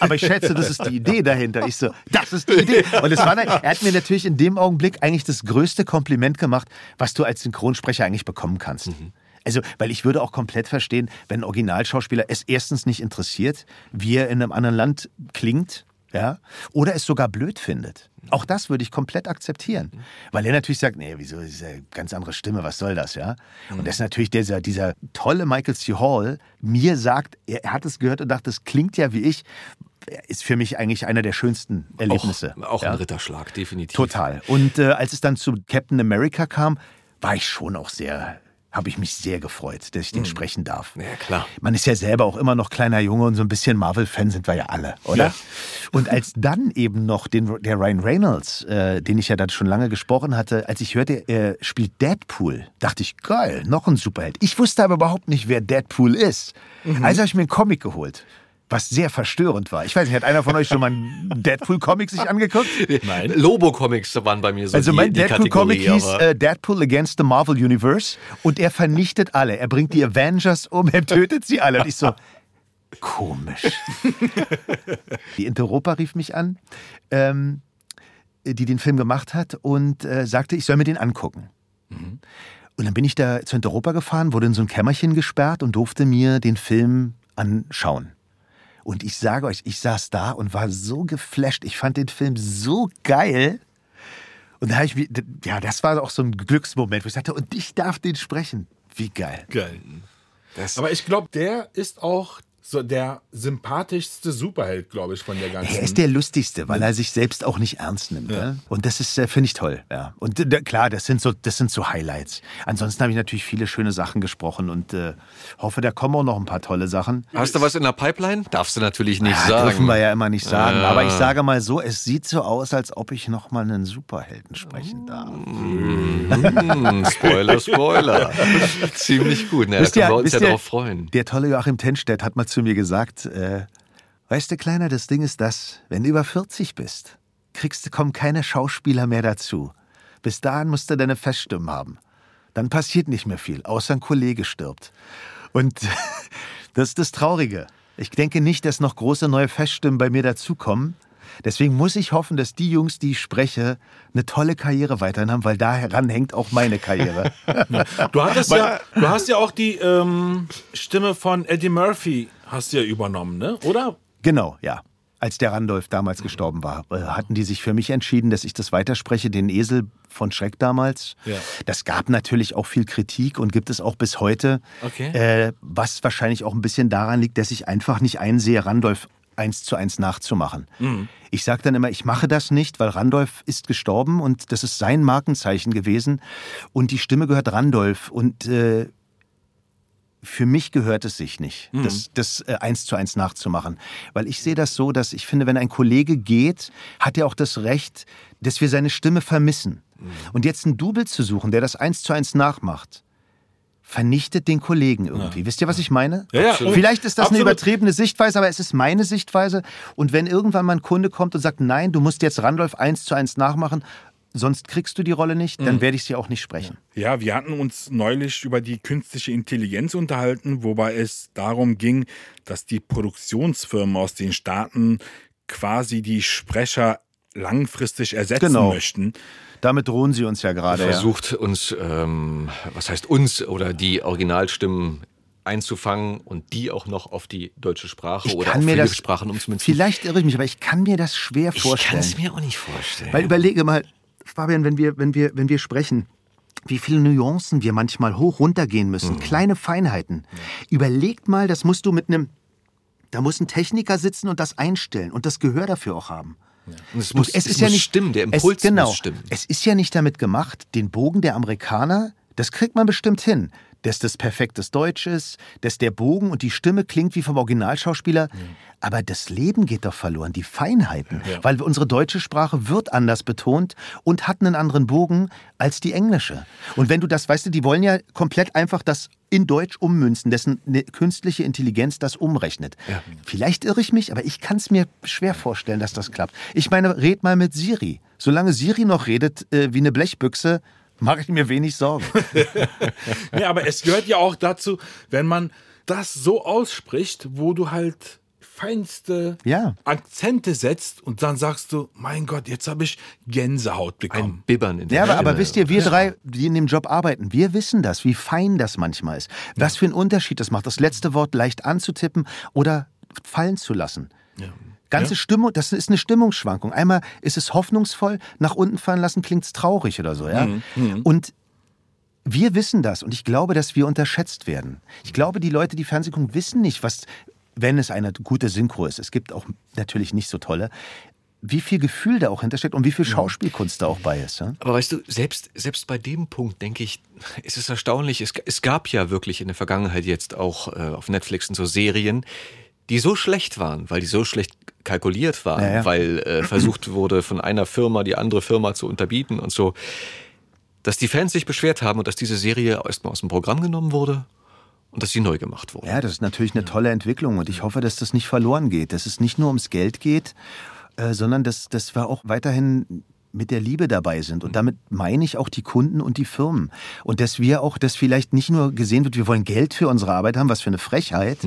Aber ich schätze, das ist die Idee dahinter. Ich so, das ist die Idee. Und es war, er hat mir natürlich in dem Augenblick eigentlich das größte Kompliment gemacht, was du als Synchronsprecher eigentlich bekommen kannst. Also, weil ich würde auch komplett verstehen, wenn ein Originalschauspieler es erstens nicht interessiert, wie er in einem anderen Land klingt, ja, oder es sogar blöd findet. Auch das würde ich komplett akzeptieren. Weil er natürlich sagt, nee, wieso ist ja eine ganz andere Stimme, was soll das, ja? Und das ist natürlich dieser, dieser tolle Michael C. Hall mir sagt, er, er hat es gehört und dachte, das klingt ja wie ich, ist für mich eigentlich einer der schönsten Erlebnisse. Auch, auch ja. ein Ritterschlag, definitiv. Total. Und äh, als es dann zu Captain America kam, war ich schon auch sehr, habe ich mich sehr gefreut, dass ich den sprechen darf. Ja, klar. Man ist ja selber auch immer noch kleiner Junge und so ein bisschen Marvel-Fan sind wir ja alle, oder? Ja. Und als dann eben noch den, der Ryan Reynolds, äh, den ich ja dann schon lange gesprochen hatte, als ich hörte, er spielt Deadpool, dachte ich, geil, noch ein Superheld. Ich wusste aber überhaupt nicht, wer Deadpool ist. Also habe ich mir einen Comic geholt. Was sehr verstörend war. Ich weiß nicht, hat einer von euch schon mal einen Deadpool-Comic sich angeguckt? Nein. Lobo-Comics waren bei mir so Also die, mein Deadpool-Comic hieß äh, Deadpool Against the Marvel Universe und er vernichtet alle. Er bringt die Avengers um, er tötet sie alle. Und ich so, komisch. <laughs> die Interopa rief mich an, ähm, die den Film gemacht hat und äh, sagte, ich soll mir den angucken. Und dann bin ich da zur Interopa gefahren, wurde in so ein Kämmerchen gesperrt und durfte mir den Film anschauen. Und ich sage euch, ich saß da und war so geflasht. Ich fand den Film so geil. Und da habe ich mir, ja, das war auch so ein Glücksmoment, wo ich sagte, und ich darf den sprechen. Wie geil. Geil. Das- Aber ich glaube, der ist auch so der sympathischste Superheld, glaube ich, von der ganzen. Er ist der lustigste, weil er sich selbst auch nicht ernst nimmt. Ne? Und das ist, äh, finde ich toll. Ja. Und äh, klar, das sind so, das sind so Highlights. Ansonsten habe ich natürlich viele schöne Sachen gesprochen und äh, hoffe, da kommen auch noch ein paar tolle Sachen. Hast du was in der Pipeline? Darfst du natürlich nicht Ja, sagen. dürfen wir ja immer nicht sagen. Ja. Aber ich sage mal so, es sieht so aus, als ob ich noch mal einen Superhelden sprechen darf. Hm, Spoiler, Spoiler. <laughs> Ziemlich gut. Ne, da können ihr- wir uns ja darauf freuen. Der tolle Joachim Tenstedt hat mal zu mir gesagt, äh, Weißt du, Kleiner, das Ding ist das, wenn du über 40 bist, kriegst du, kommen keine Schauspieler mehr dazu. Bis dahin musst du deine Feststimmen haben. Dann passiert nicht mehr viel, außer ein Kollege stirbt. Und <laughs> das ist das Traurige. Ich denke nicht, dass noch große neue Feststimmen bei mir dazukommen. Deswegen muss ich hoffen, dass die Jungs, die ich spreche, eine tolle Karriere weiterhin haben, weil daran hängt auch meine Karriere. <laughs> Du, hattest ja, du hast ja auch die ähm, Stimme von Eddie Murphy hast du ja übernommen, ne? oder? genau, ja. Als der Randolph damals gestorben war, äh, hatten die sich für mich entschieden, dass ich das weiterspreche, den Esel von Schreck damals. Ja. Das gab natürlich auch viel Kritik und gibt es auch bis heute. Okay. Äh, was wahrscheinlich auch ein bisschen daran liegt, dass ich einfach nicht einsehe, Randolph eins zu eins nachzumachen. Ich sage dann immer, ich mache das nicht, weil Randolph ist gestorben und das ist sein Markenzeichen gewesen und die Stimme gehört Randolph und äh, für mich gehört es sich nicht, das, das äh, eins zu eins nachzumachen. Weil ich sehe das so, dass ich finde, wenn ein Kollege geht, hat er auch das Recht, dass wir seine Stimme vermissen. Und jetzt einen Double zu suchen, der das eins zu eins nachmacht, vernichtet den Kollegen irgendwie. Wisst ihr, was ich meine? Ja, ja. Vielleicht ist das Absolut. eine übertriebene Sichtweise, aber es ist meine Sichtweise. Und wenn irgendwann mal ein Kunde kommt und sagt, nein, du musst jetzt Randolph eins zu eins nachmachen, sonst kriegst du die Rolle nicht, Mhm. dann werde ich sie auch nicht sprechen. Ja, wir hatten uns neulich über die künstliche Intelligenz unterhalten, wobei es darum ging, dass die Produktionsfirmen aus den Staaten quasi die Sprecher langfristig ersetzen Genau. möchten. Damit drohen sie uns ja gerade. Ja. versucht uns, ähm, was heißt uns oder die Originalstimmen einzufangen und die auch noch auf die deutsche Sprache Ich oder kann auf mir viele das, Sprachen umzumünzen. vielleicht irre ich mich, aber ich kann mir das schwer ich kann vorstellen. es mir auch nicht vorstellen. Weil überlege mal, Fabian, wenn wir, wenn wir, wenn wir sprechen, wie viele Nuancen wir manchmal hoch runtergehen müssen, kleine Feinheiten. Überlegt mal, das musst du mit einem, da muss ein Techniker sitzen und das einstellen und das Gehör dafür auch haben. Und es muss, es muss stimmen, der Impuls es, genau, muss stimmen. Es ist ja nicht damit gemacht, den Bogen der Amerikaner, das kriegt man bestimmt hin, dass das perfektes Deutsch ist, dass der Bogen und die Stimme klingt wie vom Originalschauspieler. Aber das Leben geht doch verloren, die Feinheiten. Ja. Weil unsere deutsche Sprache wird anders betont und hat einen anderen Bogen als die englische. Und wenn du das, weißt du, die wollen ja komplett einfach das in Deutsch ummünzen, dessen eine künstliche Intelligenz das umrechnet. Vielleicht irre ich mich, aber ich kann es mir schwer vorstellen, dass das klappt. Ich meine, red mal mit Siri. Solange Siri noch redet äh, wie eine Blechbüchse, mache ich mir wenig Sorgen. <laughs> Ja, aber es gehört ja auch dazu, wenn man das so ausspricht, wo du halt feinste Ja. Akzente setzt und dann sagst du, mein Gott, jetzt habe ich Gänsehaut Ein bekommen. Bibbern in der Ja, aber, aber wisst ihr, wir drei, die in dem Job arbeiten, wir wissen das, wie fein das manchmal ist. Was für einen Unterschied das macht, das letzte Wort leicht anzutippen oder fallen zu lassen. Ganze Stimmung, das ist eine Stimmungsschwankung. Einmal ist es hoffnungsvoll, nach unten fallen lassen klingt es traurig oder so, ja. Und wir wissen das und ich glaube, dass wir unterschätzt werden. Ich glaube, die Leute, die Fernsehen gucken, wissen nicht, was, wenn es eine gute Synchro ist. Es gibt auch natürlich nicht so tolle. Wie viel Gefühl da auch hintersteckt und wie viel Schauspielkunst da auch bei ist. Ja? Aber weißt du, selbst, selbst bei dem Punkt, denke ich, <laughs> ist es erstaunlich. Es, es gab ja wirklich in der Vergangenheit jetzt auch äh, auf Netflix und so Serien, die so schlecht waren, weil die so schlecht kalkuliert waren, Ja, ja. weil äh, versucht wurde, von einer Firma die andere Firma zu unterbieten und so, dass die Fans sich beschwert haben und dass diese Serie erstmal aus dem Programm genommen wurde und dass sie neu gemacht wurde. Ja, das ist natürlich eine tolle Entwicklung und ich hoffe, dass das nicht verloren geht, dass es nicht nur ums Geld geht, äh, sondern dass, dass wir auch weiterhin mit der Liebe dabei sind. Und damit meine ich auch die Kunden und die Firmen. Und dass wir auch, dass vielleicht nicht nur gesehen wird, wir wollen Geld für unsere Arbeit haben, was für eine Frechheit,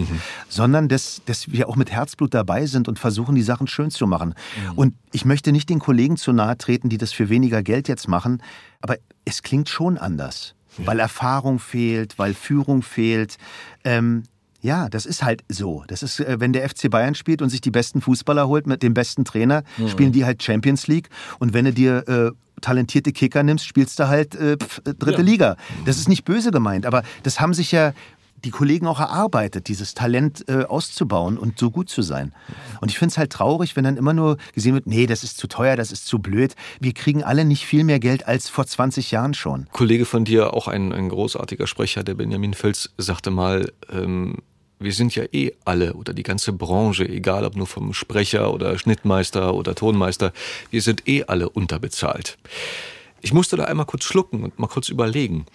sondern dass, dass wir auch mit Herzblut dabei sind und versuchen, die Sachen schön zu machen. Und ich möchte nicht den Kollegen zu nahe treten, die das für weniger Geld jetzt machen, aber es klingt schon anders. Weil Erfahrung fehlt, weil Führung fehlt. Ähm, ja, das ist halt so. Das ist, äh, wenn der FC Bayern spielt und sich die besten Fußballer holt mit dem besten Trainer, spielen die halt Champions League. Und wenn du dir äh, talentierte Kicker nimmst, spielst du halt äh, pf, äh, dritte Ja. Liga. Das ist nicht böse gemeint, aber das haben sich ja die Kollegen auch erarbeitet, dieses Talent äh, auszubauen und so gut zu sein. Und ich finde es halt traurig, wenn dann immer nur gesehen wird, nee, das ist zu teuer, das ist zu blöd. Wir kriegen alle nicht viel mehr Geld als vor 20 Jahren schon. Kollege von dir, auch ein, ein großartiger Sprecher, der Benjamin Völz, sagte mal, ähm, wir sind ja eh alle oder die ganze Branche, egal ob nur vom Sprecher oder Schnittmeister oder Tonmeister, wir sind eh alle unterbezahlt. Ich musste da einmal kurz schlucken und mal kurz überlegen,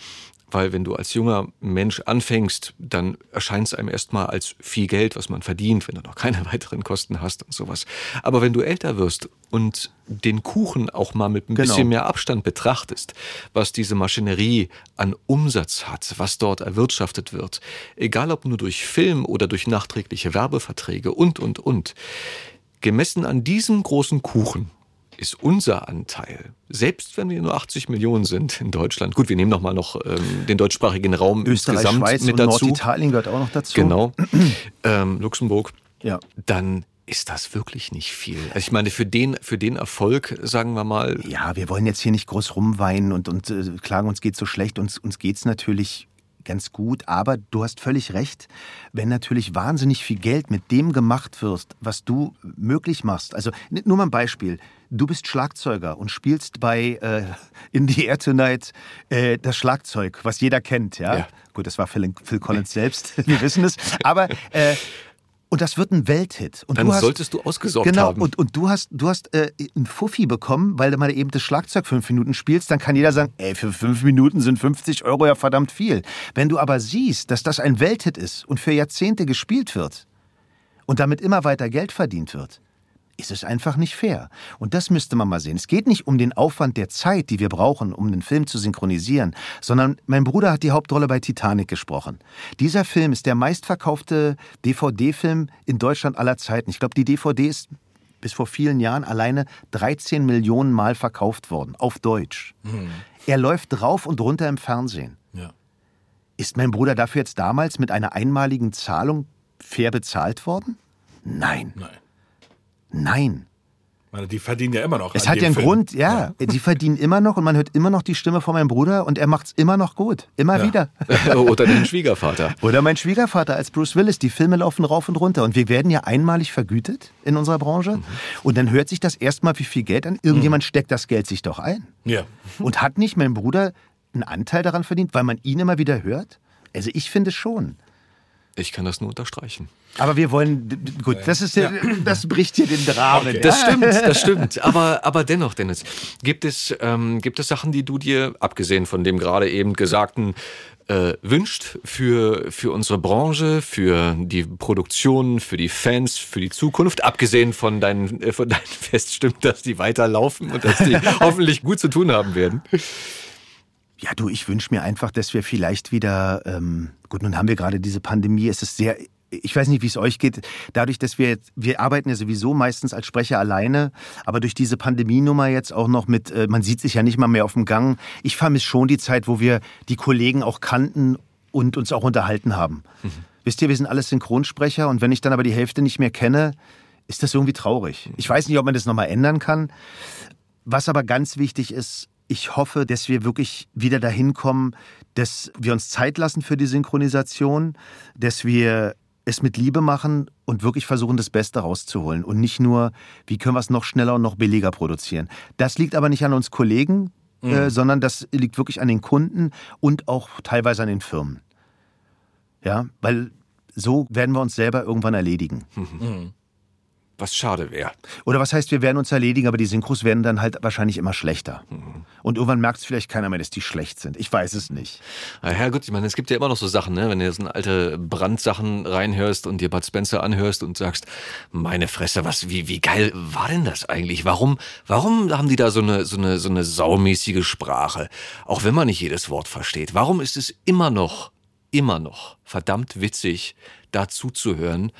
weil wenn du als junger Mensch anfängst, dann erscheint es einem erstmal als viel Geld, was man verdient, wenn du noch keine <laughs> weiteren Kosten hast und sowas. Aber wenn du älter wirst und den Kuchen auch mal mit ein Genau. bisschen mehr Abstand betrachtest, was diese Maschinerie an Umsatz hat, was dort erwirtschaftet wird, egal ob nur durch Film oder durch nachträgliche Werbeverträge und, und, und, gemessen an diesem großen Kuchen ist unser Anteil, selbst wenn wir nur 80 Millionen sind in Deutschland, gut, wir nehmen noch mal noch ähm, den deutschsprachigen Raum Österreich, insgesamt Schweiz mit und dazu, Norditalien gehört auch noch dazu. genau, <clears throat> ähm, Luxemburg, Ja. dann ist das wirklich nicht viel. Also ich meine, für den, für den Erfolg, sagen wir mal, Ja, wir wollen jetzt hier nicht groß rumweinen und, und äh, klagen, uns geht so schlecht. Uns, uns geht's natürlich ganz gut, aber du hast völlig recht, wenn natürlich wahnsinnig viel Geld mit dem gemacht wird, was du möglich machst. Also nur mal ein Beispiel. Du bist Schlagzeuger und spielst bei äh, In the Air Tonight äh, das Schlagzeug, was jeder kennt. Ja? Ja. Gut, das war Phil, Phil Collins selbst, <laughs> wir wissen es. Aber äh, und das wird ein Welthit. Und dann du hast, solltest du ausgesorgt Genau, haben. und, und du hast, du hast äh, einen Fuffi bekommen, weil du mal eben das Schlagzeug fünf Minuten spielst, dann kann jeder sagen, ey, für fünf Minuten sind 50 Euro ja verdammt viel. Wenn du aber siehst, dass das ein Welthit ist und für Jahrzehnte gespielt wird und damit immer weiter Geld verdient wird, ist es einfach nicht fair. Und das müsste man mal sehen. Es geht nicht um den Aufwand der Zeit, die wir brauchen, um den Film zu synchronisieren, sondern mein Bruder hat die Hauptrolle bei Titanic gesprochen. Dieser Film ist der meistverkaufte DVD-Film in Deutschland aller Zeiten. Ich glaube, die DVD ist bis vor vielen Jahren alleine 13 Millionen Mal verkauft worden, auf Deutsch. Er läuft drauf und runter im Fernsehen. Ja. Ist mein Bruder dafür jetzt damals mit einer einmaligen Zahlung fair bezahlt worden? Nein, Nein. Nein. Die verdienen ja immer noch. Es hat ja einen Film. Grund, ja. Die verdienen immer noch und man hört immer noch die Stimme von meinem Bruder und er macht's immer noch gut. Immer Ja. wieder. <laughs> Oder den Schwiegervater. Oder mein Schwiegervater als Bruce Willis. Die Filme laufen rauf und runter. Und wir werden ja einmalig vergütet in unserer Branche. Und dann hört sich das erstmal wie viel Geld an. Irgendjemand steckt das Geld sich doch ein. Ja. Und hat nicht mein Bruder einen Anteil daran verdient, weil man ihn immer wieder hört? Also ich finde schon. Ich kann das nur unterstreichen. Aber wir wollen, gut, das ist, ja. das bricht hier den Rahmen. Okay. Das stimmt, <laughs> das stimmt. Aber, aber dennoch, Dennis, gibt es, ähm, gibt es Sachen, die du dir, abgesehen von dem gerade eben Gesagten, äh, wünscht für, für unsere Branche, für die Produktion, für die Fans, für die Zukunft, abgesehen von deinen, äh, von deinen <laughs> Feststimmen, dass die weiterlaufen und dass die <laughs> hoffentlich gut zu tun haben werden. Ja, du, ich wünsche mir einfach, dass wir vielleicht wieder, ähm, gut, nun haben wir gerade diese Pandemie, es ist sehr, ich weiß nicht, wie es euch geht, dadurch, dass wir jetzt, wir arbeiten ja sowieso meistens als Sprecher alleine, aber durch diese Pandemienummer jetzt auch noch mit, äh, man sieht sich ja nicht mal mehr auf dem Gang, ich vermisse schon die Zeit, wo wir die Kollegen auch kannten und uns auch unterhalten haben. Wisst ihr, wir sind alles Synchronsprecher und wenn ich dann aber die Hälfte nicht mehr kenne, ist das irgendwie traurig. Ich weiß nicht, ob man das nochmal ändern kann. Was aber ganz wichtig ist, ich hoffe, dass wir wirklich wieder dahin kommen, dass wir uns Zeit lassen für die Synchronisation, dass wir es mit Liebe machen und wirklich versuchen, das Beste rauszuholen. Und nicht nur, wie können wir es noch schneller und noch billiger produzieren. Das liegt aber nicht an uns Kollegen, äh, sondern das liegt wirklich an den Kunden und auch teilweise an den Firmen. Ja, weil so werden wir uns selber irgendwann erledigen. <laughs> Was schade wäre. Oder was heißt, wir werden uns erledigen, aber die Synchros werden dann halt wahrscheinlich immer schlechter. Und irgendwann merkt es vielleicht keiner mehr, dass die schlecht sind. Ich weiß es nicht. Na ja, gut, ich meine, es gibt ja immer noch so Sachen, ne? wenn du jetzt in alte Brandsachen reinhörst und dir Bud Spencer anhörst und sagst, meine Fresse, was, wie, wie geil war denn das eigentlich? Warum, warum haben die da so eine, so eine, so eine saumäßige Sprache? Auch wenn man nicht jedes Wort versteht. Warum ist es immer noch, immer noch verdammt witzig, dazu zu hören,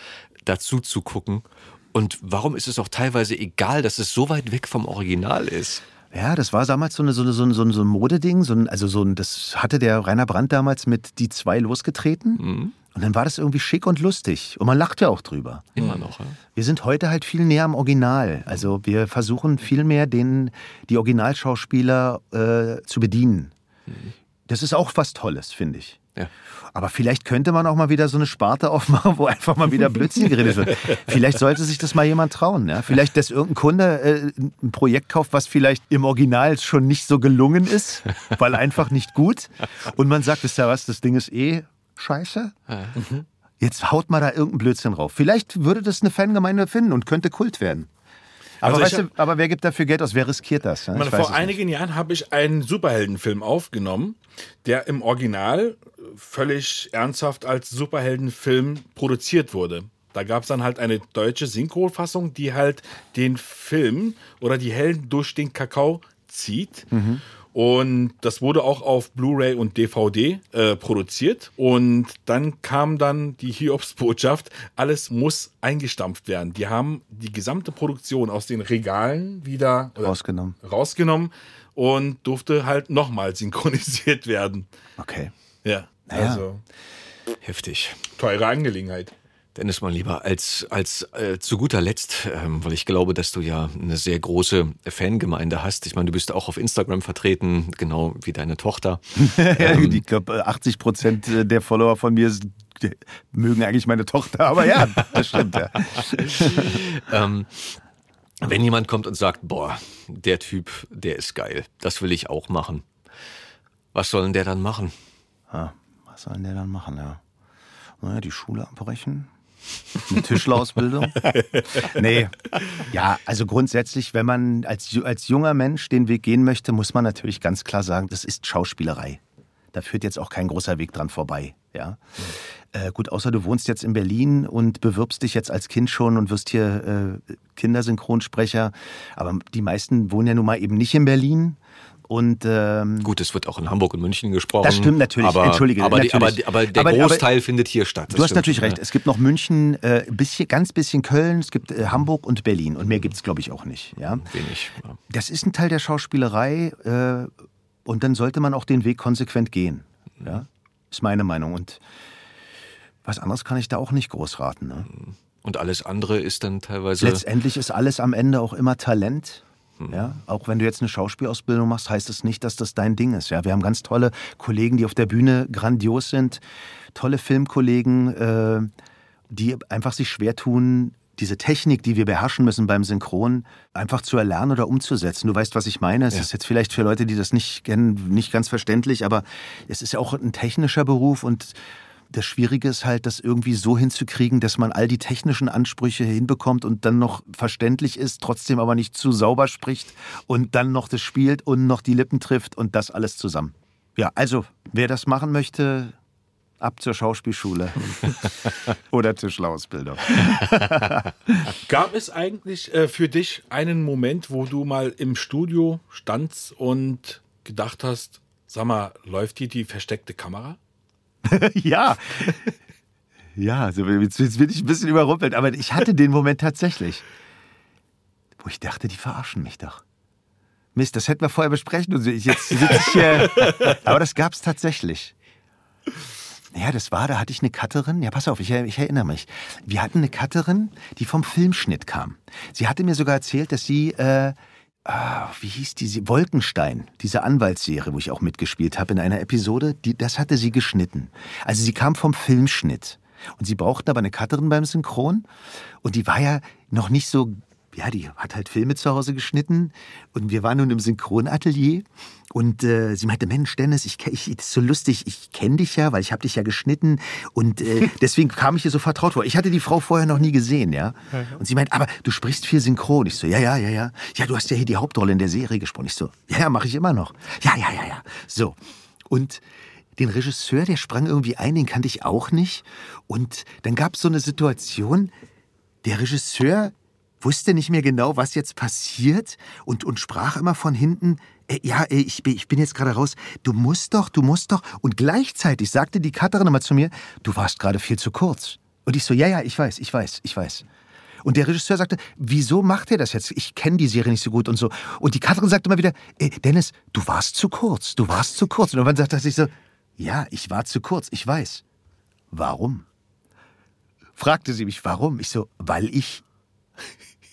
dazu zu gucken? Und warum ist es auch teilweise egal, dass es so weit weg vom Original ist? Ja, das war damals so, eine, so, eine, so, ein, so ein Modeding. So ein, also so ein, das hatte der Rainer Brandt damals mit die zwei losgetreten. Und dann war das irgendwie schick und lustig. Und man lacht ja auch drüber. Immer noch, ja? Wir sind heute halt viel näher am Original. Also wir versuchen viel mehr, den, die Originalschauspieler äh, zu bedienen. Das ist auch was Tolles, finde ich. Ja. Aber vielleicht könnte man auch mal wieder so eine Sparte aufmachen, wo einfach mal wieder Blödsinn geredet wird. <laughs> Vielleicht sollte sich das mal jemand trauen. Ja? Vielleicht, dass irgendein Kunde äh, ein Projekt kauft, was vielleicht im Original schon nicht so gelungen ist, weil einfach nicht gut. Und man sagt, wisst ihr was, das Ding ist eh scheiße. Jetzt haut mal da irgendein Blödsinn drauf. Vielleicht würde das eine Fangemeinde finden und könnte Kult werden. Aber, Also weißt du, aber wer gibt dafür Geld aus? Wer riskiert das? ne? Weiß vor es nicht. einigen Jahren habe ich einen Superheldenfilm aufgenommen, der im Original völlig ernsthaft als Superheldenfilm produziert wurde. Da gab es dann halt eine deutsche Synchronfassung, die halt den Film oder die Helden durch den Kakao zieht. Und das wurde auch auf Blu-ray und DVD äh, produziert. Und dann kam dann die Hiobsbotschaft, alles muss eingestampft werden. Die haben die gesamte Produktion aus den Regalen wieder Rausgenommen. rausgenommen und durfte halt nochmal synchronisiert werden. Okay. Ja, Naja. also Heftig. teure Angelegenheit. Dennis, mein Lieber, als, als äh, zu guter Letzt, ähm, weil ich glaube, dass du ja eine sehr große Fangemeinde hast. Ich meine, du bist auch auf Instagram vertreten, genau wie deine Tochter. <laughs> Ähm. ich glaube, 80 Prozent der Follower von mir mögen eigentlich meine Tochter, aber ja, das stimmt. Ja. <laughs> Ähm, wenn jemand kommt und sagt, boah, der Typ, der ist geil, das will ich auch machen. Was soll denn der dann machen? Ah, was soll denn der dann machen, ja? Naja, die Schule abbrechen. Eine Tischlerausbildung? <laughs> nee. Ja, also grundsätzlich, wenn man als, als junger Mensch den Weg gehen möchte, muss man natürlich ganz klar sagen, das ist Schauspielerei. Da führt jetzt auch kein großer Weg dran vorbei. Ja? Äh, gut, außer du wohnst jetzt in Berlin und bewirbst dich jetzt als Kind schon und wirst hier äh, Kindersynchronsprecher. Aber die meisten wohnen ja nun mal eben nicht in Berlin. Und ähm, Gut, es wird auch in Hamburg und München gesprochen. Das stimmt natürlich, Aber, entschuldige, Aber, die, aber, natürlich. aber der Aber- aber- Großteil findet hier statt. Du hast stimmt natürlich schon, recht. Es gibt noch München, äh, bisschen, ganz bisschen Köln, es gibt äh, Hamburg und Berlin. Und mehr gibt es, glaube ich, auch nicht. Ja? Ja. Wenig. Ja. Das ist ein Teil der Schauspielerei. Äh, und dann sollte man auch den Weg konsequent gehen. Ja? Ist meine Meinung. Und was anderes kann ich da auch nicht groß raten. Ne? Und alles andere ist dann teilweise. Letztendlich ist alles am Ende auch immer Talent. Ja, auch wenn du jetzt eine Schauspielausbildung machst, heißt es nicht, dass das dein Ding ist. Ja, wir haben ganz tolle Kollegen, die auf der Bühne grandios sind, tolle Filmkollegen, äh, die einfach sich schwer tun, diese Technik, die wir beherrschen müssen beim Synchron, einfach zu erlernen oder umzusetzen. Du weißt, was ich meine. Es Ja. ist jetzt vielleicht für Leute, die das nicht kennen, nicht ganz verständlich, aber es ist ja auch ein technischer Beruf und das Schwierige ist halt, das irgendwie so hinzukriegen, dass man all die technischen Ansprüche hinbekommt und dann noch verständlich ist, trotzdem aber nicht zu sauber spricht und dann noch das spielt und noch die Lippen trifft und das alles zusammen. Ja, also, wer das machen möchte, ab zur Schauspielschule <laughs> oder Tischlerausbildung. <laughs> Gab es eigentlich äh, für dich einen Moment, wo du mal im Studio standst und gedacht hast, sag mal, läuft hier die versteckte Kamera? <laughs> ja. Ja, also jetzt, jetzt bin ich ein bisschen überrumpelt, aber ich hatte den Moment tatsächlich, wo ich dachte, die verarschen mich doch. Mist, das hätten wir vorher besprechen und jetzt sitze ich hier. <laughs> Aber das gab es tatsächlich. Ja, das war, da hatte ich eine Cutterin. Ja, pass auf, ich, ich erinnere mich. Wir hatten eine Cutterin, die vom Filmschnitt kam. Sie hatte mir sogar erzählt, dass sie, äh, ah, wie hieß die, Wolkenstein, diese Anwaltsserie, wo ich auch mitgespielt habe in einer Episode, die, das hatte sie geschnitten. Also sie kam vom Filmschnitt. Und sie brauchten aber eine Cutterin beim Synchron. Und die war ja noch nicht so, ja, die hat halt Filme zu Hause geschnitten. Und wir waren nun im Synchronatelier. Und äh, sie meinte, Mensch, Dennis, ich, ich, das ist so lustig, ich kenne dich ja, weil ich habe dich ja geschnitten. Und äh, <laughs> deswegen kam ich hier so vertraut vor. Ich hatte die Frau vorher noch nie gesehen, ja. Und sie meint, aber du sprichst viel synchron. Ich so, ja, ja, ja, ja. Ja, du hast ja hier die Hauptrolle in der Serie gesprochen. Ich so, ja, ja, mache ich immer noch. Ja, ja, ja, ja. So. Und den Regisseur, der sprang irgendwie ein, den kannte ich auch nicht. Und dann gab es so eine Situation, der Regisseur wusste nicht mehr genau, was jetzt passiert und, und sprach immer von hinten, ja, ich, bin- ich bin jetzt gerade raus, du musst doch, du musst doch. Und gleichzeitig sagte die Cutterin immer zu mir, du warst gerade viel zu kurz. Und ich so, ja, ja, ich weiß, ich weiß, ich weiß. Und der Regisseur sagte, wieso macht er das jetzt? Ich kenne die Serie nicht so gut und so. Und die Katrin sagte immer wieder, Dennis, du warst zu kurz, du warst zu kurz. Und irgendwann sagte er sich so, ja, ich war zu kurz, ich weiß. Warum? Fragte sie mich, warum? Ich so, weil ich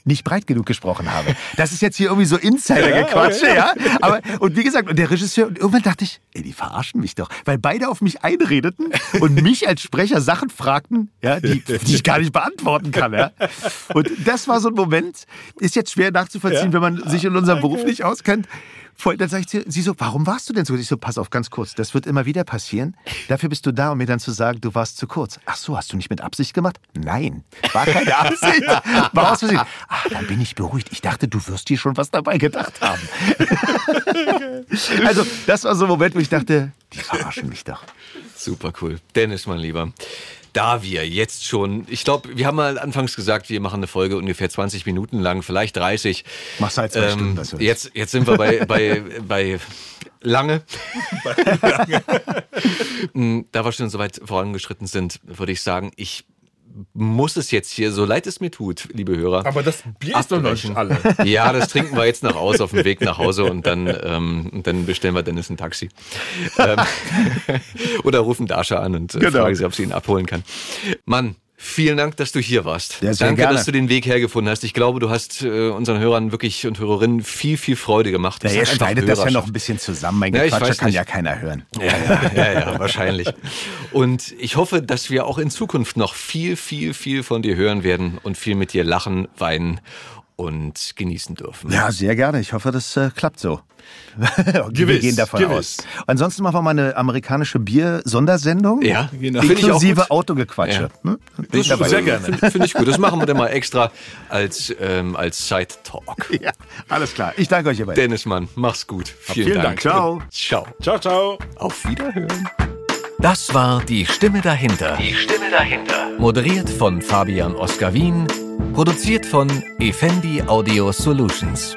nicht breit genug gesprochen habe. Das ist jetzt hier irgendwie so Insider-Gequatsche, ja, Aber, und wie gesagt, und der Regisseur, und irgendwann dachte ich, ey, die verarschen mich doch. Weil beide auf mich einredeten und mich als Sprecher Sachen fragten, ja, die, die ich gar nicht beantworten kann, ja. Und das war so ein Moment, ist jetzt schwer nachzuvollziehen, wenn man sich in unserem Beruf nicht auskennt. Voll, dann sag ich sie, sie so, warum warst du denn so? Ich so, pass auf, ganz kurz, das wird immer wieder passieren. Dafür bist du da, um mir dann zu sagen, du warst zu kurz. Ach so, hast du nicht mit Absicht gemacht? Nein, war keine Absicht. <laughs> War aus Versehen. Ach, dann bin ich beruhigt. Ich dachte, du wirst dir schon was dabei gedacht haben. <laughs> also, das war so ein Moment, wo ich dachte, die verarschen mich doch. Super cool. Dennis, mein Lieber. Da wir jetzt schon, ich glaube, wir haben mal anfangs gesagt, wir machen eine Folge ungefähr 20 Minuten lang, vielleicht 30. Mach's halt zwei Stunden, das wird's. jetzt, jetzt sind wir bei, <laughs> bei, bei lange. <laughs> Mm, da wir schon so weit vorangeschritten sind, würde ich sagen, ich muss es jetzt hier, so leid es mir tut, liebe Hörer. Aber das Bier ist doch noch nicht alle. <laughs> Ja, das trinken wir jetzt noch aus auf dem Weg nach Hause und dann, ähm, und dann bestellen wir Dennis ein Taxi. <laughs> Ähm, <laughs> oder rufen Dasha an und äh, Genau. fragen sie, ob sie ihn abholen kann. Mann, vielen Dank, dass du hier warst. Ja, Danke, gerne. dass du den Weg hergefunden hast. Ich glaube, du hast äh, unseren Hörern wirklich und Hörerinnen viel, viel Freude gemacht. Ja, ihr schneidet das ja noch ein bisschen zusammen. Mein Ja, ich Gequatscher kann nicht. ja keiner hören. Ja, ja, ja, ja, wahrscheinlich. Und ich hoffe, dass wir auch in Zukunft noch viel, viel, viel von dir hören werden und viel mit dir lachen, weinen und genießen dürfen. Ja, sehr gerne. Ich hoffe, das äh, klappt so. <laughs> wir Gewiss, gehen davon gewiss. aus. Ansonsten machen wir mal eine amerikanische Bier-Sondersendung. Ja, Genau. Finde ich auch Inklusive. Autogequatsche. Ja. Hm? Sehr gerne. Finde find ich gut. Das machen wir dann mal extra als, ähm, als Side-Talk. <laughs> Ja, alles klar. Ich danke euch, ihr beiden. Dennis Mann, mach's gut. Vielen, vielen Dank. Dank. Ciao. Ciao. Ciao, ciao. Auf Wiederhören. Das war die Stimme dahinter. Die Stimme dahinter. Moderiert von Fabian Oskar Wien. Produziert von Effendi Audio Solutions.